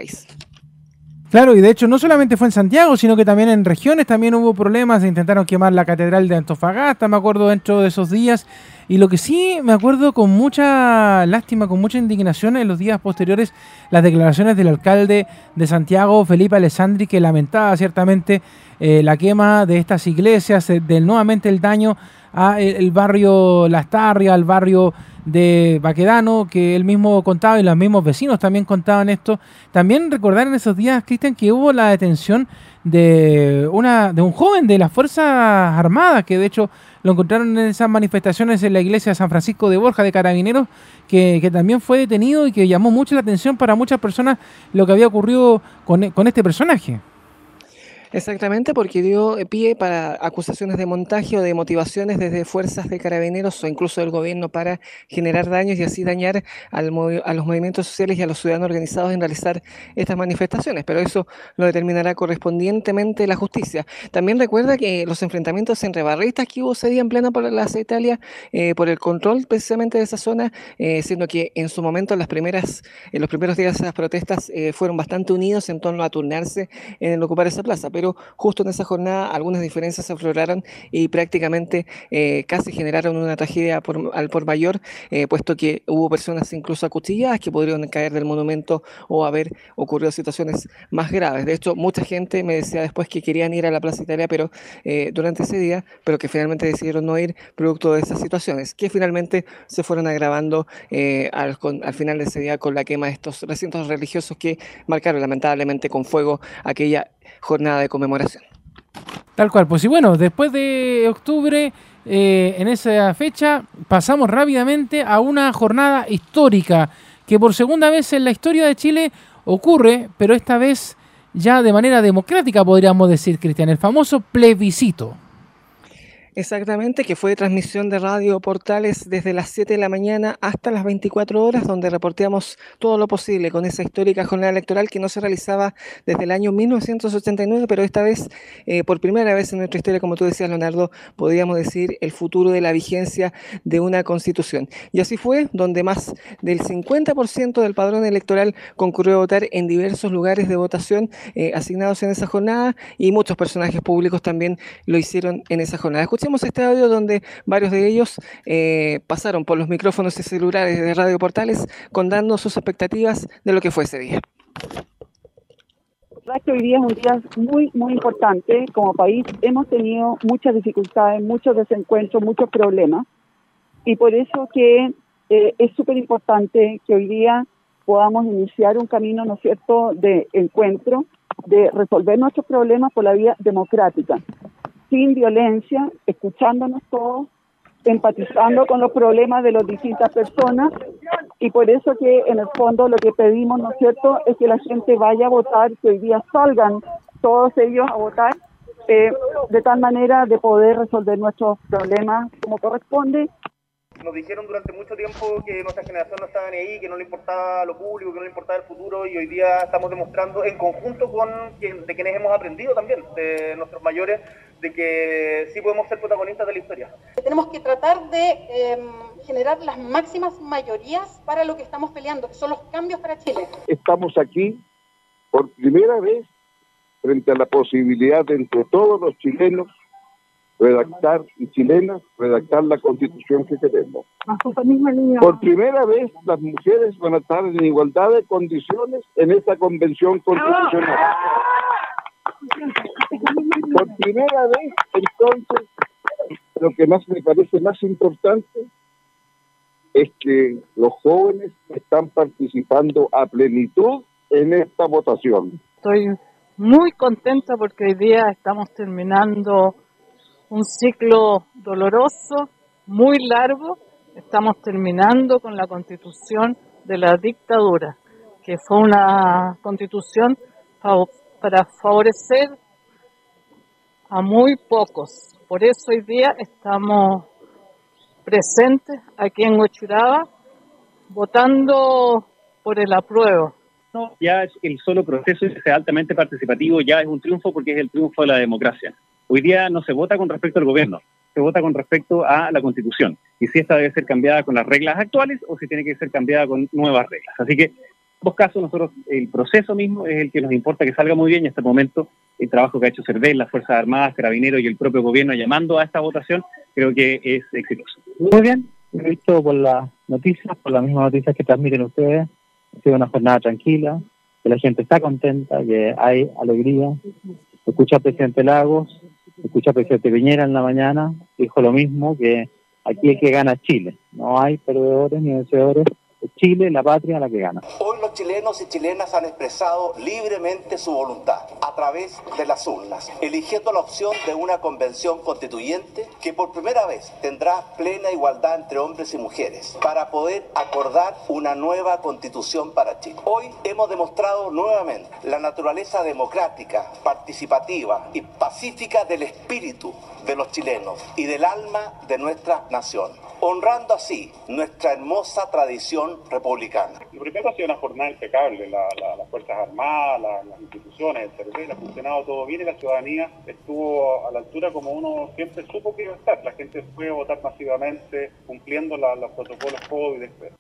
Claro, y de hecho no solamente fue en Santiago, sino que también en regiones también hubo problemas, intentaron quemar la catedral de Antofagasta, me acuerdo dentro de esos días, y lo que sí me acuerdo con mucha lástima, con mucha indignación en los días posteriores, las declaraciones del alcalde de Santiago, Felipe Alessandri, que lamentaba ciertamente eh, la quema de estas iglesias, eh, del nuevamente el daño a el, el barrio Las Tarrias, al barrio de Baquedano, que él mismo contaba y los mismos vecinos también contaban esto. También recordar en esos días, Cristian, que hubo la detención de, una, de un joven de las Fuerzas Armadas, que de hecho lo encontraron en esas manifestaciones en la iglesia de San Francisco de Borja de Carabineros, que, que también fue detenido y que llamó mucho la atención para muchas personas lo que había ocurrido con, con este personaje.
Exactamente, porque dio eh, pie para acusaciones de montaje o de motivaciones desde fuerzas de carabineros o incluso del gobierno para generar daños y así dañar al a los movimientos sociales y a los ciudadanos organizados en realizar estas manifestaciones. Pero eso lo determinará correspondientemente la justicia. También recuerda que los enfrentamientos entre barristas que hubo ese día en plena Plaza Italia eh, por el control precisamente de esa zona, eh, siendo que en su momento las primeras, en los primeros días de esas protestas eh, fueron bastante unidos en torno a turnarse en el ocupar esa plaza, justo en esa jornada algunas diferencias se afloraron y prácticamente eh, casi generaron una tragedia al por mayor, eh, puesto que hubo personas incluso acuchilladas que podrían caer del monumento o haber ocurrido situaciones más graves. De hecho, mucha gente me decía después que querían ir a la Plaza Italia pero eh, durante ese día, pero que finalmente decidieron no ir producto de esas situaciones, que finalmente se fueron agravando al, al final de ese día con la quema de estos recintos religiosos que marcaron lamentablemente con fuego aquella jornada de conmemoración.
Tal cual, pues y bueno, después de octubre, eh, en esa fecha, pasamos rápidamente a una jornada histórica que por segunda vez en la historia de Chile ocurre, pero esta vez ya de manera democrática, podríamos decir, Cristian, el famoso plebiscito.
Exactamente, que fue transmisión de radio Portales desde las 7 de la mañana hasta las 24 horas, donde reporteamos todo lo posible con esa histórica jornada electoral que no se realizaba desde el año 1989, pero esta vez, eh, por primera vez en nuestra historia, como tú decías, Leonardo, podríamos decir el futuro de la vigencia de una constitución. Y así fue, donde más del 50% del padrón electoral concurrió a votar en diversos lugares de votación eh, asignados en esa jornada y muchos personajes públicos también lo hicieron en esa jornada. Escuchemos este audio donde varios de ellos eh, pasaron por los micrófonos y celulares de Radio Portales contando sus expectativas de lo que fue ese día.
hoy día es un día muy, muy importante. Como país hemos tenido muchas dificultades, muchos desencuentros, muchos problemas. Y por eso que eh, es súper importante que hoy día podamos iniciar un camino, ¿no es cierto?, de encuentro, de resolver nuestros problemas por la vía democrática sin violencia, escuchándonos todos, empatizando con los problemas de las distintas personas y por eso que en el fondo lo que pedimos, ¿no es cierto?, es que la gente vaya a votar, que hoy día salgan todos ellos a votar, eh, de tal manera de poder resolver nuestros problemas como corresponde
nos dijeron durante mucho tiempo que nuestra generación no estaba ahí, que no le importaba lo público, que no le importaba el futuro y hoy día estamos demostrando en conjunto con de quienes hemos aprendido también, de nuestros mayores, de que sí podemos ser protagonistas de la historia.
Tenemos que tratar de em, generar las máximas mayorías para lo que estamos peleando, que son los cambios para Chile.
Estamos aquí por primera vez frente a la posibilidad de entre todos los chilenos redactar y chilenas, redactar la constitución que queremos. Por primera vez las mujeres van a estar en igualdad de condiciones en esta convención constitucional. Por primera vez, entonces, lo que más me parece más importante es que los jóvenes están participando a plenitud en esta votación.
Estoy muy contenta porque hoy día estamos terminando un ciclo doloroso, muy largo. Estamos terminando con la constitución de la dictadura, que fue una constitución para favorecer a muy pocos. Por eso hoy día estamos presentes aquí en Huachuraba votando por el apruebo.
ya el solo proceso es altamente participativo ya es un triunfo porque es el triunfo de la democracia. Hoy día no se vota con respecto al gobierno, se vota con respecto a la constitución y si esta debe ser cambiada con las reglas actuales o si tiene que ser cambiada con nuevas reglas. Así que en ambos casos nosotros el proceso mismo es el que nos importa que salga muy bien y hasta el momento el trabajo que ha hecho CERVEL, las Fuerzas Armadas, Carabineros y el propio gobierno llamando a esta votación creo que es exitoso.
Muy bien, he visto por las noticias, por las mismas noticias que transmiten ustedes, ha sido una jornada tranquila, que la gente está contenta, que hay alegría. Escucha al presidente Lagos, escucha al presidente Piñera en la mañana, dijo lo mismo, que aquí es que gana Chile. No hay perdedores ni vencedores, Chile, la patria, la que gana.
Hoy los chilenos y chilenas han expresado libremente su voluntad a través de las urnas, eligiendo la opción de una convención constituyente que por primera vez tendrá plena igualdad entre hombres y mujeres para poder acordar una nueva constitución para Chile. Hoy hemos demostrado nuevamente la naturaleza democrática, participativa y pacífica del espíritu de los chilenos y del alma de nuestra nación, honrando así nuestra hermosa tradición republicana.
Lo primero ha sido una jornada impecable, las Fuerzas Armadas, las instituciones, el territorio, ha funcionado todo bien y la ciudadanía estuvo a la altura como uno siempre supo que iba a estar. La gente fue a votar masivamente, cumpliendo los protocolos COVID, etc.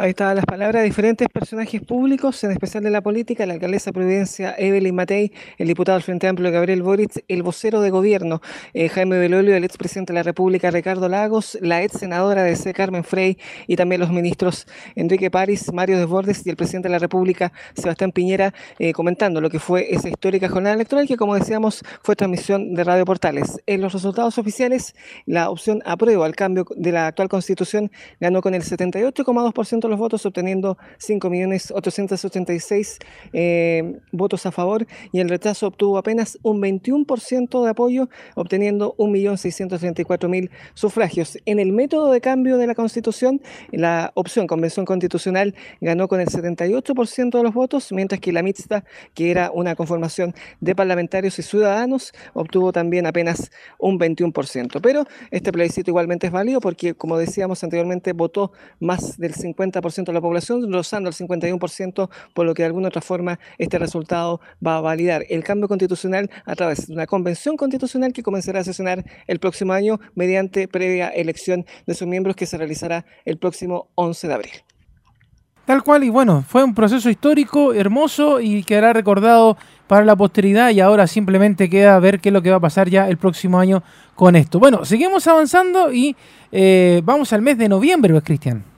Ahí estaban las palabras de diferentes personajes públicos, en especial de la política, la alcaldesa de Providencia Evelyn Matei, el diputado del Frente Amplio Gabriel Boric, el vocero de gobierno eh, Jaime Belolio, el expresidente de la República Ricardo Lagos, la ex senadora de C. Carmen Frey y también los ministros Enrique París, Mario Desbordes y el presidente de la República Sebastián Piñera eh, comentando lo que fue esa histórica jornada electoral que como decíamos fue transmisión de Radio Portales. En los resultados oficiales, la opción aprueba al cambio de la actual constitución ganó con el 78,2% los votos, obteniendo 5.886.000 eh, votos a favor y el rechazo obtuvo apenas un 21% de apoyo, obteniendo 1.634.000 sufragios. En el método de cambio de la Constitución, la opción Convención Constitucional ganó con el 78% de los votos, mientras que la mixta, que era una conformación de parlamentarios y ciudadanos, obtuvo también apenas un 21%. Pero este plebiscito igualmente es válido porque, como decíamos anteriormente, votó más del 50% de la población, rozando el 51%, por lo que de alguna otra forma este resultado va a validar el cambio constitucional a través de una convención constitucional que comenzará a sesionar el próximo año mediante previa elección de sus miembros que se realizará el próximo 11 de abril.
Tal cual, y bueno, fue un proceso histórico, hermoso y quedará recordado para la posteridad y ahora simplemente queda ver qué es lo que va a pasar ya el próximo año con esto. Bueno, seguimos avanzando y eh, vamos al mes de noviembre, pues, Cristian.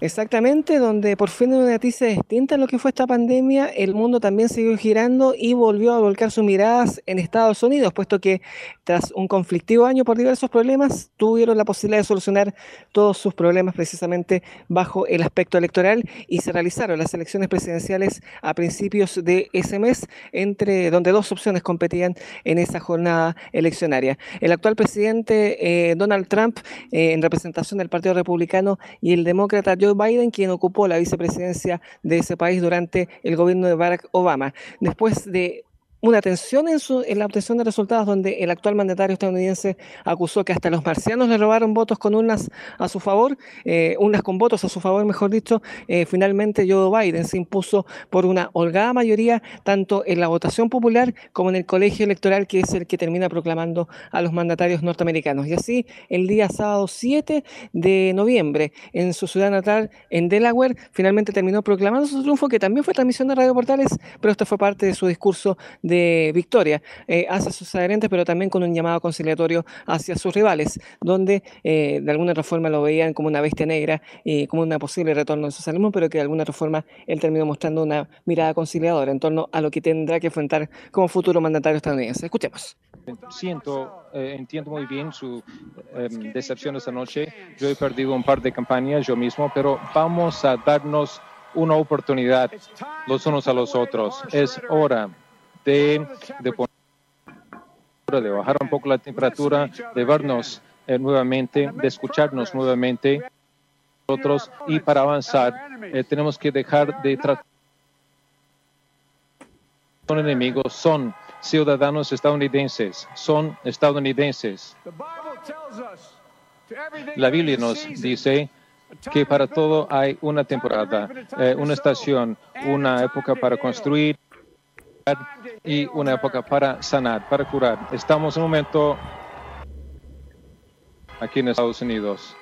Exactamente, donde por fin una noticia distinta a lo que fue esta pandemia, el mundo también siguió girando y volvió a volcar sus miradas en Estados Unidos, puesto que tras un conflictivo año por diversos problemas, tuvieron la posibilidad de solucionar todos sus problemas precisamente bajo el aspecto electoral y se realizaron las elecciones presidenciales a principios de ese mes, entre donde dos opciones competían en esa jornada eleccionaria. El actual presidente eh, Donald Trump, eh, en representación del Partido Republicano, y el demócrata Joe Biden, quien ocupó la vicepresidencia de ese país durante el gobierno de Barack Obama. Después de una tensión en, su, en la obtención de resultados donde el actual mandatario estadounidense acusó que hasta los marcianos le robaron votos con urnas a su favor, eh, urnas con votos a su favor, mejor dicho, eh, finalmente Joe Biden se impuso por una holgada mayoría tanto en la votación popular como en el colegio electoral que es el que termina proclamando a los mandatarios norteamericanos. Y así, el día sábado 7 de noviembre, en su ciudad natal, en Delaware, finalmente terminó proclamando su triunfo, que también fue transmisión de Radio Portales, pero esto fue parte de su discurso de victoria eh, hacia sus adherentes, pero también con un llamado conciliatorio hacia sus rivales, donde eh, de alguna otra forma lo veían como una bestia negra y como una posible retorno al socialismo, pero que de alguna otra forma él terminó mostrando una mirada conciliadora en torno a lo que tendrá que enfrentar como futuro mandatario estadounidense. Escuchemos.
Siento, eh, entiendo muy bien su em, decepción esta noche. Yo he perdido un par de campañas yo mismo, pero vamos a darnos una oportunidad los unos a los otros. Es hora de, de, de bajar un poco la temperatura, de vernos eh, nuevamente, de escucharnos nuevamente nosotros y para avanzar eh, tenemos que dejar de tratar son enemigos, son ciudadanos estadounidenses, son estadounidenses. La Biblia nos dice que para todo hay una temporada, eh, una estación, una época para construir y una época para sanar, para curar. Estamos en un momento aquí en Estados Unidos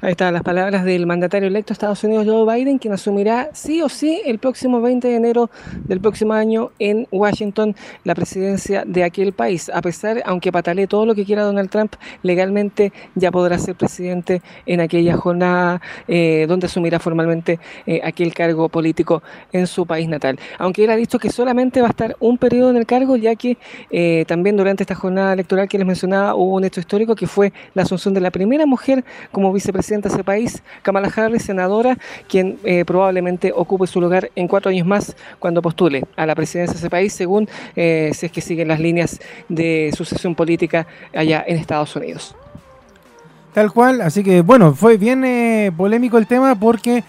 Ahí están las palabras del mandatario electo de Estados Unidos, Joe Biden, quien asumirá sí o sí el próximo 20 de enero del próximo año en Washington la presidencia de aquel país. A pesar, aunque patalee todo lo que quiera Donald Trump, legalmente ya podrá ser presidente en aquella jornada eh, donde asumirá formalmente eh, aquel cargo político en su país natal. Aunque él ha dicho que solamente va a estar un periodo en el cargo, ya que eh, también durante esta jornada electoral que les mencionaba hubo un hecho histórico que fue la asunción de la primera mujer como vicepresidenta presidenta de ese país, Kamala Harris, senadora, quien eh, probablemente ocupe su lugar en cuatro años más cuando postule a la presidencia de ese país, según eh, si es que siguen las líneas de sucesión política allá en Estados Unidos.
Tal cual, así que bueno, fue bien eh, polémico el tema porque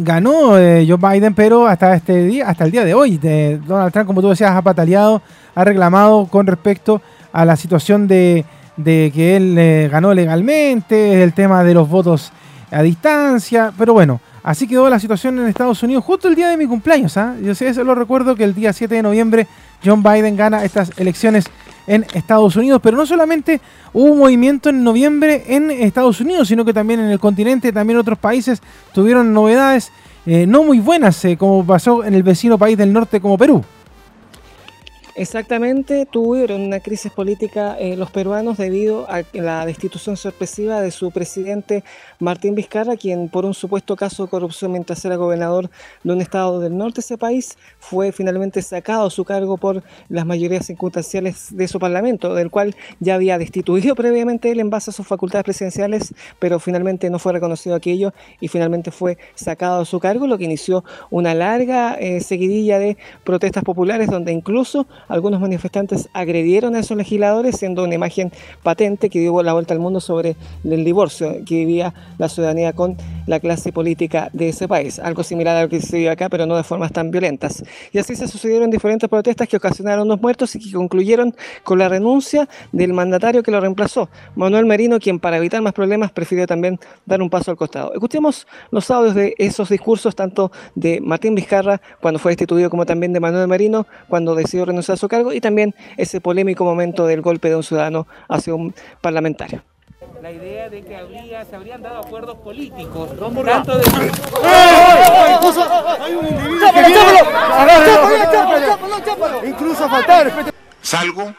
ganó Joe Biden, pero hasta este día, hasta el día de hoy, Donald Trump, como tú decías, ha pataleado, ha reclamado con respecto a la situación de de que él eh, ganó legalmente, el tema de los votos a distancia, pero bueno, así quedó la situación en Estados Unidos justo el día de mi cumpleaños. ¿ah? Yo sé, eso lo recuerdo que el día 7 de noviembre John Biden gana estas elecciones en Estados Unidos, pero no solamente hubo un movimiento en noviembre en Estados Unidos, sino que también en el continente, también otros países tuvieron novedades eh, no muy buenas, eh, como pasó en el vecino país del norte como Perú.
Exactamente, tuvieron una crisis política eh, los peruanos debido a la destitución sorpresiva de su presidente Martín Vizcarra, quien por un supuesto caso de corrupción mientras era gobernador de un estado del norte de ese país, fue finalmente sacado a su cargo por las mayorías circunstanciales de su parlamento, del cual ya había destituido previamente él en base a sus facultades presidenciales, pero finalmente no fue reconocido aquello y finalmente fue sacado a su cargo, lo que inició una larga eh, seguidilla de protestas populares donde incluso algunos manifestantes agredieron a esos legisladores, siendo una imagen patente que dio la vuelta al mundo sobre el divorcio que vivía la ciudadanía con la clase política de ese país. Algo similar a lo que se vive acá, pero no de formas tan violentas. Y así se sucedieron diferentes protestas que ocasionaron dos muertos y que concluyeron con la renuncia del mandatario que lo reemplazó, Manuel Merino, quien para evitar más problemas prefirió también dar un paso al costado. Escuchemos los audios de esos discursos, tanto de Martín Vizcarra cuando fue destituido, como también de Manuel Merino cuando decidió renunciar a su cargo, y también ese polémico momento del golpe de un ciudadano hacia un parlamentario.
La idea de que habría, se habrían dado acuerdos políticos, tanto de...
Incluso faltar. Salgo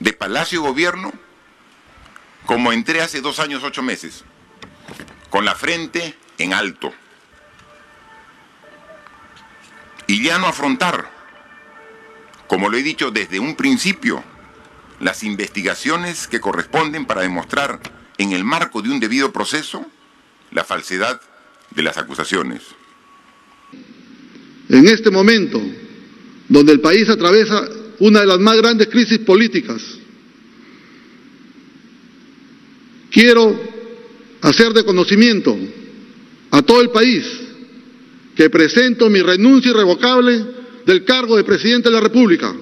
de Palacio Gobierno como entré hace dos años, ocho meses, con la frente en alto. Y ya no afrontar, como lo he dicho desde un principio, las investigaciones que corresponden para demostrar en el marco de un debido proceso la falsedad de las acusaciones.
En este momento, donde el país atraviesa una de las más grandes crisis políticas, quiero hacer de conocimiento a todo el país que presento mi renuncia irrevocable del cargo de presidente de la República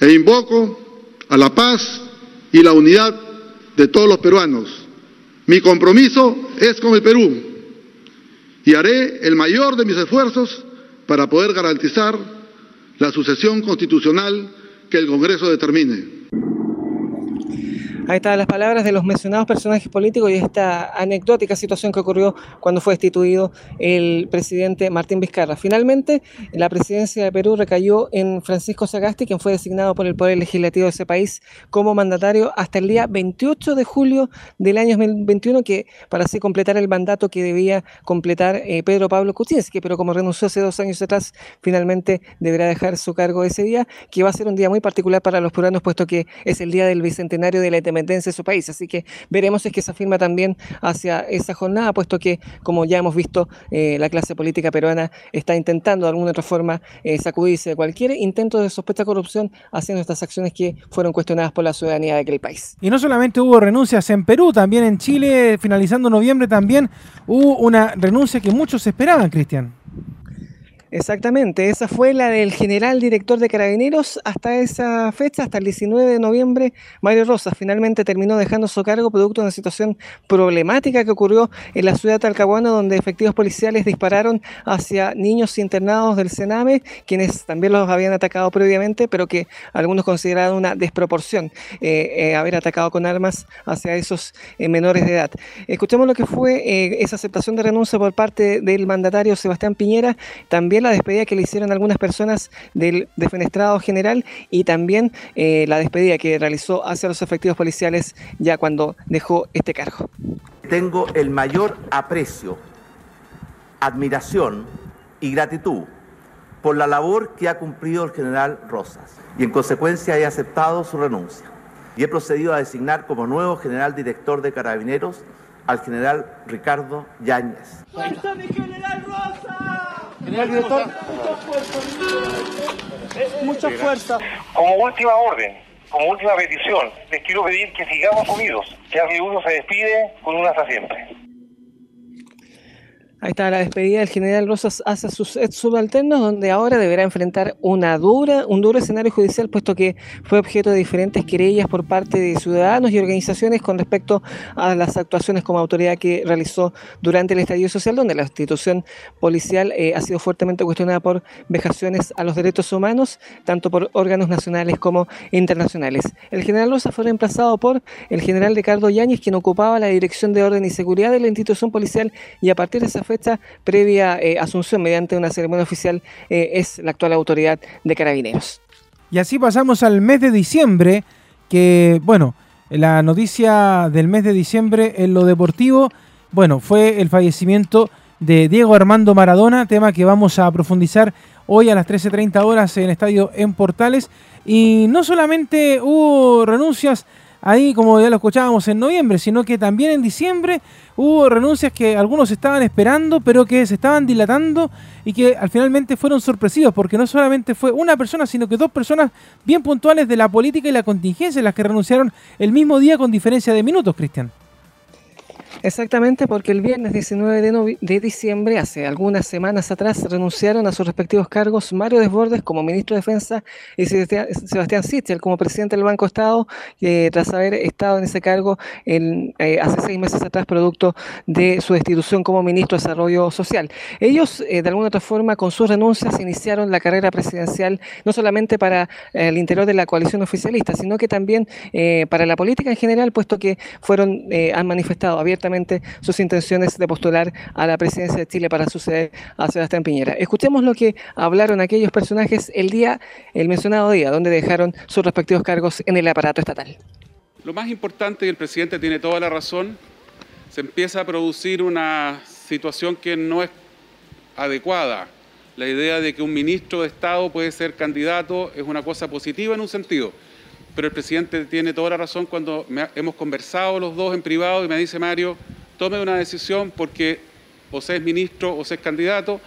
e invoco a la paz y la unidad de todos los peruanos. Mi compromiso es con el Perú y haré el mayor de mis esfuerzos para poder garantizar la sucesión constitucional que el Congreso determine.
Ahí están las palabras de los mencionados personajes políticos y esta anecdótica situación que ocurrió cuando fue destituido el presidente Martín Vizcarra. Finalmente, la presidencia de Perú recayó en Francisco Sagasti, quien fue designado por el Poder Legislativo de ese país como mandatario hasta el día 28 de julio del año 2021, que para así completar el mandato que debía completar eh, Pedro Pablo Kuczynski, pero como renunció hace dos años atrás, finalmente deberá dejar su cargo ese día, que va a ser un día muy particular para los peruanos, puesto que es el día del bicentenario de la independencia de su país. Así que veremos si es que se afirma también hacia esa jornada, puesto que, como ya hemos visto, eh, la clase política peruana está intentando de alguna otra forma eh, sacudirse de cualquier intento de sospecha de corrupción haciendo estas acciones que fueron cuestionadas por la ciudadanía de aquel país.
Y no solamente hubo renuncias en Perú, también en Chile, finalizando noviembre, también hubo una renuncia que muchos esperaban, Cristian.
Exactamente, esa fue la del general director de Carabineros hasta esa fecha, hasta el 19 de noviembre. Mario Rosas finalmente terminó dejando su cargo producto de una situación problemática que ocurrió en la ciudad de Talcahuano, donde efectivos policiales dispararon hacia niños internados del Sename, quienes también los habían atacado previamente, pero que algunos consideraron una desproporción eh, eh, haber atacado con armas hacia esos eh, menores de edad. Escuchemos lo que fue esa aceptación de renuncia por parte del mandatario Sebastián Piñera, también la despedida que le hicieron algunas personas del defenestrado general y también eh, la despedida que realizó hacia los efectivos policiales ya cuando dejó este cargo.
Tengo el mayor aprecio, admiración y gratitud por la labor que ha cumplido el general Rosas y en consecuencia he aceptado su renuncia y he procedido a designar como nuevo general director de Carabineros al general Ricardo Yáñez. ¡Fuerza mi general
Rosa! General director. Mucha fuerza. Como última orden, como última petición, les quiero pedir que sigamos unidos, que el uno se despide con una hasta siempre.
Ahí está la despedida del general Rosas hacia sus subalternos, donde ahora deberá enfrentar una dura, un duro escenario judicial, puesto que fue objeto de diferentes querellas por parte de ciudadanos y organizaciones con respecto a las actuaciones como autoridad que realizó durante el estallido social, donde la institución policial eh, ha sido fuertemente cuestionada por vejaciones a los derechos humanos, tanto por órganos nacionales como internacionales. El general Rosas fue reemplazado por el general Ricardo Yáñez, quien ocupaba la dirección de orden y seguridad de la institución policial, y a partir de esa fecha previa eh, asunción mediante una ceremonia oficial eh, es la actual autoridad de carabineros.
Y así pasamos al mes de diciembre, que bueno, la noticia del mes de diciembre en lo deportivo, bueno, fue el fallecimiento de Diego Armando Maradona, tema que vamos a profundizar hoy a las 13.30 horas en Estadio en Portales. Y no solamente hubo renuncias ahí, como ya lo escuchábamos en noviembre, sino que también en diciembre hubo renuncias que algunos estaban esperando, pero que se estaban dilatando y que al finalmente fueron sorpresivas, porque no solamente fue una persona, sino que dos personas bien puntuales de la política y la contingencia las que renunciaron el mismo día con diferencia de minutos, Cristian.
Exactamente, porque el viernes 19 de, de, diciembre, hace algunas semanas atrás, renunciaron a sus respectivos cargos Mario Desbordes como ministro de Defensa y Sebastián Sichel como presidente del Banco Estado, eh, tras haber estado en ese cargo eh, hace seis meses atrás, producto de su destitución como ministro de Desarrollo Social. Ellos, eh, de alguna otra forma, con sus renuncias, iniciaron la carrera presidencial no solamente para el interior de la coalición oficialista, sino que también para la política en general, puesto que fueron, han manifestado abiertamente sus intenciones de postular a la presidencia de Chile para suceder a Sebastián Piñera. Escuchemos lo que hablaron aquellos personajes el día, el mencionado día, donde dejaron sus respectivos cargos en el aparato estatal.
Lo más importante, y el presidente tiene toda la razón, se empieza a producir una situación que no es adecuada. La idea de que un ministro de Estado puede ser candidato es una cosa positiva en un sentido pero el presidente tiene toda la razón cuando hemos conversado los dos en privado y me dice, Mario, tome una decisión porque o se es ministro o se es candidato,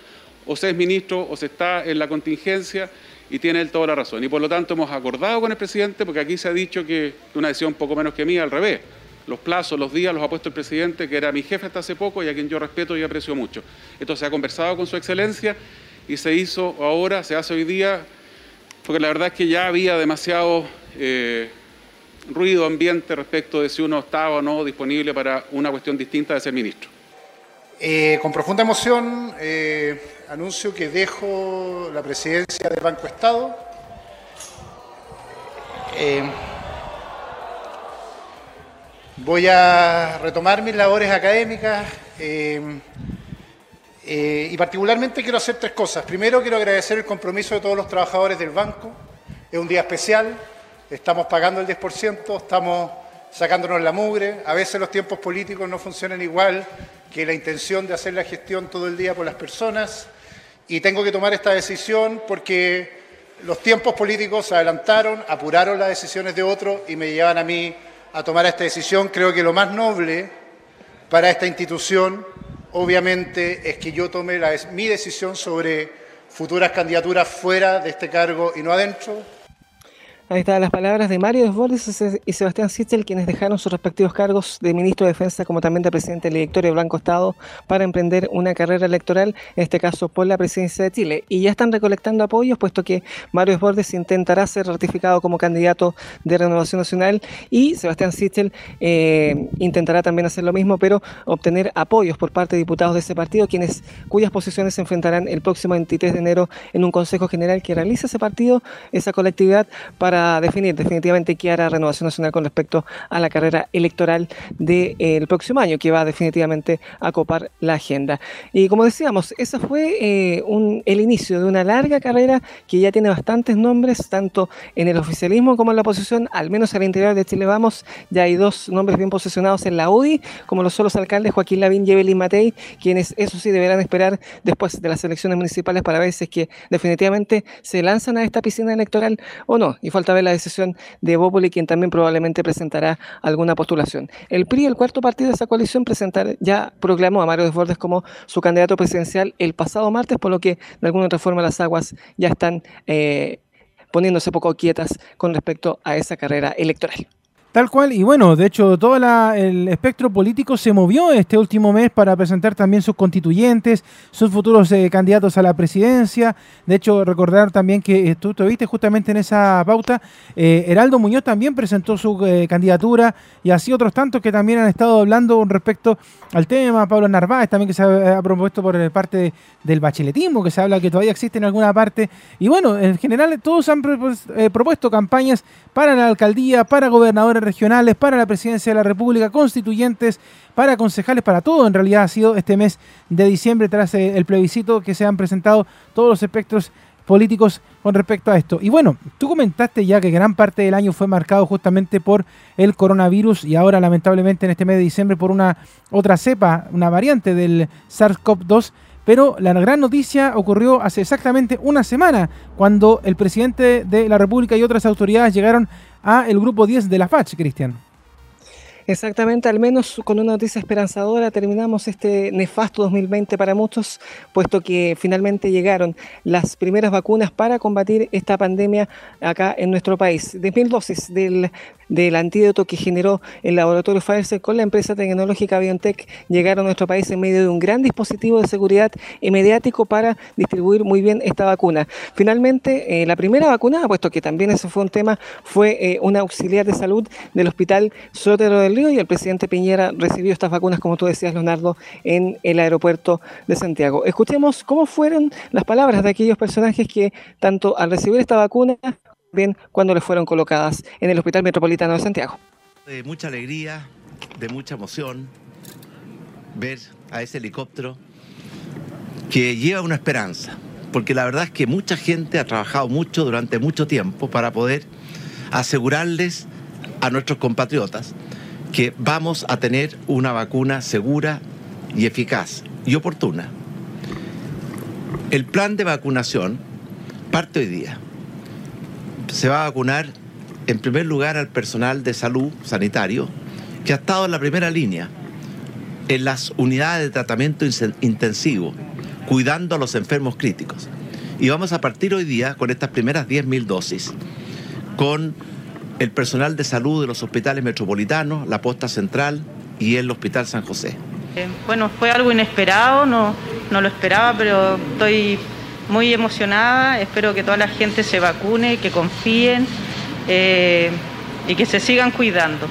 o se es ministro o se está en la contingencia y tiene él toda la razón. Y por lo tanto hemos acordado con el presidente, porque aquí se ha dicho que una decisión poco menos que mía, al revés. Los plazos, los días los ha puesto el presidente, que era mi jefe hasta hace poco y a quien yo respeto y aprecio mucho. Entonces ha conversado con su excelencia y se hizo ahora, se hace hoy día, porque la verdad es que ya había demasiado eh, ruido ambiente respecto de si uno estaba o no disponible para una cuestión distinta de ser ministro.
Eh, con profunda emoción eh, anuncio que dejo la presidencia del Banco Estado. voy a retomar mis labores académicas y particularmente quiero hacer tres cosas. Primero quiero agradecer el compromiso de todos los trabajadores del banco. Es un día especial, estamos pagando el 10%, estamos sacándonos la mugre, a veces los tiempos políticos no funcionan igual que la intención de hacer la gestión todo el día por las personas y tengo que tomar esta decisión porque los tiempos políticos se adelantaron, apuraron las decisiones de otros y me llevan a mí a tomar esta decisión. Creo que lo más noble para esta institución, obviamente, es que yo tome mi decisión sobre futuras candidaturas fuera de este cargo y no adentro.
Ahí están las palabras de Mario Desbordes y Sebastián Sichel, quienes dejaron sus respectivos cargos de ministro de Defensa como también de presidente del directorio Blanco Estado para emprender una carrera electoral, en este caso por la presidencia de Chile. Y ya están recolectando apoyos, puesto que Mario Desbordes intentará ser ratificado como candidato de Renovación Nacional y Sebastián Sichel eh, intentará también hacer lo mismo, pero obtener apoyos por parte de diputados de ese partido, quienes cuyas posiciones se enfrentarán el próximo 23 de enero en un Consejo General que realiza ese partido, esa colectividad, para definir definitivamente qué hará Renovación Nacional con respecto a la carrera electoral del próximo año, que va definitivamente a copar la agenda. Y como decíamos, ese fue eh, el inicio de una larga carrera que ya tiene bastantes nombres, tanto en el oficialismo como en la oposición, al menos al interior de Chile Vamos, ya hay dos nombres bien posicionados en la UDI, como los solos alcaldes Joaquín Lavín y Evelyn Matei, quienes eso sí deberán esperar después de las elecciones municipales para ver si es que definitivamente se lanzan a esta piscina electoral o no. Y falta ver la decisión de Bópoli, quien también probablemente presentará alguna postulación. El PRI, el cuarto partido de esa coalición, presentar, ya proclamó a Mario Desbordes como su candidato presidencial el pasado martes, por lo que de alguna otra forma las aguas ya están eh, poniéndose poco quietas con respecto a esa carrera electoral.
Tal cual, y bueno, de hecho todo el espectro político se movió este último mes para presentar también sus constituyentes, sus futuros eh, candidatos a la presidencia. De hecho, recordar también que eh, tú te viste justamente en esa pauta, eh, Heraldo Muñoz también presentó su candidatura y así otros tantos que también han estado hablando respecto al tema. Pablo Narváez también que se ha, propuesto por parte del bachiletismo, que se habla que todavía existe en alguna parte. Y bueno, en general todos han propuesto campañas para la alcaldía, para gobernador regionales, para la presidencia de la República, constituyentes, para concejales, para todo en realidad ha sido este mes de diciembre tras eh, el plebiscito que se han presentado todos los espectros políticos con respecto a esto. Y bueno, tú comentaste ya que gran parte del año fue marcado justamente por el coronavirus y ahora lamentablemente en este mes de diciembre por una otra cepa, una variante del SARS-CoV-2. Pero la gran noticia ocurrió hace exactamente una semana, cuando el presidente de la República y otras autoridades llegaron a el grupo 10 de la FACH, Cristian.
Exactamente, al menos con una noticia esperanzadora terminamos este nefasto 2020 para muchos, puesto que finalmente llegaron las primeras vacunas para combatir esta pandemia acá en nuestro país. 10.000 dosis del antídoto que generó el laboratorio Pfizer con la empresa tecnológica BioNTech llegaron a nuestro país en medio de un gran dispositivo de seguridad y mediático para distribuir muy bien esta vacuna. Finalmente, eh, la primera vacuna, puesto que también ese fue un tema, fue eh, una auxiliar de salud del Hospital Sotero del Y el presidente Piñera recibió estas vacunas, como tú decías, Leonardo, en el aeropuerto de Santiago. Escuchemos cómo fueron las palabras de aquellos personajes que, tanto al recibir esta vacuna, bien cuando le fueron colocadas en el Hospital Metropolitano de Santiago.
De mucha alegría, de mucha emoción, ver a ese helicóptero que lleva una esperanza, porque la verdad es que mucha gente ha trabajado mucho durante mucho tiempo para poder asegurarles a nuestros compatriotas que vamos a tener una vacuna segura y eficaz y oportuna. El plan de vacunación parte hoy día se va a vacunar en primer lugar al personal de salud sanitario que ha estado en la primera línea, en las unidades de tratamiento intensivo, cuidando a los enfermos críticos. Y vamos a partir hoy día con estas primeras 10.000 dosis, con el personal de salud de los hospitales metropolitanos, la posta central y el Hospital San José.
Eh, bueno, fue algo inesperado, no, no lo esperaba, pero estoy muy emocionada, espero que toda la gente se vacune, que confíen eh, y que se sigan cuidando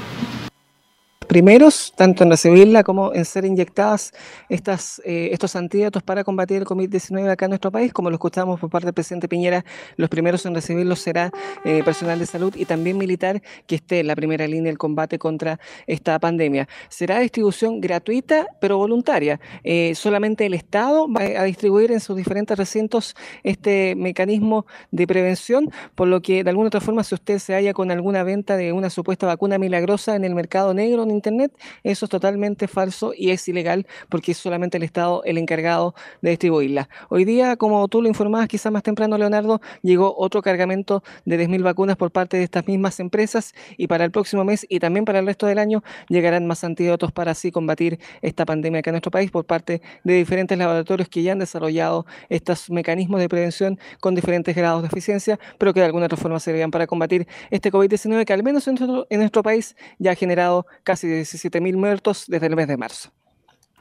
primeros, tanto en recibirla como en ser inyectadas estas, eh, estos antídotos para combatir el COVID-19 acá en nuestro país. Como lo escuchamos por parte del presidente Piñera, los primeros en recibirlos será eh, personal de salud y también militar que esté en la primera línea del combate contra esta pandemia. Será distribución gratuita, pero voluntaria. Eh, solamente el Estado va a distribuir en sus diferentes recintos este mecanismo de prevención, por lo que de alguna otra forma, si usted se halla con alguna venta de una supuesta vacuna milagrosa en el mercado negro, Internet, eso es totalmente falso y es ilegal porque es solamente el Estado el encargado de distribuirla. Hoy día, como tú lo informabas quizás más temprano, Leonardo, llegó otro cargamento de 10.000 vacunas por parte de estas mismas empresas y para el próximo mes y también para el resto del año llegarán más antídotos para así combatir esta pandemia acá en nuestro país por parte de diferentes laboratorios que ya han desarrollado estos mecanismos de prevención con diferentes grados de eficiencia, pero que de alguna otra forma servirán para combatir este COVID-19 que al menos en en nuestro país ya ha generado casi 17.000 muertos desde el mes de marzo.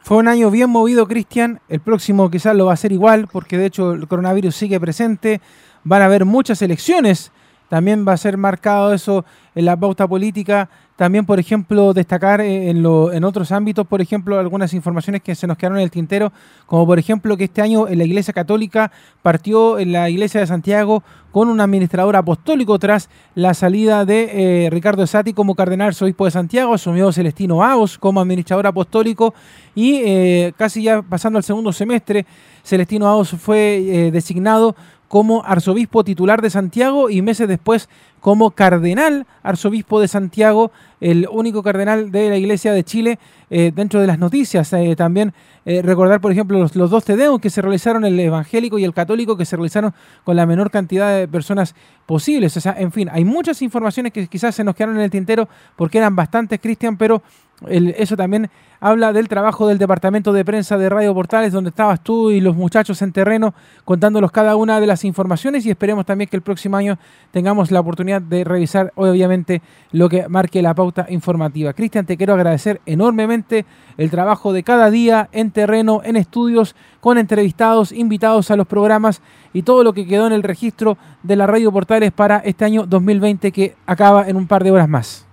Fue un año bien movido, Cristian. El próximo quizás lo va a ser igual, porque de hecho el coronavirus sigue presente. Van a haber muchas elecciones. También va a ser marcado eso en la pauta política. También, por ejemplo, destacar eh, en, lo, en otros ámbitos, por ejemplo, algunas informaciones que se nos quedaron en el tintero, como por ejemplo que este año en la Iglesia Católica partió en la Iglesia de Santiago con un administrador apostólico tras la salida de eh, Ricardo Sati como cardenal arzobispo de Santiago, asumió Celestino Aos como administrador apostólico y eh, casi ya pasando al segundo semestre, Celestino Aos fue designado como arzobispo titular de Santiago y meses después como cardenal arzobispo de Santiago, el único cardenal de la Iglesia de Chile. Eh, dentro de las noticias, eh, también eh, recordar, por ejemplo, los, dos tedeos que se realizaron, el evangélico y el católico, que se realizaron con la menor cantidad de personas posibles. O sea, en fin, hay muchas informaciones que quizás se nos quedaron en el tintero porque eran bastantes, Cristian, pero eso también habla del trabajo del departamento de prensa de Radio Portales, donde estabas tú y los muchachos en terreno contándolos cada una de las informaciones y esperemos también que el próximo año tengamos la oportunidad de revisar, obviamente, lo que marque la pauta informativa. Cristian, te quiero agradecer enormemente el trabajo de cada día en terreno, en estudios, con entrevistados, invitados a los programas y todo lo que quedó en el registro de la Radio Portales para este año 2020 que acaba en un par de horas más.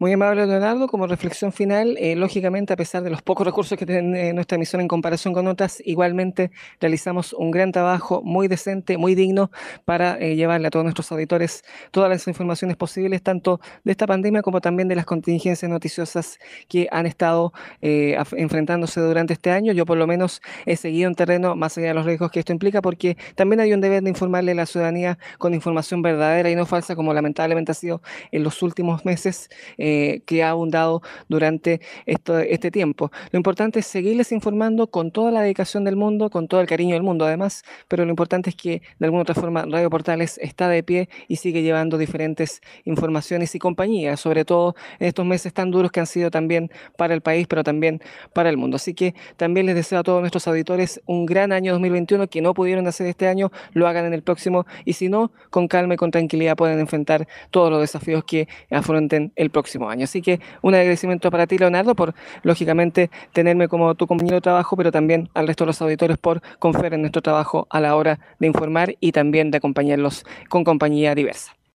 Muy amable, Leonardo. Como reflexión final, eh, lógicamente, a pesar de los pocos recursos que tiene nuestra emisión en comparación con otras, igualmente realizamos un gran trabajo muy decente, muy digno, para eh, llevarle a todos nuestros auditores todas las informaciones posibles, tanto de esta pandemia como también de las contingencias noticiosas que han estado eh, enfrentándose durante este año. Yo, por lo menos, he seguido en terreno más allá de los riesgos que esto implica, porque también hay un deber de informarle a la ciudadanía con información verdadera y no falsa, como lamentablemente ha sido en los últimos meses. Eh, que ha abundado durante este tiempo. Lo importante es seguirles informando con toda la dedicación del mundo, con todo el cariño del mundo además, pero lo importante es que de alguna otra forma Radio Portales está de pie y sigue llevando diferentes informaciones y compañías, sobre todo en estos meses tan duros que han sido también para el país, pero también para el mundo. Así que también les deseo a todos nuestros auditores un gran año 2021, que no pudieron hacer este año, lo hagan en el próximo y si no, con calma y con tranquilidad pueden enfrentar todos los desafíos que afronten el próximo Así que un agradecimiento para ti, Leonardo, por lógicamente tenerme como tu compañero de trabajo, pero también al resto de los auditores por confiar en nuestro trabajo a la hora de informar y también de acompañarlos con compañía diversa.